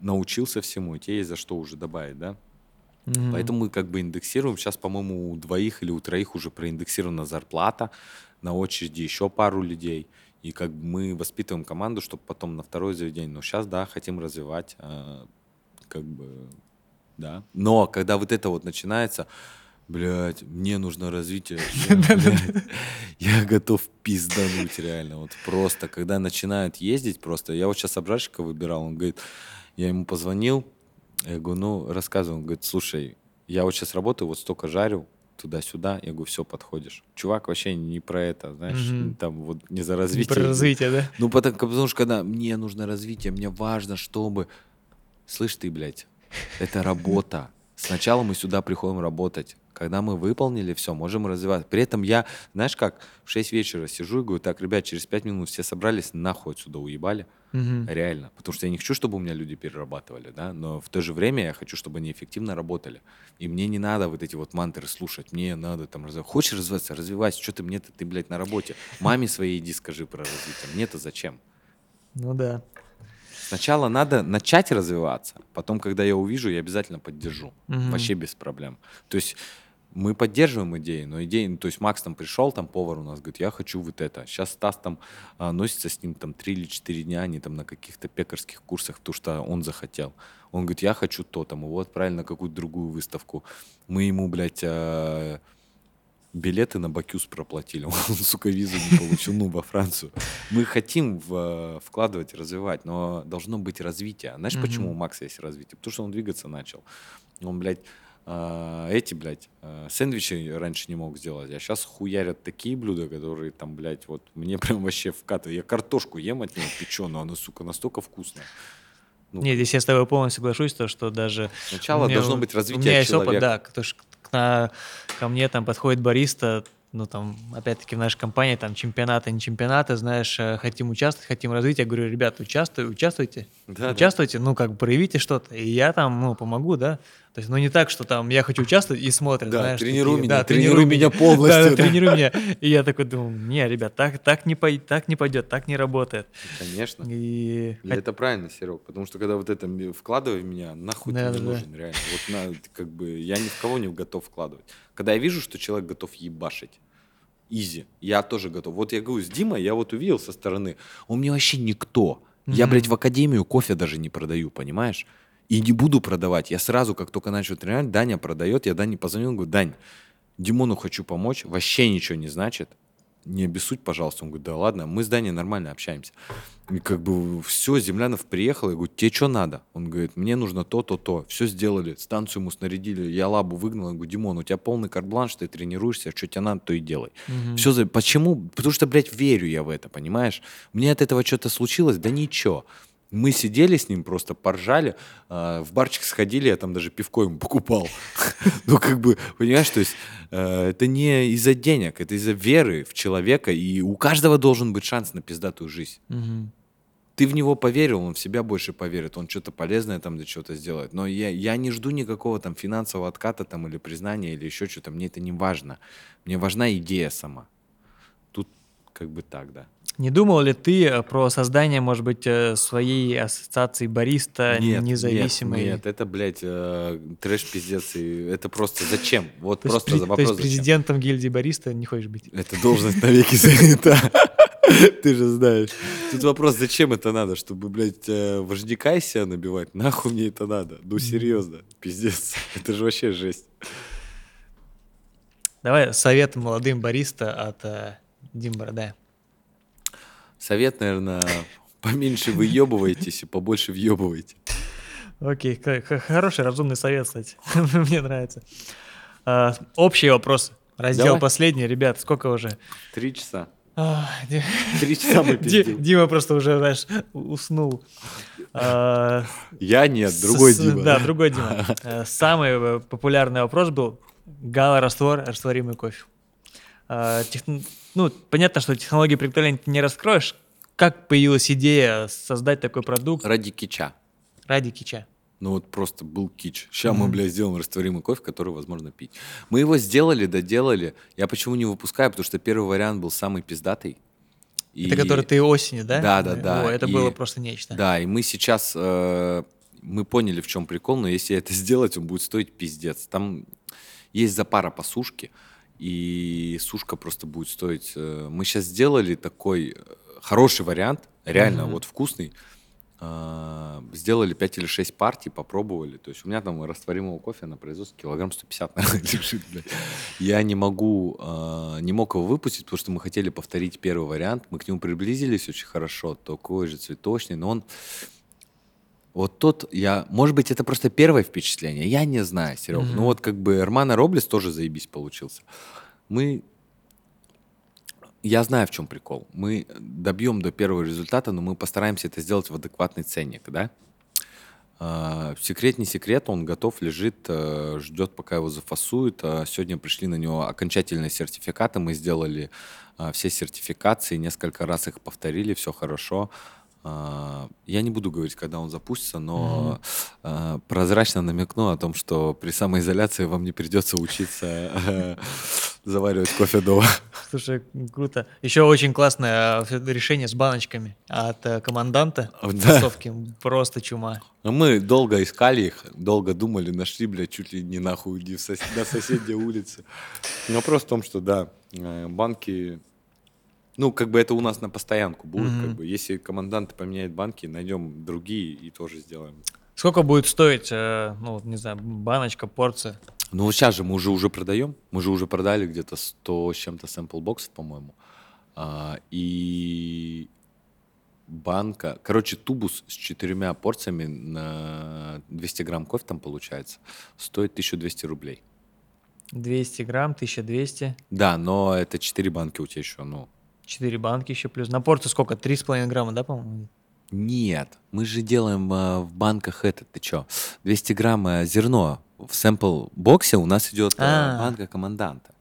научился всему, и тебе есть за что уже добавить, да? Mm-hmm. Поэтому мы как бы индексируем. Сейчас, по-моему, у двоих или у троих уже проиндексирована зарплата, на очереди еще пару людей. И как бы мы воспитываем команду, чтобы потом на второе заведение. Но сейчас, да, хотим развивать, э, как бы, да. Но когда вот это вот начинается, блядь, мне нужно развитие. Я готов пиздануть реально. Вот просто, когда начинают ездить просто. Я вот сейчас обжарщика выбирал, он говорит, я ему позвонил, я говорю, ну, рассказывай. Он говорит, слушай, я вот сейчас работаю, вот столько жарю, туда-сюда. Я говорю, все, подходишь. Чувак вообще не про это, знаешь, угу. там вот не за развитие. Не
про развитие, да?
Ну, потому, потому что когда мне нужно развитие, мне важно, чтобы... Слышь ты, блядь, это работа. Сначала мы сюда приходим работать. Когда мы выполнили все, можем развивать. При этом я, знаешь как, в 6 вечера сижу и говорю, так, ребят, через 5 минут все собрались, нахуй отсюда уебали. Угу. Реально. Потому что я не хочу, чтобы у меня люди перерабатывали, да, но в то же время я хочу, чтобы они эффективно работали. И мне не надо вот эти вот мантры слушать, мне надо там развиваться. Хочешь развиваться, развивайся, что ты мне-то, ты, блядь, на работе. Маме своей иди скажи про развитие, мне-то зачем?
Ну да.
Сначала надо начать развиваться, потом, когда я увижу, я обязательно поддержу. Угу. Вообще без проблем. То есть мы поддерживаем идеи, но идеи, ну, то есть Макс там пришел, там повар у нас говорит, я хочу вот это. Сейчас Стас там а, носится с ним там три или четыре дня, они там на каких-то пекарских курсах, потому что он захотел. Он говорит, я хочу то, там, его отправили на какую-то другую выставку. Мы ему, блядь, а, билеты на Бакюс проплатили. Он, сука, визу не получил, ну, во Францию. Мы хотим в, вкладывать и развивать, но должно быть развитие. Знаешь, mm-hmm. почему у Макса есть развитие? Потому что он двигаться начал. Он, блядь, а, эти, блядь, а, сэндвичи раньше не мог сделать, а сейчас хуярят такие блюда, которые там, блядь, вот мне прям вообще вкатывают. Я картошку ем от него печеную, она, сука, настолько вкусная.
Ну, Нет, здесь я с тобой полностью соглашусь, то, что даже...
Сначала меня, должно быть развитие у меня есть
человека. опыт, да, то, что на, ко мне там подходит бариста, ну, там, опять-таки, в нашей компании, там, чемпионаты, не чемпионаты, знаешь, э, хотим участвовать, хотим развить. Я говорю, ребята, участвуйте, участвуйте,
Да, да.
участвуйте, ну, как бы проявите что-то, и я там, ну, помогу, да. То есть, ну, не так, что там я хочу участвовать и смотрят,
Да,
знаешь.
тренируй
такие,
меня,
да,
тренируй меня
Да,
полностью,
да,
да.
тренируй меня. И я такой думаю, не, ребят, так, так, не, пой- так не пойдет, так не работает.
Конечно.
И
И это правильно, Серег, потому что когда вот это вкладывай в меня, нахуй ты
Да,
не
да, да.
нужен, реально. Вот на, как бы я ни в кого не готов вкладывать. Когда я вижу, что человек готов ебашить, изи, я тоже готов. Вот я говорю, с Димой я вот увидел со стороны, он мне вообще никто. Я, блядь, в академию кофе даже не продаю, понимаешь? И не буду продавать. Я сразу, как только начал тренировать, Даня продает, я Дане позвонил, говорю, Дань, Димону хочу помочь, вообще ничего не значит. Не обессудь, пожалуйста. Он говорит, да ладно, мы с Даней нормально общаемся. И как бы все, Землянов приехал, я говорю, тебе что надо? Он говорит, мне нужно то, то, то. Все сделали, станцию ему снарядили, я лабу выгнал. Я говорю, Димон, у тебя полный карт-бланш, ты тренируешься, что тебе надо, то и делай.
Мгм.
Все за... Почему? Потому что, блядь, верю я в это, понимаешь? Мне от этого что-то случилось, да ничего. Мы сидели с ним, просто поржали, а, в барчик сходили, я там даже пивко ему покупал. Ну, как бы, понимаешь, то есть э, это не из-за денег, это из-за веры в человека, и у каждого должен быть шанс на пиздатую жизнь. Ты в него поверил, он в себя больше поверит, он что-то полезное там для чего-то сделает. Но я, я не жду никакого там финансового отката там или признания или еще что-то, мне это не важно. Мне важна идея сама. Тут как бы так, да.
Не думал ли ты э, про создание, может быть, э, своей ассоциации бариста
Нет,
независимой?
Нет, нет, это, блядь, э, трэш пиздец. И это просто зачем? Вот
То есть,
просто
при-
за
то
вопрос
есть
зачем?
президентом гильдии бариста не хочешь быть?
Эта должность навеки занята. Ты же знаешь. Тут вопрос, зачем это надо? Чтобы, блядь, вождяка из себя набивать? Нахуй мне это надо? Ну, серьезно, пиздец. Это же вообще жесть.
Давай совет молодым бариста от Дим Бородая.
Совет, наверное, поменьше выебывайтесь и побольше въебывайте.
Окей, хороший, разумный совет, кстати. Мне нравится. А, Общие вопросы. Раздел
Давай.
последний. Ребят, сколько уже?
Три часа.
А,
Три часа мы
Ди-
пиздим.
Дима просто уже, знаешь, уснул. А,
Я нет, другой
с-
Дима.
Да, другой Дима. Самый э, популярный вопрос был гала-раствор, растворимый кофе. Ну, понятно, что технологии приготовления ты не раскроешь. Как появилась идея создать такой продукт
Ради кича.
ради кича?
Ну вот просто был кич. Сейчас мы,
Мгм.
блядь, сделаем растворимый кофе, который возможно пить. Мы его сделали, доделали. Я почему не выпускаю? Потому что первый вариант был самый пиздатый. И-
Это который ты осенью, да?
Да, да, да.
О, это
И-
было просто нечто.
Да, и мы сейчас... э, мы поняли, в чем прикол, но если это сделать, он будет стоить пиздец. Там есть запара по сушке, и сушка просто будет стоить... э, мы сейчас сделали такой э, хороший вариант, реально
Мгм.
вот вкусный. Э, сделали 5 или 6 партий, попробовали. То есть у меня там растворимого кофе на производстве килограмм 150 наверное, лежит, блядь. Я не могу, э, не мог его выпустить, потому что мы хотели повторить первый вариант. Мы к нему приблизились очень хорошо, такой же цветочный, но он вот тот, я, может быть, это просто первое впечатление, я не знаю, Серег.
Мгм.
Ну вот как бы Эрмана Роблес тоже заебись получился. Мы, я знаю, в чем прикол. Мы добьем до первого результата, но мы постараемся это сделать в адекватный ценник, да? А, Секрет не секрет, он готов, лежит, э, ждет, пока его зафасуют. А Сегодня пришли на него окончательные сертификаты, мы сделали а, все сертификации, несколько раз их повторили, все хорошо. А, Я не буду говорить, когда он запустится, но а, прозрачно намекну о том, что при самоизоляции вам не придется учиться э, заваривать кофе дома.
Слушай, круто. Еще очень классное э, решение с баночками от э, команданта.
Да.
Тусовки. Просто чума.
Но Мы долго искали их, долго думали, нашли, блядь, чуть ли не нахуй сос- на соседней улице. Но вопрос в том, что да, банки, ну, как бы это у нас на постоянку будет,
Мгм.
как бы, если командант поменяет банки, найдем другие и тоже сделаем.
Сколько будет стоить, э, ну, не знаю, баночка, порция?
Ну, сейчас же мы уже уже продаем, мы же уже продали где-то 100 с чем-то sample боксов, по-моему. А, и банка, короче, тубус с четырьмя порциями на 200 грамм кофе там получается, стоит 1200 рублей.
200 грамм, 1200.
Да, но это 4 банки у тебя еще, ну.
4 банки еще плюс. На порцию сколько? 3,5 грамма, да, по-моему?
Нет, мы же делаем э, в банках это, ты чё, 200 грамм э, зерно. В сэмпл боксе у нас идет э,
А.
банка команданта.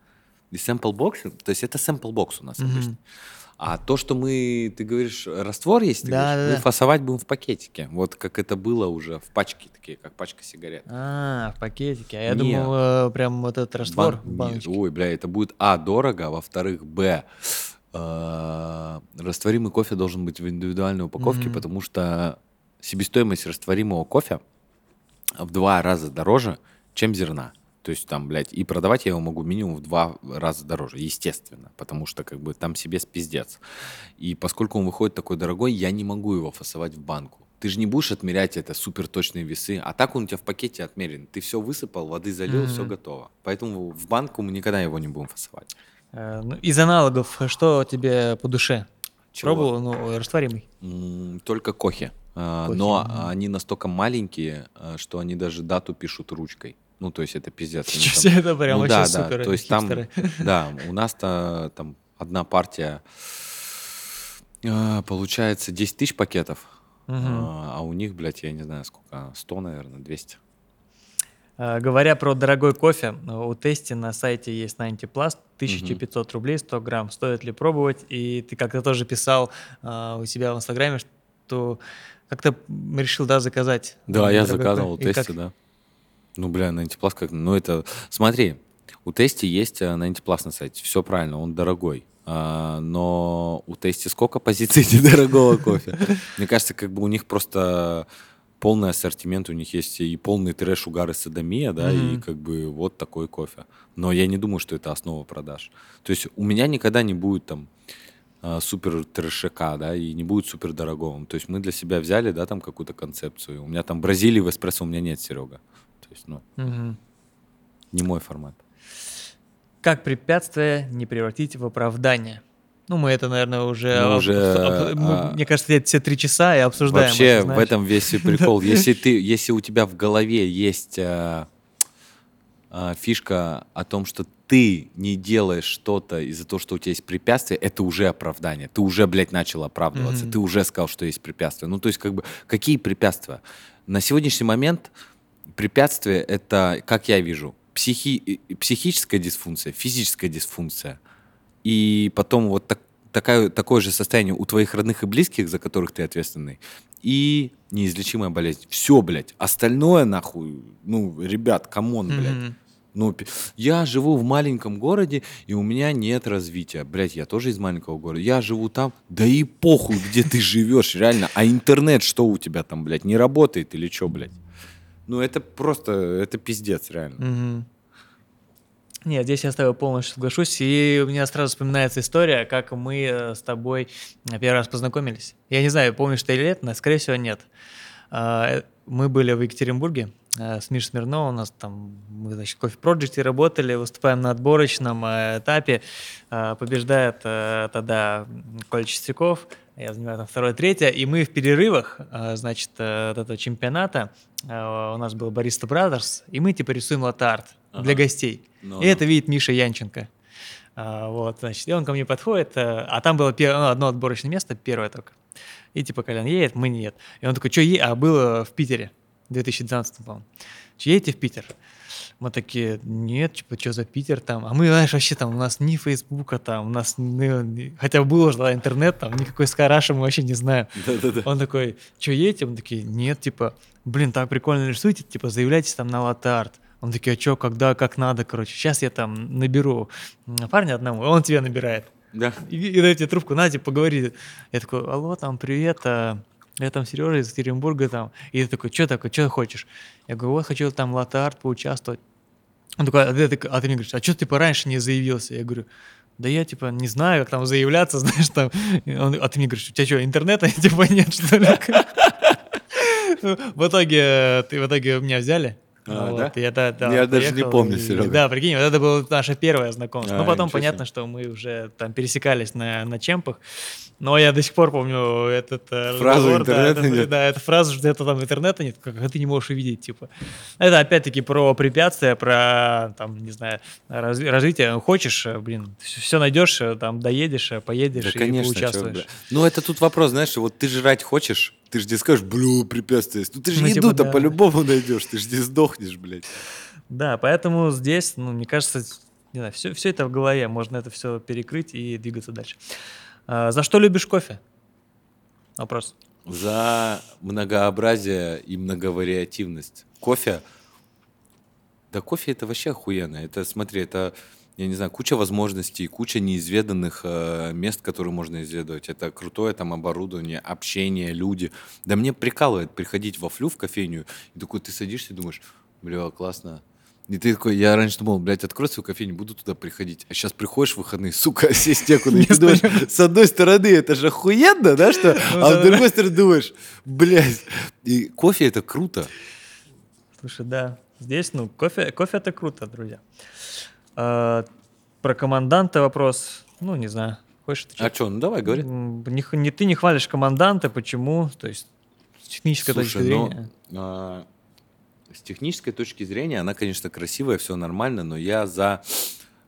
И box, то есть это box у нас обычно. А то, что мы, ты говоришь, раствор есть, ты
Да,
говоришь,
да,
мы
да.
фасовать будем в пакетике. Вот как это было уже в пачке, такие, как пачка сигарет.
А, в пакетике. А я
Не.
думал, э, прям вот этот раствор
Бан-
в
Нет,
баночке.
Ой, бля, это будет, а, дорого, а во-вторых, б, э, растворимый кофе должен быть в индивидуальной упаковке,
Мгм.
потому что себестоимость растворимого кофе в два раза дороже, чем зерна. То есть там, блядь, и продавать я его могу минимум в два раза дороже, естественно, потому что как бы там себе спиздец. И поскольку он выходит такой дорогой, я не могу его фасовать в банку. Ты же не будешь отмерять это супер точные весы, а так он у тебя в пакете отмерен. Ты все высыпал, воды залил, все
Мгм.
готово. Поэтому в банку мы никогда его не будем фасовать.
Э, ну, из аналогов, что тебе по душе?
Чего?
Пробовал? Ну, растворимый.
Только кохи. А,
Кохи,
Но они настолько маленькие, а, что они даже дату пишут ручкой. Ну, то есть это пиздец.
Ничего
там-
это прям
Ну
вообще
да,
супер.
да. То есть там, да, у нас-то там одна партия получается 10 тысяч пакетов, а а у них, блядь, я не знаю сколько, 100, наверное, 200.
А, Говоря про дорогой кофе, у Тести на сайте есть 90 Plus, 1500 рублей 100 грамм. Стоит ли пробовать? И ты как-то тоже писал а, у себя в Инстаграме, что как-то решил, да, заказать.
Да, я заказывал у
кофе. И
Тесте,
как?
да. Ну, бля, на Plus как... Ну, это... Смотри, у Тести есть э, на Plus на сайте. Все правильно, он дорогой. А, но у Тести сколько позиций недорогого кофе? Мне кажется, как бы у них просто полный ассортимент, у них есть и полный трэш, угар и садомия, да, и
Мгм.
как бы вот такой кофе. Но я не думаю, что это основа продаж. То есть у меня никогда не будет там а, супер трэшака, да, и не будет супер дорогого. То есть мы для себя взяли, да, там какую-то концепцию. У меня там Бразилии в эспрессо у меня нет, Серега. То есть, ну,
Мгм.
не мой формат.
Как препятствие не превратить в оправдание? Ну, мы это, наверное, уже...
Мы уже,
об- мы,
а,
Мне кажется, это все три часа и обсуждаем.
Вообще
это,
в этом весь прикол. Если ты, если у тебя в голове есть а, а, фишка о том, что ты не делаешь что-то из-за того, что у тебя есть препятствие, это уже оправдание. Ты уже, блядь, начал оправдываться.
Мгм.
Ты уже сказал, что есть препятствия. Ну, то есть, как бы, какие препятствия? На сегодняшний момент препятствие — это, как я вижу, психи- психическая дисфункция, физическая дисфункция. И потом вот так- такая, такое же состояние у твоих родных и близких, за которых ты ответственный, и неизлечимая болезнь. Все, блядь. Остальное, нахуй, ну, ребят, come on, блядь.
Мгм.
Ну, я живу в маленьком городе, и у меня нет развития. Блядь, я тоже из маленького города. Я живу там. Да и похуй, где ты живешь, реально. А интернет что у тебя там, блядь, не работает или что, блядь? Ну, это просто, это пиздец, реально.
Мгм. Нет, здесь я с тобой полностью соглашусь. И у меня сразу вспоминается история, как мы э, с тобой первый раз познакомились. Я не знаю, помнишь ты или нет, но, скорее всего, нет. А, э, Мы были в Екатеринбурге э, с Мишей Смирновым, у нас там, мы, значит, в Кофе Проджекте работали, выступаем на отборочном э, этапе. Э, Побеждает э, тогда Коля Чистяков, я занимаю там второе, третье, и мы в перерывах, э, значит, э, вот этого чемпионата, э, у нас был Бариста Brothers, и мы типа рисуем латарт
Ага.
для гостей.
Ну,
И это видит Миша Янченко. А, вот, значит, и он ко мне подходит, э, а там было пер- ну, одно отборочное место, первое только. И типа Колян едет, мы нет. И он такой, что е... А было в Питере, в 2012, по-моему. Че, едете в Питер? Мы такие, нет, типа, что за Питер там? А мы, знаешь, вообще там, у нас ни Фейсбука там, у нас, ну, ни- хотя был уже да, интернет, там, никакой Скайраша мы вообще не знаем.
Да-да-да.
Он такой, что едете? Мы такие, нет, типа, блин, так прикольно рисуете, типа, заявляйтесь там на латарт. Он такие, а что, когда, как надо, короче. Сейчас я там наберу парня одному, он тебя набирает.
Да.
И, и дает тебе трубку, на, типа, поговори. Я такой, алло, там, привет, а, я там Сережа из Екатеринбурга, там. И ты такой, что такое, что хочешь? Я говорю, вот, хочу там латарт поучаствовать. Он такой, а ты, а ты мне говоришь, а что ты пораньше не заявился? Я говорю, да я, типа, не знаю, как там заявляться, знаешь, там. Он- а ты мне говоришь, у тебя что, интернета, типа, нет, что ли? В итоге, э, ты в итоге меня взяли.
А,
Вот,
да?
я, да, да,
Я даже не помню,
и-
Серега.
Да, прикинь, вот это было наше первое знакомство.
А,
ну, потом понятно, что мы уже там пересекались на, на чемпах. Но я до сих пор помню этот э,
Фразу
разговор, да,
«интернета
это-
нет».
Да, эта фраза, что это там интернета нет, как, как ты не можешь увидеть, типа. Это опять-таки про препятствия, про, там, не знаю, раз- развитие. Хочешь, э, блин, все найдешь, э, там, доедешь, поедешь
Да,
и
конечно, чё,
поучаствуешь.
бля. Ну, это тут вопрос, знаешь, вот ты жрать хочешь, ты же не скажешь, блю, препятствие. есть». Ну, ты же
Ну, типа,
еду-то
да.
по-любому найдешь, ты же не сдохнешь, блядь.
Да, поэтому здесь, ну, мне кажется, не знаю, все, все это в голове, можно это все перекрыть и двигаться дальше. А, за что любишь кофе? Вопрос.
За многообразие и многовариативность. Кофе, да кофе это вообще охуенно. Это, смотри, это, я не знаю, куча возможностей, куча неизведанных э, мест, которые можно исследовать. Это крутое там оборудование, общение, люди. Да мне прикалывает приходить во флю в кофейню, и такой ты садишься и думаешь, бля, классно, и ты такой, я раньше думал, блядь, открой свою кофейню, буду туда приходить. А сейчас приходишь в выходные, сука, сесть некуда. И думаешь, с одной стороны, это же охуенно, да, что? А с другой стороны думаешь, блядь, и кофе это круто.
Слушай, да, здесь, ну, кофе, кофе это круто, друзья. А, про команданта вопрос, ну, не знаю.
Хочешь отвечать? А что, ну давай, говори.
Не, не, ты не хвалишь команданта, почему? То есть с технической Слушай, точки ну, зрения.
Ну, а, с технической точки зрения она, конечно, красивая, все нормально, но я за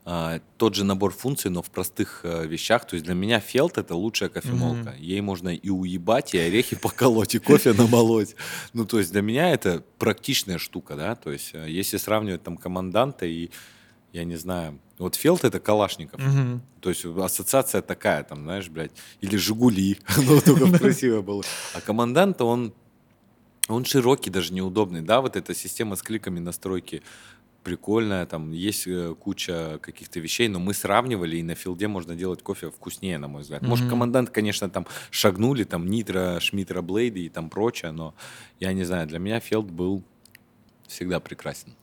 а, тот же набор функций, но в простых а, вещах. То есть для меня фелт это лучшая кофемолка. Mm-hmm. Ей можно и уебать, и орехи поколоть, и кофе намолоть. Ну, то есть для меня это практичная штука, да. То есть а, если сравнивать там команданта и я не знаю, вот Фелт это Калашников. То есть ассоциация такая, там, знаешь, блядь, или Жигули, ну, только красиво было. А команданта, он он широкий, даже неудобный, да, вот эта система с кликами настройки прикольная, там есть э, куча каких-то вещей, но мы сравнивали, и на филде можно делать кофе вкуснее, на мой взгляд. Mm-hmm. Может, командант, конечно, там шагнули, там Нитро, Шмитро, Блейды и там прочее, но я не знаю, для меня филд был всегда прекрасен.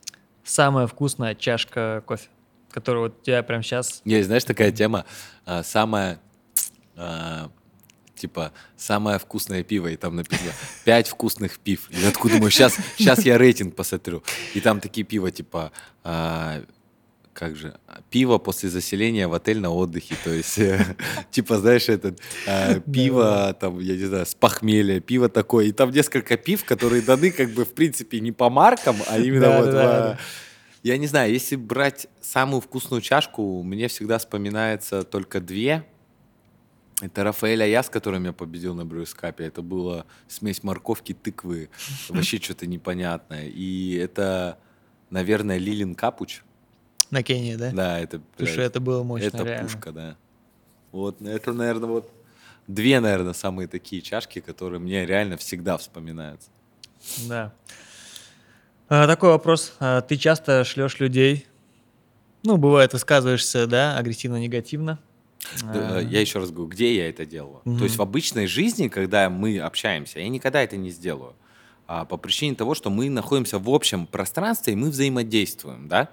Самая вкусная чашка кофе, которая вот у тебя прямо сейчас...
Есть, знаешь, такая тема, а, самая а, типа, самое вкусное пиво, и там написано пять вкусных пив. И я такой думаю, сейчас, сейчас я рейтинг посмотрю. И там такие пива, типа, а, как же, пиво после заселения в отель на отдыхе, то есть, э, типа, знаешь, этот э, пиво, там, я не знаю, с похмелья, пиво такое, и там несколько пив, которые даны, как бы, в принципе, не по маркам, а именно вот... Я не знаю, если брать самую вкусную чашку, мне всегда вспоминается только две, это Рафаэль Аяс, который меня победил на брюскапе. Это была смесь морковки, тыквы. Вообще что-то непонятное. И это, наверное, Лилин Капуч.
На Кении, да?
Да, это...
Слушай, это было мощно,
Это реально. пушка, да. Вот, это, наверное, вот две, наверное, самые такие чашки, которые мне реально всегда вспоминаются.
Да. А, такой вопрос. А, ты часто шлешь людей, ну, бывает, высказываешься, да, агрессивно-негативно,
а. Я еще раз говорю, где я это делаю? То есть в обычной жизни, когда мы общаемся, я никогда это не сделаю. А по причине того, что мы находимся в общем пространстве, и мы взаимодействуем, да?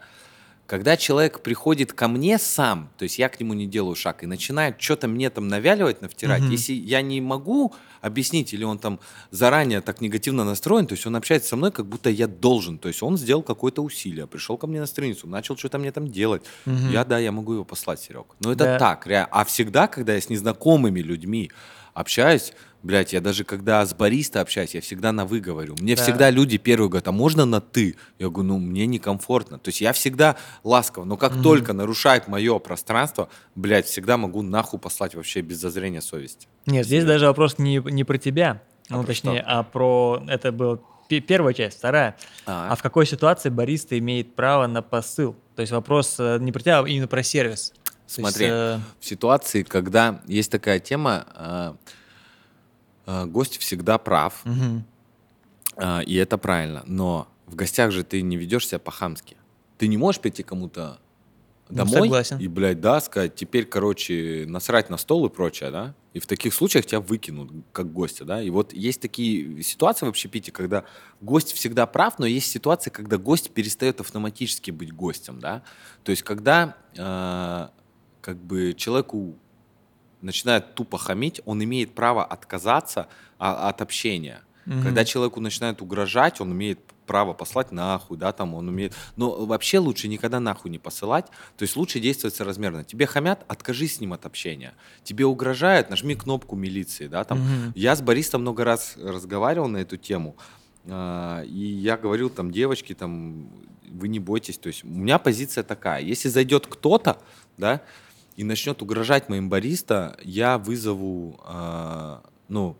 Когда человек приходит ко мне сам, то есть я к нему не делаю шаг, и начинает что-то мне там навяливать, навтирать, угу. если я не могу объяснить, или он там заранее так негативно настроен, то есть он общается со мной, как будто я должен, то есть он сделал какое-то усилие, пришел ко мне на страницу, начал что-то мне там делать, угу. я, да, я могу его послать, Серег. Но это да. так, реально. А всегда, когда я с незнакомыми людьми общаюсь, Блять, я даже когда с бариста общаюсь, я всегда на «вы» говорю. Мне да. всегда люди первые говорят, а можно на «ты»? Я говорю, ну, мне некомфортно. То есть я всегда ласково, но как mm-hmm. только нарушает мое пространство, блядь, всегда могу нахуй послать вообще без зазрения совести.
Нет, здесь даже вопрос не, не про тебя, а ну, точнее, что? а про... Это была первая часть, вторая. А. а в какой ситуации бариста имеет право на посыл? То есть вопрос э, не про тебя, а именно про сервис.
Смотри, есть, э... в ситуации, когда есть такая тема, э, гость всегда прав, угу. э, и это правильно, но в гостях же ты не ведешь себя по-хамски. Ты не можешь прийти кому-то ну, домой согласен. и, блядь, да, сказать, теперь, короче, насрать на стол и прочее, да? И в таких случаях тебя выкинут как гостя, да? И вот есть такие ситуации в общепите, когда гость всегда прав, но есть ситуации, когда гость перестает автоматически быть гостем, да? То есть когда э, как бы человеку начинает тупо хамить, он имеет право отказаться а, от общения. Угу. Когда человеку начинает угрожать, он имеет право послать нахуй, да, там он умеет. Но вообще лучше никогда нахуй не посылать. То есть лучше действовать соразмерно. Тебе хамят, откажись с ним от общения. Тебе угрожают, нажми кнопку милиции, да, там. Угу. Я с Борисом много раз разговаривал на эту тему. А, и я говорил там, девочки, там, вы не бойтесь. То есть у меня позиция такая. Если зайдет кто-то, да, и начнет угрожать моим бариста, я вызову, э, ну,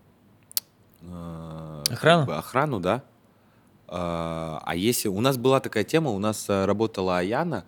э, охрану, как
бы охрану, да. Э, а если у нас была такая тема, у нас работала Аяна,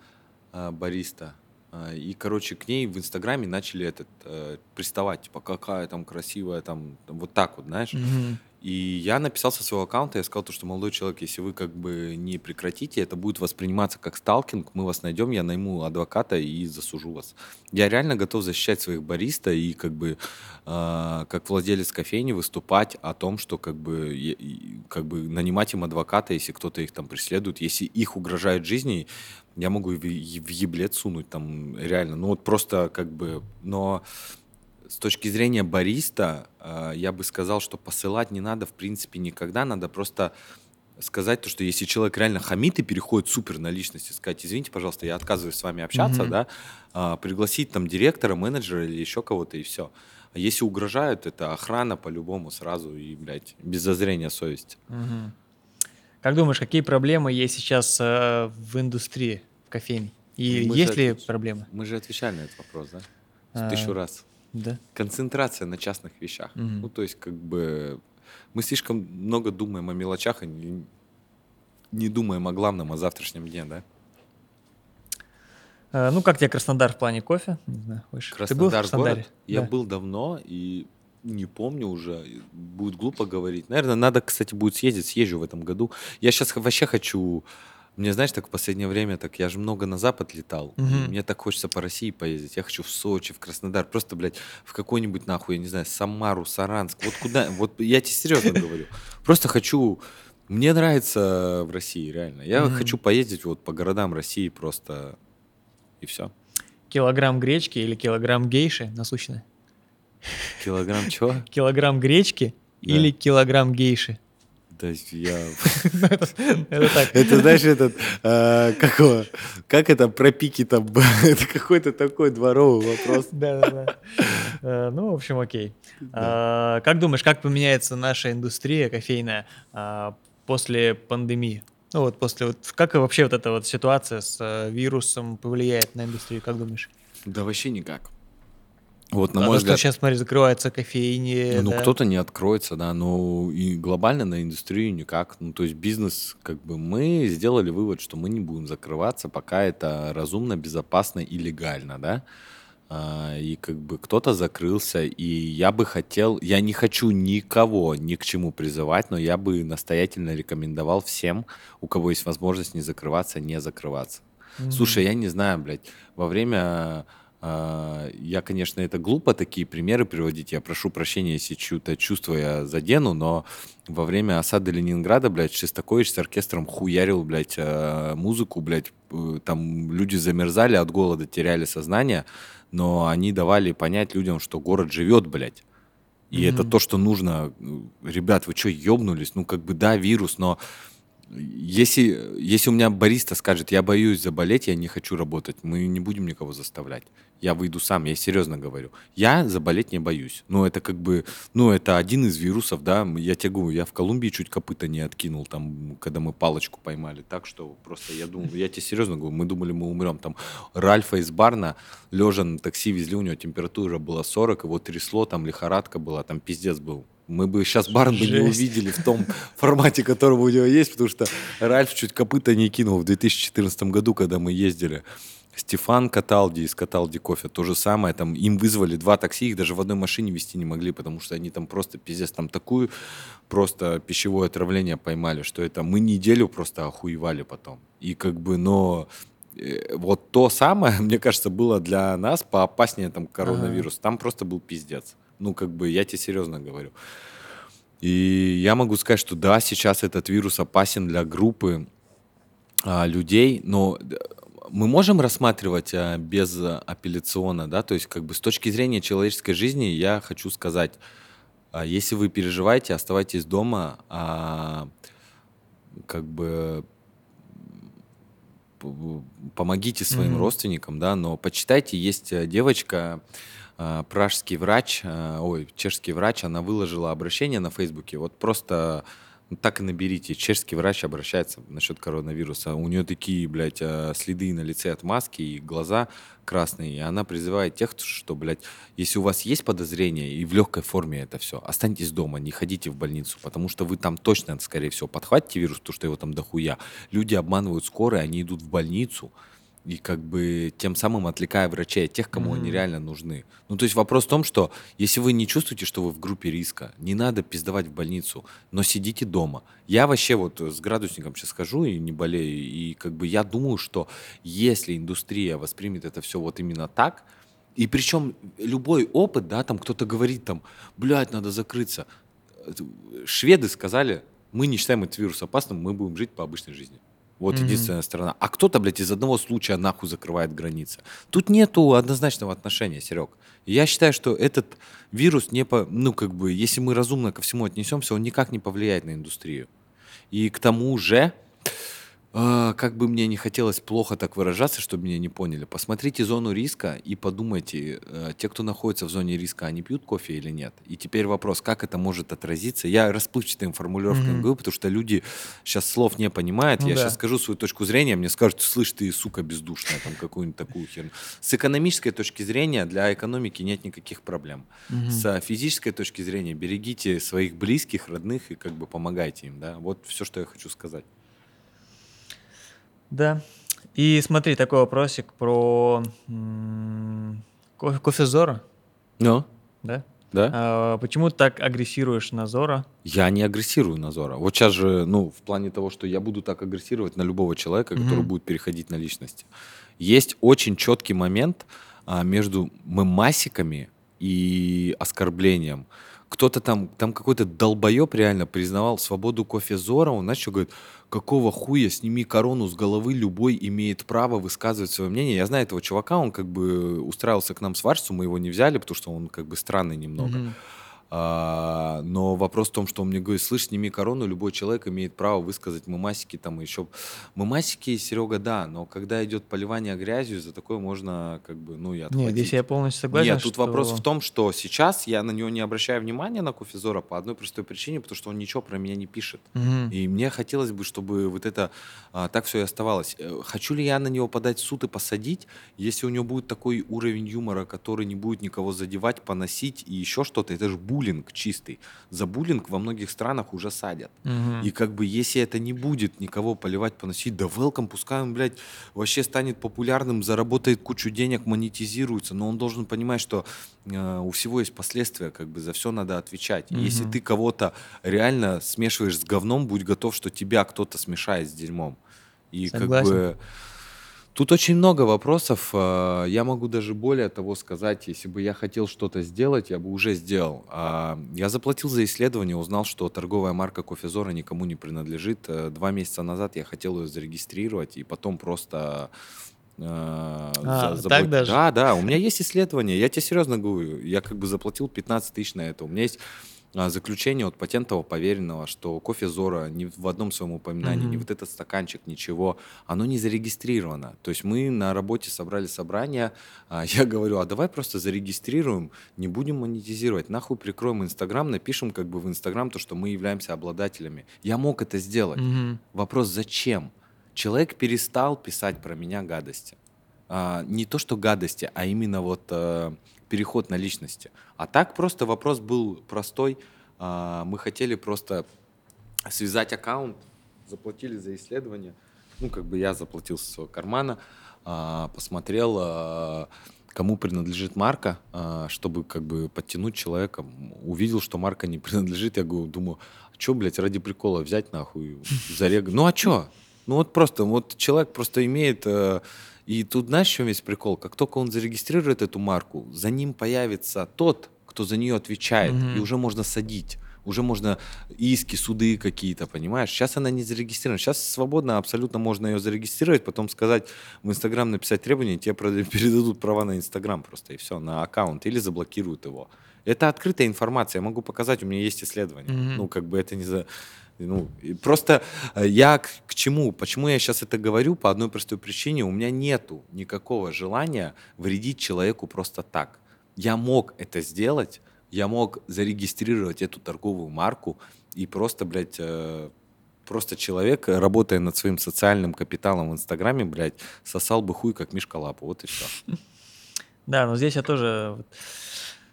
а, бариста. А, и, короче, к ней в Инстаграме начали этот э, приставать, типа, какая там красивая, там, вот так вот, знаешь.
Мгм.
И я написал со своего аккаунта, я сказал, то, что молодой человек, если вы как бы не прекратите, это будет восприниматься как сталкинг, мы вас найдем, я найму адвоката и засужу вас. Я реально готов защищать своих бариста и как бы э, как владелец кофейни выступать о том, что как бы, и- как бы нанимать им адвоката, если кто-то их там преследует, если их угрожает жизни, я могу в, в еблет сунуть там реально. Ну вот просто как бы, но с точки зрения бариста, э, я бы сказал, что посылать не надо, в принципе, никогда. Надо просто сказать то, что если человек реально хамит и переходит супер на личность, и сказать, извините, пожалуйста, я отказываюсь с вами общаться,
Мгм.
да, а, пригласить там директора, менеджера или еще кого-то, и все. А если угрожают, это охрана по-любому сразу и, блядь, без зазрения совести.
Мгм. Как думаешь, какие проблемы есть сейчас э, в индустрии, в кофейне? И
Мы
есть
же
ли проблемы?
Мы же отвечали на этот вопрос, да?
А.
Тысячу раз.
Да.
Концентрация на частных вещах.
Мгм.
Ну, то есть, как бы, мы слишком много думаем о мелочах и не, не думаем о главном, о завтрашнем дне, да?
Э, ну, как тебе Краснодар в плане кофе? Не знаю, хочешь? Ты был в
Краснодар
Краснодаре?
город. Я
Да.
был давно и не помню уже. Будет глупо говорить. Наверное, надо, кстати, будет съездить, съезжу в этом году. Я сейчас вообще хочу... Мне, знаешь, так в последнее время, так я же много на Запад летал.
Мгм.
мне так хочется по России поездить. Я хочу в Сочи, в Краснодар. Просто, блядь, в какой-нибудь, нахуй, я не знаю, Самару, Саранск. Вот куда... Вот я тебе серьезно говорю. Просто хочу... Мне нравится в России, реально. Я
Мгм.
хочу поездить вот по городам России просто... И все.
Килограмм гречки или килограмм гейши насущной?
Килограмм чего?
Килограмм гречки
Да.
или килограмм гейши?
Да я...
Это так.
Это, знаешь, этот, э, как, это про пики там, это какой-то такой дворовый вопрос.
Да, да, да. Э, Ну, в общем, окей. А, Как думаешь, как поменяется наша индустрия кофейная а, после пандемии? Ну вот после вот как вообще вот эта вот ситуация с э, вирусом повлияет на индустрию, как думаешь?
Да вообще никак. Вот, на
А
мой
то, что
взгляд,
сейчас, смотри, закрываются кофейни.
ну
да.
кто-то не откроется, да, но и глобально на индустрию никак. Ну, то есть бизнес, как бы мы сделали вывод, что мы не будем закрываться, пока это разумно, безопасно и легально, да. А, И как бы кто-то закрылся, и я бы хотел, я не хочу никого ни к чему призывать, но я бы настоятельно рекомендовал всем, у кого есть возможность не закрываться, не закрываться.
Мгм.
Слушай, я не знаю, блядь, во время... а, я, конечно, это глупо такие примеры приводить. Я прошу прощения, если чьё-то чувство я задену, но во время осады Ленинграда, блядь, Шестакович с оркестром хуярил, блядь, а, музыку, блядь, э, там люди замерзали от голода, теряли сознание, но они давали понять людям, что город живет, блядь. И это
Мгм.
то, что нужно. Ребят, вы что, ёбнулись? Ну, как бы, да, вирус, но если, если у меня бариста скажет, я боюсь заболеть, я не хочу работать, мы не будем никого заставлять. Я выйду сам, я серьезно говорю. Я заболеть не боюсь. Но это как бы, ну, это один из вирусов, да. Я говорю, я в Колумбии чуть копыта не откинул, там, когда мы палочку поймали. Так что просто я думал, я тебе серьезно говорю, мы думали, мы умрем. Там Ральфа из Барна, лежа на такси везли, у него температура была 40, его трясло, там лихорадка была, там пиздец был. Мы бы сейчас Барн бы не увидели в том формате, которого у него есть, потому что Ральф чуть копыта не кинул в 2014 году, когда мы ездили. Стефан Каталди из Каталди Кофе, то же самое, там им вызвали два такси, их даже в одной машине вести не могли, потому что они там просто пиздец, там такую просто пищевое отравление поймали, что это мы неделю просто охуевали потом. И как бы, но э, вот то самое, мне кажется, было для нас поопаснее там коронавирус. Там просто был пиздец. Ну, как бы, я тебе серьезно говорю. И я могу сказать, что да, сейчас этот вирус опасен для группы а, людей, но д- мы можем рассматривать а, без а, апелляциона, да, то есть как бы с точки зрения человеческой жизни я хочу сказать, а, если вы переживаете, оставайтесь дома, а, как бы помогите своим
Мгм.
родственникам, да, но почитайте, есть э, девочка, э, пражский врач, э, ой, чешский врач, она выложила обращение на Фейсбуке, вот просто ну, так и наберите, чешский врач обращается насчет коронавируса, у нее такие, блядь, э, следы на лице от маски и глаза красные, и она призывает тех, что, блядь, если у вас есть подозрение и в легкой форме это все, останьтесь дома, не ходите в больницу, потому что вы там точно, скорее всего, подхватите вирус, потому что его там дохуя. Люди обманывают скорые, они идут в больницу, и как бы тем самым отвлекая врачей от тех, кому mm-hmm. они реально нужны. Ну, то есть вопрос в том, что если вы не чувствуете, что вы в группе риска, не надо пиздовать в больницу, но сидите дома. Я вообще вот с градусником сейчас хожу и не болею, и как бы я думаю, что если индустрия воспримет это все вот именно так, и причем любой опыт, да, там кто-то говорит там, блядь, надо закрыться. Шведы сказали, мы не считаем этот вирус опасным, мы будем жить по обычной жизни. Вот mm-hmm. единственная сторона. А кто-то, блядь, из одного случая нахуй закрывает границы. Тут нету однозначного отношения, Серег. Я считаю, что этот вирус не по... Ну, как бы, если мы разумно ко всему отнесемся, он никак не повлияет на индустрию. И к тому же, а, как бы мне не хотелось плохо так выражаться, чтобы меня не поняли, посмотрите зону риска и подумайте, э, те, кто находится в зоне риска, они пьют кофе или нет. И теперь вопрос, как это может отразиться. Я расплывчатым формулировками mm-hmm. говорю, потому что люди сейчас слов не понимают. Ну, Я да. сейчас скажу свою точку зрения, мне скажут, слышь, ты, сука, бездушная, там какую-нибудь такую херню. С экономической точки зрения для экономики нет никаких проблем. Mm-hmm. С физической точки зрения берегите своих близких, родных и как бы помогайте им. Да? Вот все, что я хочу сказать.
Да. И смотри, такой вопросик про кофе, кофе Зора.
Ну?
Да?
Да.
А, почему так агрессируешь на Зора?
Я не агрессирую на Зора. Вот сейчас же, ну, в плане того, что я буду так агрессировать на любого человека, который будет переходить на личности. Есть очень четкий момент а, между мемасиками и оскорблением. Кто-то там, там какой-то долбоеб реально признавал свободу кофе Зора, он начал говорить, какого хуя, сними корону с головы, любой имеет право высказывать свое мнение. Я знаю этого чувака, он как бы устраивался к нам с Варсу, мы его не взяли, потому что он как бы странный немного. Mm-hmm. А, но вопрос в том, что он мне говорит, слышь, сними корону, любой человек имеет право высказать мемасики там еще. Мемасики, Серега, да, но когда идет поливание грязью, за такое можно как бы, ну, и отхватить.
Нет, здесь я полностью согласен.
Нет, тут что... вопрос в том, что сейчас я на него не обращаю внимания, на Кофезора, по одной простой причине, потому что он ничего про меня не пишет.
Угу.
И мне хотелось бы, чтобы вот это а, так все и оставалось. Э, хочу ли я на него подать в суд и посадить, если у него будет такой уровень юмора, который не будет никого задевать, поносить и еще что-то, это же будет буллинг чистый. За буллинг во многих странах уже садят.
Угу.
И как бы если это не будет никого поливать, поносить, да welcome, пускай он, блядь, вообще станет популярным, заработает кучу денег, монетизируется, но он должен понимать, что э, у всего есть последствия, как бы за все надо отвечать. Угу. Если ты кого-то реально смешиваешь с говном, будь готов, что тебя кто-то смешает с дерьмом. И Согласен. как бы Тут очень много вопросов. А, я могу даже более того сказать, если бы я хотел что-то сделать, я бы уже сделал. А, я заплатил за исследование, узнал, что торговая марка Кофезора никому не принадлежит. Э, два месяца назад я хотел ее зарегистрировать, и потом просто
а, а, так даже?
Да, да, у меня есть исследование, я тебе серьезно говорю, я как бы заплатил 15 тысяч на это. У меня есть заключение от патентового поверенного, что кофе Зора ни в одном своем упоминании, mm-hmm. ни вот этот стаканчик, ничего, оно не зарегистрировано. То есть мы на работе собрали собрание, а, я говорю, а давай просто зарегистрируем, не будем монетизировать, нахуй прикроем Инстаграм, напишем как бы в Инстаграм то, что мы являемся обладателями. Я мог это сделать.
Mm-hmm.
Вопрос, зачем? Человек перестал писать про меня гадости. А, не то, что гадости, а именно вот а, переход на личности. А так просто вопрос был простой. А, мы хотели просто связать аккаунт, заплатили за исследование. Ну, как бы я заплатил со своего кармана, а, посмотрел, а, кому принадлежит марка, чтобы как бы подтянуть человека. Увидел, что марка не принадлежит, я говорю, думаю, а что, блядь, ради прикола взять нахуй, зарег... Ну, а что? Ну, вот просто, вот человек просто имеет э, и тут знаешь, в чем весь прикол? Как только он зарегистрирует эту марку, за ним появится тот, кто за нее отвечает, mm-hmm. и уже можно садить. Уже можно иски, суды какие-то, понимаешь? Сейчас она не зарегистрирована. Сейчас свободно абсолютно можно ее зарегистрировать, потом сказать в Инстаграм, написать требования, тебе передадут права на Инстаграм просто, и все, на аккаунт, или заблокируют его. Это открытая информация, я могу показать, у меня есть исследование. Mm-hmm. Ну, как бы это не за... Ну, просто э, я к, к чему? Почему я сейчас это говорю? По одной простой причине. У меня нету никакого желания вредить человеку просто так. Я мог это сделать, я мог зарегистрировать эту торговую марку и просто, блядь, э, просто человек, работая над своим социальным капиталом в Инстаграме, блядь, сосал бы хуй, как Мишка Лапу. Вот и все.
Да, но здесь я тоже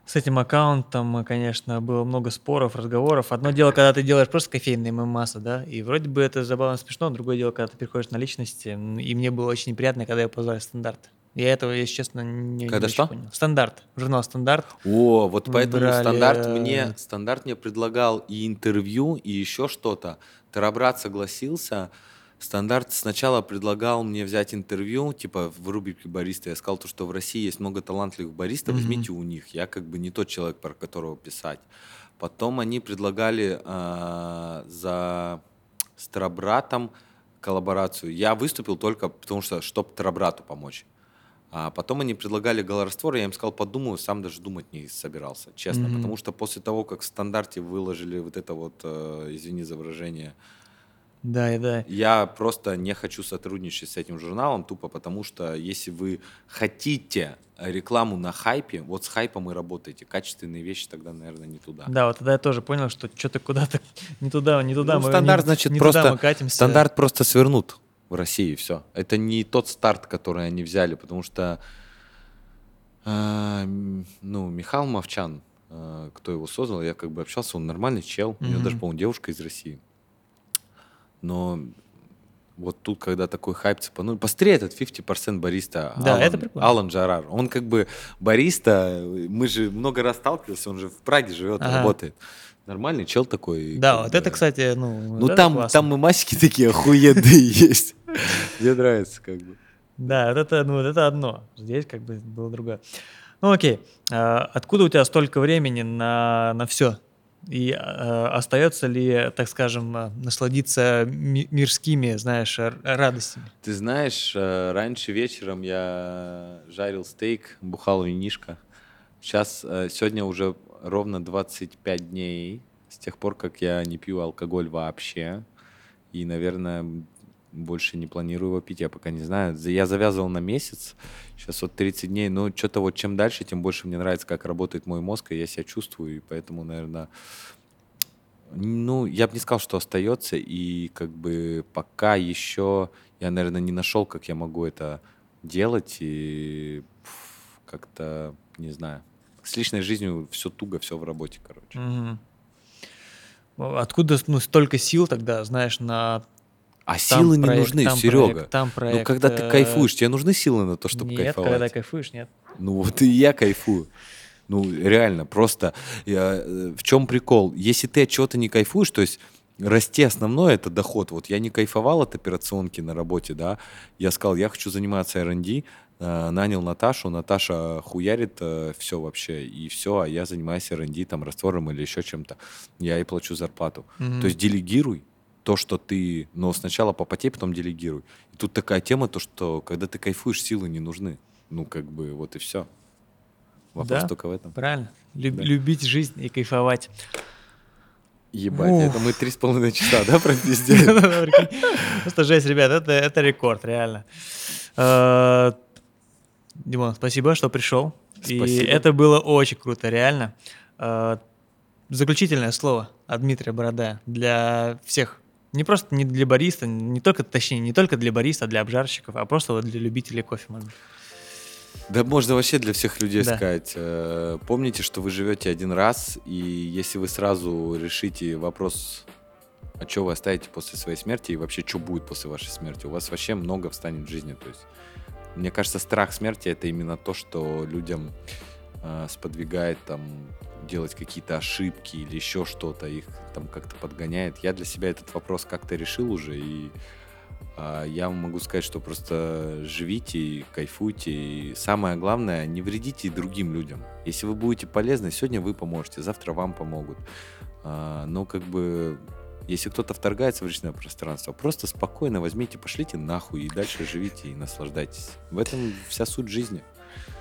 с этим аккаунтом, конечно, было много споров, разговоров. Одно дело, когда ты делаешь просто кофейные мемасы, да, и вроде бы это забавно смешно, другое дело, когда ты переходишь на личности, и мне было очень неприятно, когда обозвали стандарт. Я этого, если честно, не,
Когда
не
что?
понял. Стандарт, журнал «Стандарт».
О, вот поэтому
Брали,
стандарт
э,
мне, стандарт мне предлагал и интервью, и еще что-то. Тарабрат согласился. Стандарт сначала предлагал мне взять интервью, типа в рубрике бариста. Я сказал, то, что в России есть много талантливых баристов,
Мгм.
возьмите у них. Я как бы не тот человек, про которого писать. Потом они предлагали а, за с Тарабратом коллаборацию. Я выступил только потому, что чтобы Тарабрату помочь. А потом они предлагали голораствор, я им сказал, подумаю, сам даже думать не собирался, честно.
Мгм.
Потому что после того, как в стандарте выложили вот это вот, э, извини за выражение,
Да, и да.
я просто не хочу сотрудничать с этим журналом, тупо потому что если вы хотите рекламу на хайпе, вот с хайпом и работаете. Качественные вещи тогда, наверное, не туда.
Да, вот тогда я тоже понял, что что-то куда-то не туда, не туда.
Ну,
мы,
стандарт,
не-
значит,
не туда
просто
мы катимся.
стандарт просто свернут в России, все. Это не тот старт, который они взяли, потому что, э, ну, Михаил Мовчан, э, кто его создал, я как бы общался, он нормальный чел, у него даже, по-моему, девушка из России. Но вот тут, когда такой хайп цепанул, посмотри этот 50% бариста.
Да,
Алан,
это прикольно.
Алан Джарар. Он как бы бариста, мы же много раз сталкивались, он же в Праге живет,
Ага.
работает. Нормальный чел такой.
Да, вот
бы.
это, кстати, ну...
Ну
это
там,
классно.
там и масики такие охуенные есть. Мне нравится как бы.
Да, вот это, ну, вот это одно. Здесь как бы было другое. Ну окей, А, откуда у тебя столько времени на, на все? И а, остается ли, так скажем, а, насладиться ми- мирскими, знаешь, радостями?
Ты знаешь, э, раньше вечером я жарил стейк, бухал винишко. Сейчас, э, сегодня уже ровно 25 дней с тех пор, как я не пью алкоголь вообще. И, наверное, больше не планирую его пить, я пока не знаю. Я завязывал на месяц, сейчас вот 30 дней, но что-то вот чем дальше, тем больше мне нравится, как работает мой мозг, и я себя чувствую, и поэтому, наверное, ну, я бы не сказал, что остается, и как бы пока еще я, наверное, не нашел, как я могу это делать, и как-то, не знаю, с личной жизнью все туго, все в работе, короче.
Мгм. Откуда ну, столько сил тогда, знаешь, на
А
там
силы не
проект,
нужны,
там
Серега.
проект, там проект,
ну, когда ты
э,
кайфуешь, тебе нужны силы на то, чтобы
Нет,
кайфовать?
когда кайфуешь, нет.
Ну вот и я кайфую. Ну реально, просто я, э, в чем прикол? Если ты от чего-то не кайфуешь, то есть расти основное это доход. Вот я не кайфовал от операционки на работе, да. Я сказал, я хочу заниматься R&D, э, нанял Наташу, Наташа хуярит все вообще, и все, а я занимаюсь R&D, там, раствором или еще чем-то. Я ей плачу зарплату.
Мгм.
То есть делегируй то, что ты, но сначала попотей, потом делегируй. И тут такая тема, то, что когда ты кайфуешь, силы не нужны. Ну, как бы, вот и все. Вопрос
Да.
только в этом.
Правильно. Люб-
Да.
Любить жизнь и кайфовать.
Ебать,
Ух.
это мы три с половиной часа, да, пропиздели?
Прикинь. Просто жесть, ребят, это, это рекорд, реально. Э, Димон, спасибо, что пришел. И это было очень круто, реально. Э, Заключительное слово от Дмитрия Борода для всех. Не просто не для бариста, не только, точнее, не только для бариста, а для обжарщиков, а просто вот для любителей кофе. может быть.
Да можно вообще для всех людей
Да.
сказать. э, Помните, что вы живете один раз, и если вы сразу решите вопрос, а что вы оставите после своей смерти, и вообще, что будет после вашей смерти, у вас вообще много встанет в жизни. То есть, мне кажется, страх смерти это именно то, что людям э, сподвигает там делать какие-то ошибки или еще что-то, их там как-то подгоняет. Я для себя этот вопрос как-то решил уже, и а, я могу сказать, что просто живите, и кайфуйте, и самое главное, не вредите другим людям. Если вы будете полезны, сегодня вы поможете, завтра вам помогут. А, Но как бы, если кто-то вторгается в личное пространство, просто спокойно возьмите, пошлите нахуй и дальше живите и наслаждайтесь. В этом вся суть жизни.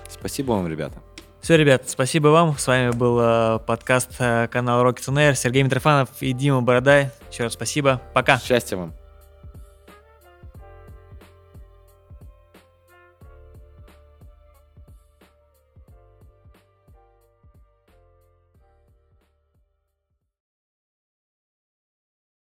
Спасибо вам, ребята.
Все, ребят, спасибо вам. С вами был э, подкаст э, канала Rockets on Air. Сергей Митрофанов и Дима Бородай. Еще раз спасибо. Пока.
Счастья вам.